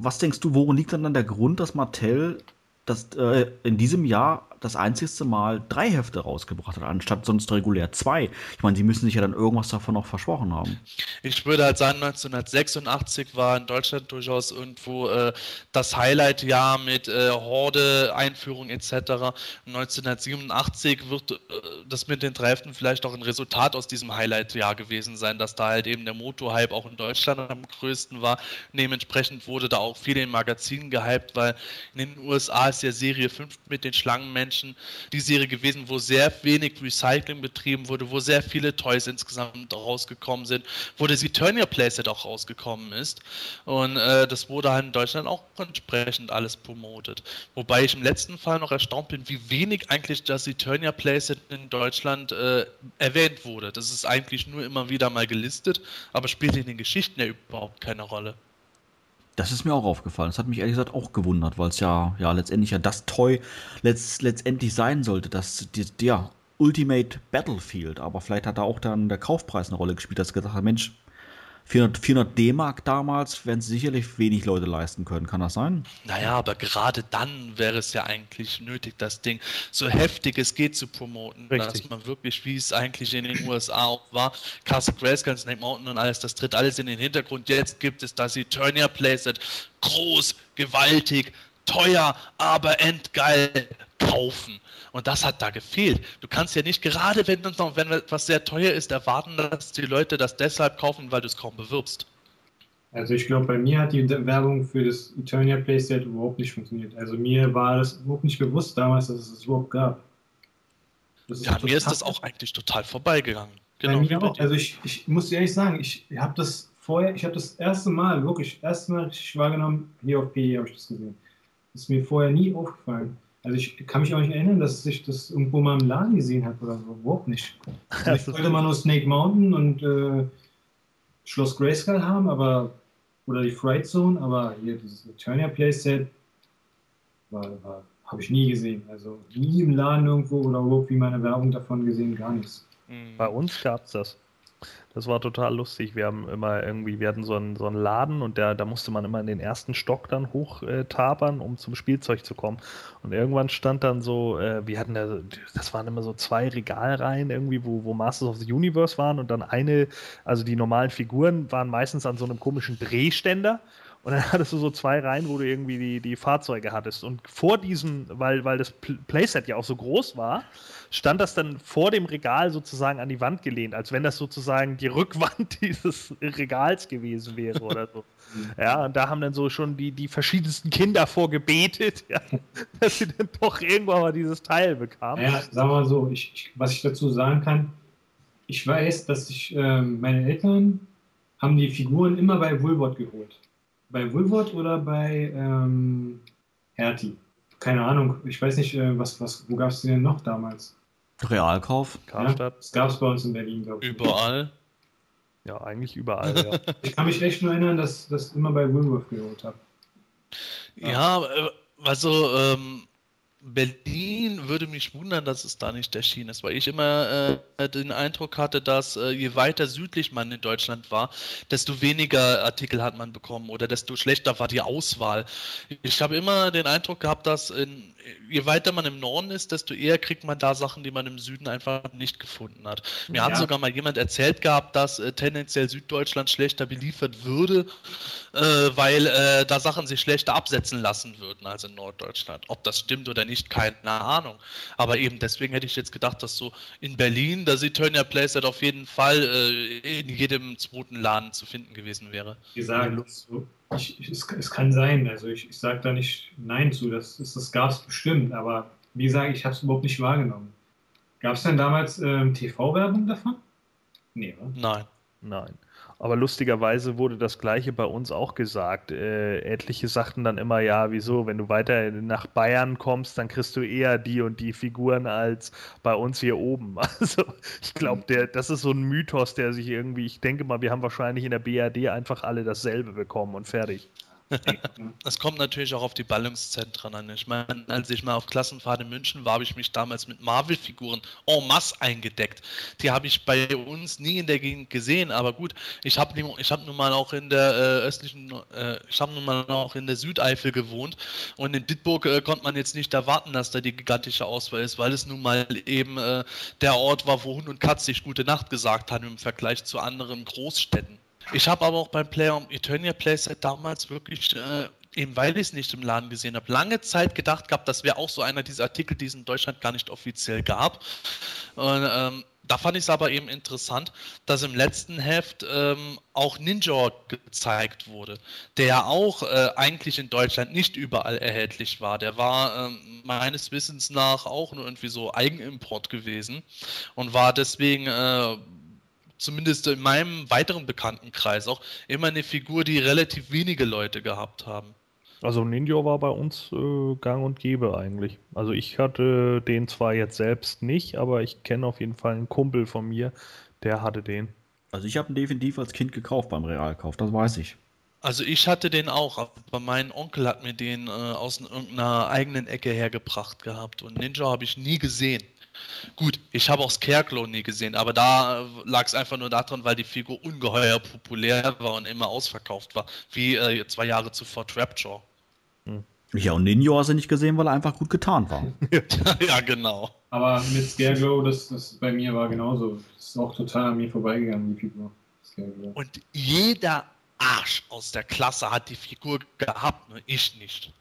was denkst du, worin liegt dann der Grund, dass Mattel das, äh, in diesem Jahr das einzigste Mal drei Hefte rausgebracht hat, anstatt sonst regulär zwei. Ich meine, sie müssen sich ja dann irgendwas davon noch versprochen haben. Ich würde halt sagen, 1986 war in Deutschland durchaus irgendwo äh, das Highlight-Jahr mit äh, Horde, Einführung etc. 1987 wird äh, das mit den drei Heften vielleicht auch ein Resultat aus diesem Highlight-Jahr gewesen sein, dass da halt eben der Moto-Hype auch in Deutschland am größten war. Dementsprechend wurde da auch viel in Magazinen gehypt, weil in den USA ist ja Serie 5 mit den Schlangenmenschen Menschen die Serie gewesen, wo sehr wenig Recycling betrieben wurde, wo sehr viele Toys insgesamt rausgekommen sind, wo das Eternia Playset auch rausgekommen ist. Und äh, das wurde halt in Deutschland auch entsprechend alles promotet. Wobei ich im letzten Fall noch erstaunt bin, wie wenig eigentlich das Eternia Playset in Deutschland äh, erwähnt wurde. Das ist eigentlich nur immer wieder mal gelistet, aber spielt in den Geschichten ja überhaupt keine Rolle. Das ist mir auch aufgefallen. Das hat mich ehrlich gesagt auch gewundert, weil es ja, ja letztendlich ja das Toy letzt, letztendlich sein sollte, das die, der Ultimate Battlefield. Aber vielleicht hat da auch dann der Kaufpreis eine Rolle gespielt, dass gesagt hat, Mensch, 400, 400 D-Mark damals werden sicherlich wenig Leute leisten können. Kann das sein? Naja, aber gerade dann wäre es ja eigentlich nötig, das Ding so heftig es geht zu promoten, Richtig. dass man wirklich, wie es eigentlich in den USA auch war, Castle Grayskull, Snake Mountain und alles, das tritt alles in den Hintergrund. Jetzt gibt es das Eternia Playset, groß, gewaltig, teuer, aber endgeil kaufen. Und das hat da gefehlt. Du kannst ja nicht, gerade wenn, wenn etwas sehr teuer ist, erwarten, dass die Leute das deshalb kaufen, weil du es kaum bewirbst. Also ich glaube, bei mir hat die Werbung für das Eternia Playset überhaupt nicht funktioniert. Also mir war das überhaupt nicht bewusst damals, dass es es überhaupt gab. ja, mir ist das auch eigentlich total vorbeigegangen. Genau bei mir auch. Also ich, ich muss ehrlich sagen, ich habe das vorher, ich habe das erste Mal, wirklich, erste Mal richtig wahrgenommen, hier auf PE habe ich das gesehen. Ist mir vorher nie aufgefallen. Also ich kann mich auch nicht erinnern, dass ich das irgendwo mal im Laden gesehen habe oder so. Überhaupt nicht. [LAUGHS] Also ich wollte mal nur Snake Mountain und äh, Schloss Grayskull haben, aber oder die Fright Zone, aber hier dieses Eternia Playset war, war, habe ich nie gesehen. Also nie im Laden irgendwo oder überhaupt wie meine Werbung davon gesehen, gar nichts. Bei uns gab es das. Das war total lustig. Wir haben immer irgendwie, wir hatten so einen, so einen Laden und der, da musste man immer in den ersten Stock dann hoch äh, tapern, um zum Spielzeug zu kommen. Und irgendwann stand dann so, äh, wir hatten da, das waren immer so zwei Regalreihen irgendwie, wo, wo Masters of the Universe waren und dann eine, also die normalen Figuren waren meistens an so einem komischen Drehständer. Und dann [LAUGHS] hattest du so zwei Reihen, wo du irgendwie die, die Fahrzeuge hattest. Und vor diesem, weil, weil das Playset ja auch so groß war, stand das dann vor dem Regal sozusagen an die Wand gelehnt, als wenn das sozusagen die Rückwand [LAUGHS] dieses Regals gewesen wäre oder so. [LAUGHS] Ja, und da haben dann so schon die, die verschiedensten Kinder vorgebetet, [LAUGHS] ja, dass sie dann doch irgendwann mal dieses Teil bekamen. Ja, sagen wir mal so, ich, ich, was ich dazu sagen kann, ich weiß, dass ich, äh, meine Eltern haben die Figuren immer bei Woolworth geholt. Bei Woolworth oder bei ähm, Hertie? Keine Ahnung, ich weiß nicht, äh, was, was, wo gab es die denn noch damals? Realkauf. Karstadt. Ja, das gab es bei uns in Berlin, glaube ich. Überall. Ja, eigentlich überall, ja. [LAUGHS] ich kann mich echt nur erinnern, dass ich das immer bei Woolworth geholt habe. Ja, ja also ähm, Berlin würde mich wundern, dass es da nicht erschienen ist, weil ich immer äh, den Eindruck hatte, dass äh, je weiter südlich man in Deutschland war, desto weniger Artikel hat man bekommen oder desto schlechter war die Auswahl. Ich habe immer den Eindruck gehabt, dass in, je weiter man im Norden ist, desto eher kriegt man da Sachen, die man im Süden einfach nicht gefunden hat. Mir ja. hat sogar mal jemand erzählt gehabt, dass äh, tendenziell Süddeutschland schlechter beliefert würde, äh, weil äh, da Sachen sich schlechter absetzen lassen würden als in Norddeutschland. Ob das stimmt oder nicht, keine Ahnung. Aber eben deswegen hätte ich jetzt gedacht, dass so in Berlin das Eternia Playset auf jeden Fall äh, in jedem zweiten Laden zu finden gewesen wäre. Wie sagen, ich, ich, es, es, kann sein, also ich, ich sage da nicht Nein zu, das, das, das gab es bestimmt, aber wie gesagt, ich habe es überhaupt nicht wahrgenommen. Gab es denn damals ähm, TV-Werbung davon? Nee, oder? Nein. Nein. Aber lustigerweise wurde das Gleiche bei uns auch gesagt. Äh, etliche sagten dann immer, ja, wieso, wenn du weiter nach Bayern kommst, dann kriegst du eher die und die Figuren als bei uns hier oben. [LAUGHS] Also ich glaube, das ist so ein Mythos, der sich irgendwie, ich denke mal, wir haben wahrscheinlich in der BRD einfach alle dasselbe bekommen und fertig. Es kommt natürlich auch auf die Ballungszentren an. Ich meine, als ich mal auf Klassenfahrt in München war, habe ich mich damals mit Marvel-Figuren en masse eingedeckt. Die habe ich bei uns nie in der Gegend gesehen, aber gut, ich habe ich hab nun mal auch in der äh, östlichen, äh, ich habe nun mal auch in der Südeifel gewohnt und in Bitburg äh, konnte man jetzt nicht erwarten, dass da die gigantische Auswahl ist, weil es nun mal eben äh, der Ort war, wo Hund und Katz sich gute Nacht gesagt haben im Vergleich zu anderen Großstädten. Ich habe aber auch beim Player Eternia Playset damals wirklich, äh, eben weil ich es nicht im Laden gesehen habe, lange Zeit gedacht gehabt, das wäre auch so einer dieser Artikel, die es in Deutschland gar nicht offiziell gab. Und ähm, da fand ich es aber eben interessant, dass im letzten Heft ähm, auch Ninja gezeigt wurde, der auch äh, eigentlich in Deutschland nicht überall erhältlich war. Der war ähm, meines Wissens nach auch nur irgendwie so Eigenimport gewesen und war deswegen äh, zumindest in meinem weiteren Bekanntenkreis auch immer eine Figur, die relativ wenige Leute gehabt haben. Also Ninja war bei uns äh, gang und gäbe eigentlich. Also ich hatte den zwar jetzt selbst nicht, aber ich kenne auf jeden Fall einen Kumpel von mir, der hatte den. Also ich habe ihn definitiv als Kind gekauft beim Realkauf, das weiß ich. Also ich hatte den auch, aber mein Onkel hat mir den äh, aus irgendeiner eigenen Ecke hergebracht gehabt und Ninja habe ich nie gesehen. Gut, ich habe auch Scarecrow nie gesehen, aber da lag es einfach nur daran, weil die Figur ungeheuer populär war und immer ausverkauft war, wie äh, zwei Jahre zuvor Trapjaw. Hm. Ja, und Ninja hast du nicht gesehen, weil er einfach gut getan war. [LAUGHS] [LAUGHS] ja, genau. Aber mit Scarecrow, das, das bei mir war genauso. Das ist auch total an mir vorbeigegangen, die Figur. Scarecrow. Und jeder Arsch aus der Klasse hat die Figur gehabt, nur ich nicht.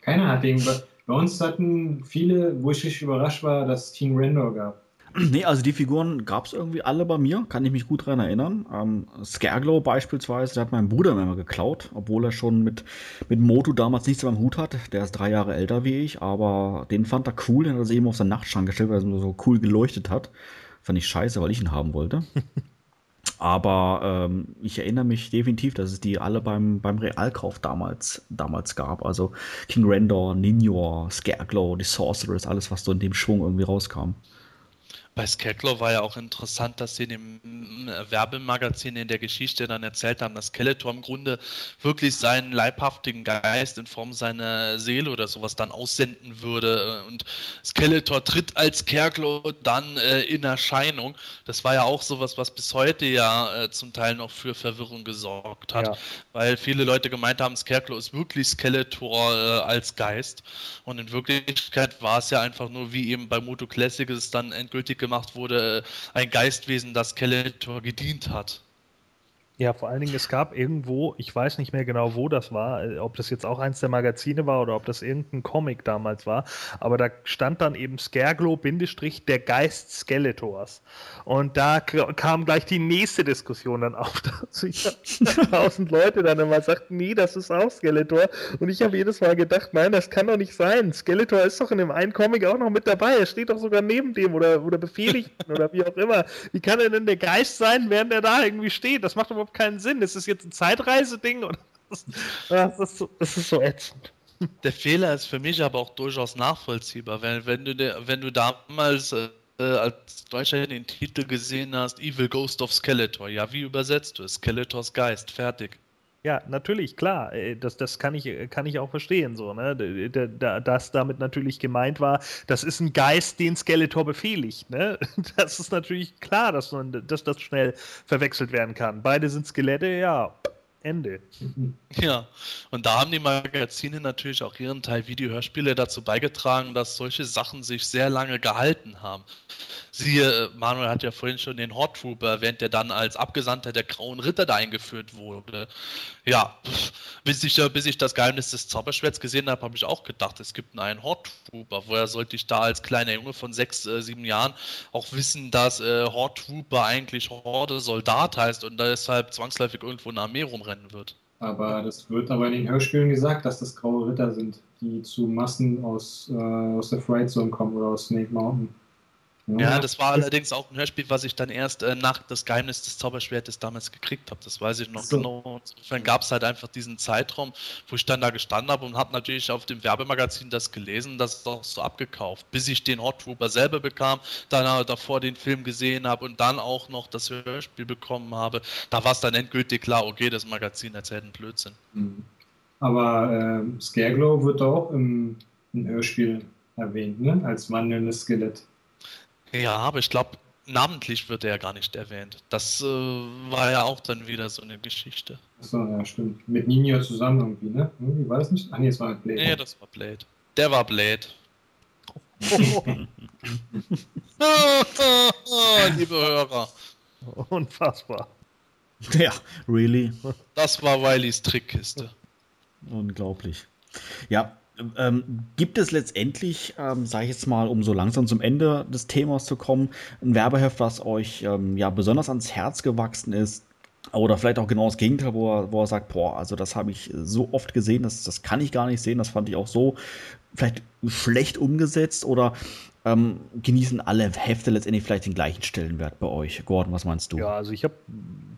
Keiner hat den. Bei uns hatten viele, wo ich richtig überrascht war, dass es King Randor gab. [CLEARS THROAT] Nee, also die Figuren gab es irgendwie alle bei mir, kann ich mich gut daran erinnern. Ähm, Scareglow beispielsweise, der hat mein Bruder immer geklaut, obwohl er schon mit, mit Moto damals nichts beim Hut hat. Der ist drei Jahre älter wie ich, aber den fand er cool, den hat er sich eben auf seinen Nachtschrank gestellt, weil er so cool geleuchtet hat. Fand ich scheiße, weil ich ihn haben wollte. [LAUGHS] Aber ähm, ich erinnere mich definitiv, dass es die alle beim, beim Realkauf damals, damals gab. Also King Randor, Ninjor, Scareglow, die Sorceress, alles, was so in dem Schwung irgendwie rauskam. Bei Scarecrow war ja auch interessant, dass sie in dem äh, Werbemagazin in der Geschichte dann erzählt haben, dass Skeletor im Grunde wirklich seinen leibhaftigen Geist in Form seiner Seele oder sowas dann aussenden würde. Und Skeletor tritt als Scarecrow dann äh, in Erscheinung. Das war ja auch sowas, was bis heute ja äh, zum Teil noch für Verwirrung gesorgt hat, ja. weil viele Leute gemeint haben, Scarecrow ist wirklich Skeletor äh, als Geist. Und in Wirklichkeit war es ja einfach nur, wie eben bei Moto Classic es dann endgültig gemacht wurde, ein Geistwesen, das Skeletor gedient hat. Ja, vor allen Dingen, es gab irgendwo, ich weiß nicht mehr genau, wo das war, äh, ob das jetzt auch eins der Magazine war oder ob das irgendein Comic damals war, aber da stand dann eben Scareglow, Bindestrich, der Geist Skeletors. Und da kam gleich die nächste Diskussion dann auf, [LAUGHS] dass sich tausend Leute dann immer sagten, nee, das ist auch Skeletor. Und ich habe jedes Mal gedacht, nein, das kann doch nicht sein. Skeletor ist doch in dem einen Comic auch noch mit dabei. Er steht doch sogar neben dem oder, oder Befehligten oder wie auch immer. Wie kann er denn der Geist sein, während er da irgendwie steht? Das macht doch überhaupt keinen Sinn. Ist das jetzt ein Zeitreiseding? Oder [LAUGHS] das, ist so, das ist so ätzend. Der Fehler ist für mich aber auch durchaus nachvollziehbar. Wenn, wenn, du, wenn du damals äh, als Deutscher den Titel gesehen hast, Evil Ghost of Skeletor, ja, wie übersetzt du es? Skeletors Geist, fertig. Ja, natürlich, klar. Äh, das, das kann, ich, kann ich auch verstehen, so, ne? Dass damit natürlich gemeint war, das ist ein Geist, den Skeletor befehligt. Ne? [LAUGHS] Das ist natürlich klar, dass, man, dass das schnell verwechselt werden kann. Beide sind Skelette, ja, Ende. Ja, und da haben die Magazine natürlich auch ihren Teil Videohörspiele dazu beigetragen, dass solche Sachen sich sehr lange gehalten haben. Siehe, äh, Manuel hat ja vorhin schon den Hot Trooper erwähnt, der dann als Abgesandter der Grauen Ritter da eingeführt wurde. Ja, bis ich, bis ich das Geheimnis des Zauberschwerts gesehen habe, habe ich auch gedacht, es gibt einen Hot Trooper. Woher sollte ich da als kleiner Junge von sechs, äh, sieben Jahren auch wissen, dass äh, Hot Trooper eigentlich Horde Soldat heißt und deshalb zwangsläufig irgendwo eine Armee rumrennen wird? Aber das wird aber in den Hörspielen gesagt, dass das graue Ritter sind, die zu Massen aus, äh, aus der Fright Zone kommen oder aus Snake Mountain. Ja, das war allerdings auch ein Hörspiel, was ich dann erst äh, nach das Geheimnis des Zauberschwertes damals gekriegt habe. Das weiß ich noch so. genau. Insofern gab es halt einfach diesen Zeitraum, wo ich dann da gestanden habe und habe natürlich auf dem Werbemagazin das gelesen, das ist auch so abgekauft, bis ich den Hot Trooper selber bekam, dann davor den Film gesehen habe und dann auch noch das Hörspiel bekommen habe. Da war es dann endgültig klar, okay, das Magazin erzählt einen Blödsinn. Mhm. Aber äh, Scareglow wird auch im, im Hörspiel erwähnt, ne? als wandelndes Skelett. Ja, aber ich glaube, namentlich wird er ja gar nicht erwähnt. Das äh, war ja auch dann wieder so eine Geschichte. Achso, ja, stimmt. Mit Ninja zusammen irgendwie, ne? Irgendwie war das nicht? Ach nee, es war Blade. Nee, das war Blade. Der war Blade. [LAUGHS] [LAUGHS] Liebe Hörer. Unfassbar. Ja, really. Das war Wileys Trickkiste. Unglaublich. Ja, ähm, gibt es letztendlich, ähm, sage ich jetzt mal, um so langsam zum Ende des Themas zu kommen, ein Werbeheft, was euch ähm, ja besonders ans Herz gewachsen ist? Oder vielleicht auch genau das Gegenteil, wo er, wo er sagt, boah, also das habe ich so oft gesehen, das, das kann ich gar nicht sehen, das fand ich auch so vielleicht schlecht umgesetzt oder ähm, genießen alle Hefte letztendlich vielleicht den gleichen Stellenwert bei euch? Gordon, was meinst du? Ja, also ich habe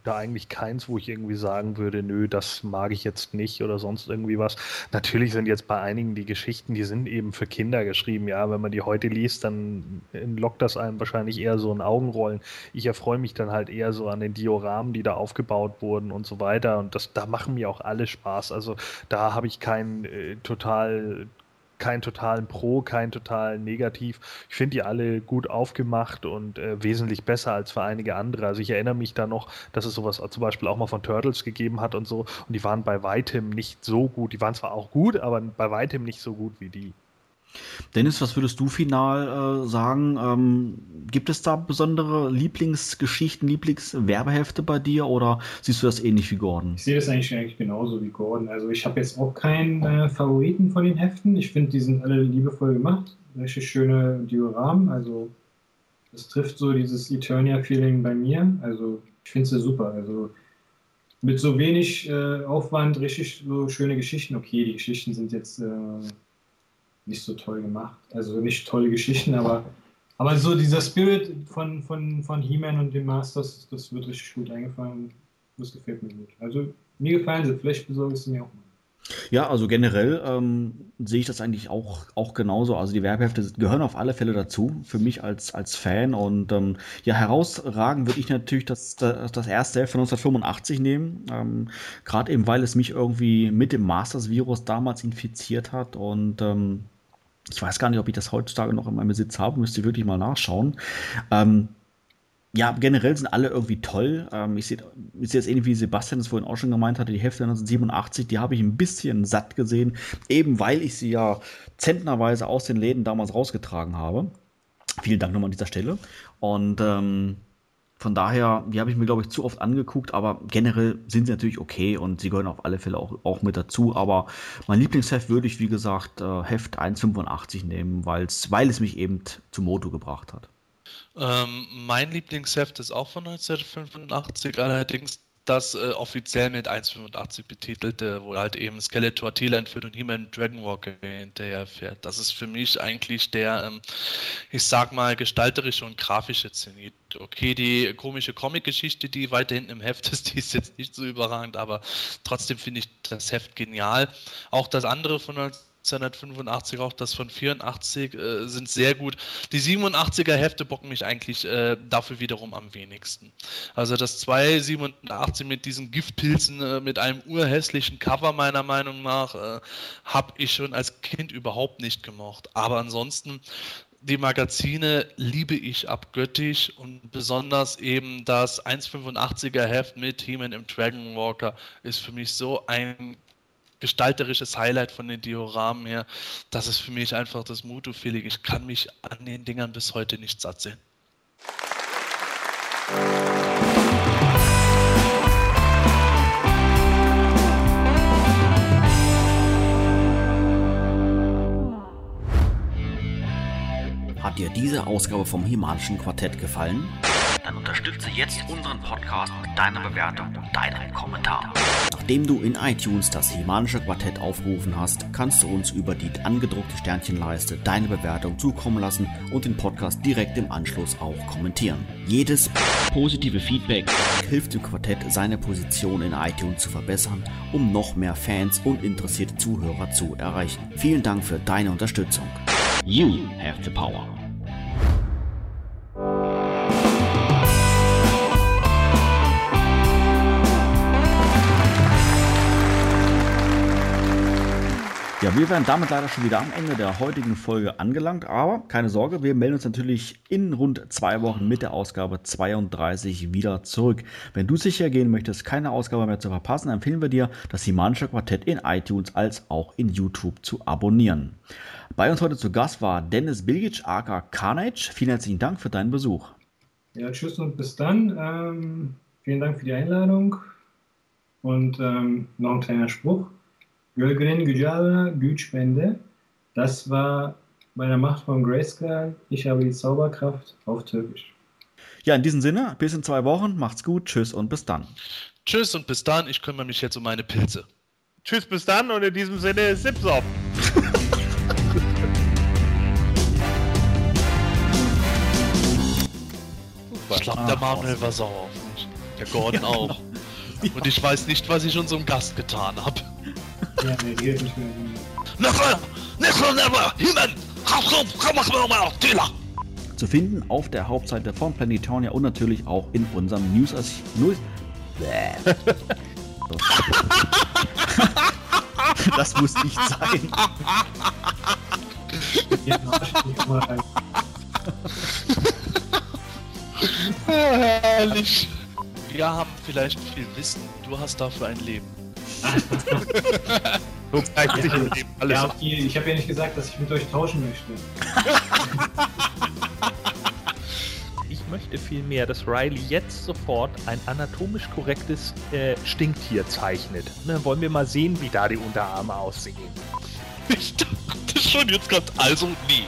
da eigentlich keins, wo ich irgendwie sagen würde, nö, das mag ich jetzt nicht oder sonst irgendwie was. Natürlich sind jetzt bei einigen die Geschichten, die sind eben für Kinder geschrieben. Ja, wenn man die heute liest, dann lockt das einem wahrscheinlich eher so ein Augenrollen. Ich erfreue mich dann halt eher so an den Dioramen, die da aufgebaut wurden und so weiter. Und das, da machen mir auch alle Spaß. Also da habe ich keinen äh, total kein totalen Pro, kein total Negativ. Ich finde die alle gut aufgemacht und äh, wesentlich besser als für einige andere. Also ich erinnere mich da noch, dass es sowas zum Beispiel auch mal von Turtles gegeben hat und so. Und die waren bei weitem nicht so gut. Die waren zwar auch gut, aber bei weitem nicht so gut wie die. Dennis, was würdest du final äh, sagen? Ähm, gibt es da besondere Lieblingsgeschichten, Lieblingswerbehefte bei dir oder siehst du das ähnlich wie Gordon? Ich sehe das eigentlich, eigentlich genauso wie Gordon. Also ich habe jetzt auch keinen äh, Favoriten von den Heften. Ich finde, die sind alle liebevoll gemacht. Richtig schöne Dioramen. Also das trifft so dieses Eternia-Feeling bei mir. Also ich finde sie super. Also mit so wenig äh, Aufwand richtig so schöne Geschichten. Okay, die Geschichten sind jetzt äh, nicht so toll gemacht. Also nicht tolle Geschichten, aber, aber so dieser Spirit von, von, von He-Man und dem Masters, das wird richtig gut eingefallen. Das gefällt mir gut. Also mir gefallen sie, vielleicht besorge ich sie mir auch mal. Ja, also generell ähm, sehe ich das eigentlich auch, auch genauso. Also die Werbehefte gehören auf alle Fälle dazu, für mich als, als Fan. Und ähm, ja, herausragen würde ich natürlich das, das, das erste Heft von 1985 nehmen. Ähm, Gerade eben, weil es mich irgendwie mit dem Masters-Virus damals infiziert hat. Und ähm, ich weiß gar nicht, ob ich das heutzutage noch in meinem Besitz habe, müsste ich wirklich mal nachschauen. Ähm, ja, generell sind alle irgendwie toll. Ähm, ich sehe seh jetzt ähnlich wie Sebastian es vorhin auch schon gemeint hatte, die Hälfte 1987, die habe ich ein bisschen satt gesehen, eben weil ich sie ja zentnerweise aus den Läden damals rausgetragen habe. Vielen Dank nochmal an dieser Stelle. Und ähm, von daher, die habe ich mir, glaube ich, zu oft angeguckt, aber generell sind sie natürlich okay und sie gehören auf alle Fälle auch, auch mit dazu. Aber mein Lieblingsheft würde ich, wie gesagt, äh, Heft 1,85 nehmen, weil's, weil es mich eben zu Moto gebracht hat. Ähm, mein Lieblingsheft ist auch von 1985, allerdings das äh, offiziell mit 1,85 betitelte, wo halt eben Skeletor Thiele entführt und He-Man Dragonwalker hinterher fährt. Das ist für mich eigentlich der, ähm, ich sag mal, gestalterische und grafische Zenit. Okay, die komische Comic-Geschichte, die weiter hinten im Heft ist, [LAUGHS] die ist jetzt nicht so überragend, aber trotzdem finde ich das Heft genial. Auch das andere von 1985, auch das von 84 äh, sind sehr gut. Die 87er Hefte bocken mich eigentlich äh, dafür wiederum am wenigsten. Also das 287 mit diesen Giftpilzen, äh, mit einem urhässlichen Cover meiner Meinung nach, äh, habe ich schon als Kind überhaupt nicht gemocht. Aber ansonsten die Magazine liebe ich abgöttisch und besonders eben das 1,85er Heft mit He-Man im Dragon Walker ist für mich so ein gestalterisches Highlight von den Dioramen her. Das ist für mich einfach das Mutu-Feeling. Ich kann mich an den Dingern bis heute nicht satt sehen. Hat dir diese Ausgabe vom Himalischen Quartett gefallen? Dann unterstütze jetzt unseren Podcast mit deiner Bewertung und deinem Kommentar. Nachdem du in iTunes das Himanische Quartett aufgerufen hast, kannst du uns über die angedruckte Sternchenleiste deine Bewertung zukommen lassen und den Podcast direkt im Anschluss auch kommentieren. Jedes positive Feedback hilft dem Quartett, seine Position in iTunes zu verbessern, um noch mehr Fans und interessierte Zuhörer zu erreichen. Vielen Dank für deine Unterstützung. You have the power. Ja, wir wären damit leider schon wieder am Ende der heutigen Folge angelangt, aber keine Sorge, wir melden uns natürlich in rund zwei Wochen mit der Ausgabe 32 wieder zurück. Wenn du sicher gehen möchtest, keine Ausgabe mehr zu verpassen, empfehlen wir dir, das Himanische Quartett in iTunes als auch in YouTube zu abonnieren. Bei uns heute zu Gast war Dennis Bilgic, aka Carnage. Vielen herzlichen Dank für deinen Besuch. Ja, tschüss und bis dann. Ähm, vielen Dank für die Einladung. Und ähm, noch ein kleiner Spruch. Gölgren Gücala Güçbende. Das war bei der Macht von Grayscale. Ich habe die Zauberkraft auf Türkisch. Ja, in diesem Sinne, bis in zwei Wochen. Macht's gut. Tschüss und bis dann. Tschüss und bis dann. Ich kümmere mich jetzt um meine Pilze. Tschüss, bis dann und in diesem Sinne, Sipsop. Ich glaube, der Manuel war sauer auf mich. Der Gordon auch. Und ich weiß nicht, was ich unserem Gast getan habe. Ja, der redet nicht mehr. Never! Never, never! Human! Zu finden auf der Hauptseite von Planetonia und natürlich auch in unserem News. News das muss nicht sein. Ja, rein. Herrlich! Wir haben vielleicht viel Wissen, du hast dafür ein Leben. [LAUGHS] So zeigt sich im Leben alles. Ja, okay, ich habe ja nicht gesagt, dass ich mit euch tauschen möchte. [LAUGHS] Ich möchte vielmehr, dass Riley jetzt sofort ein anatomisch korrektes äh, Stinktier zeichnet. Dann wollen wir mal sehen, wie da die Unterarme aussehen. Ich dachte schon, jetzt kommt also nie.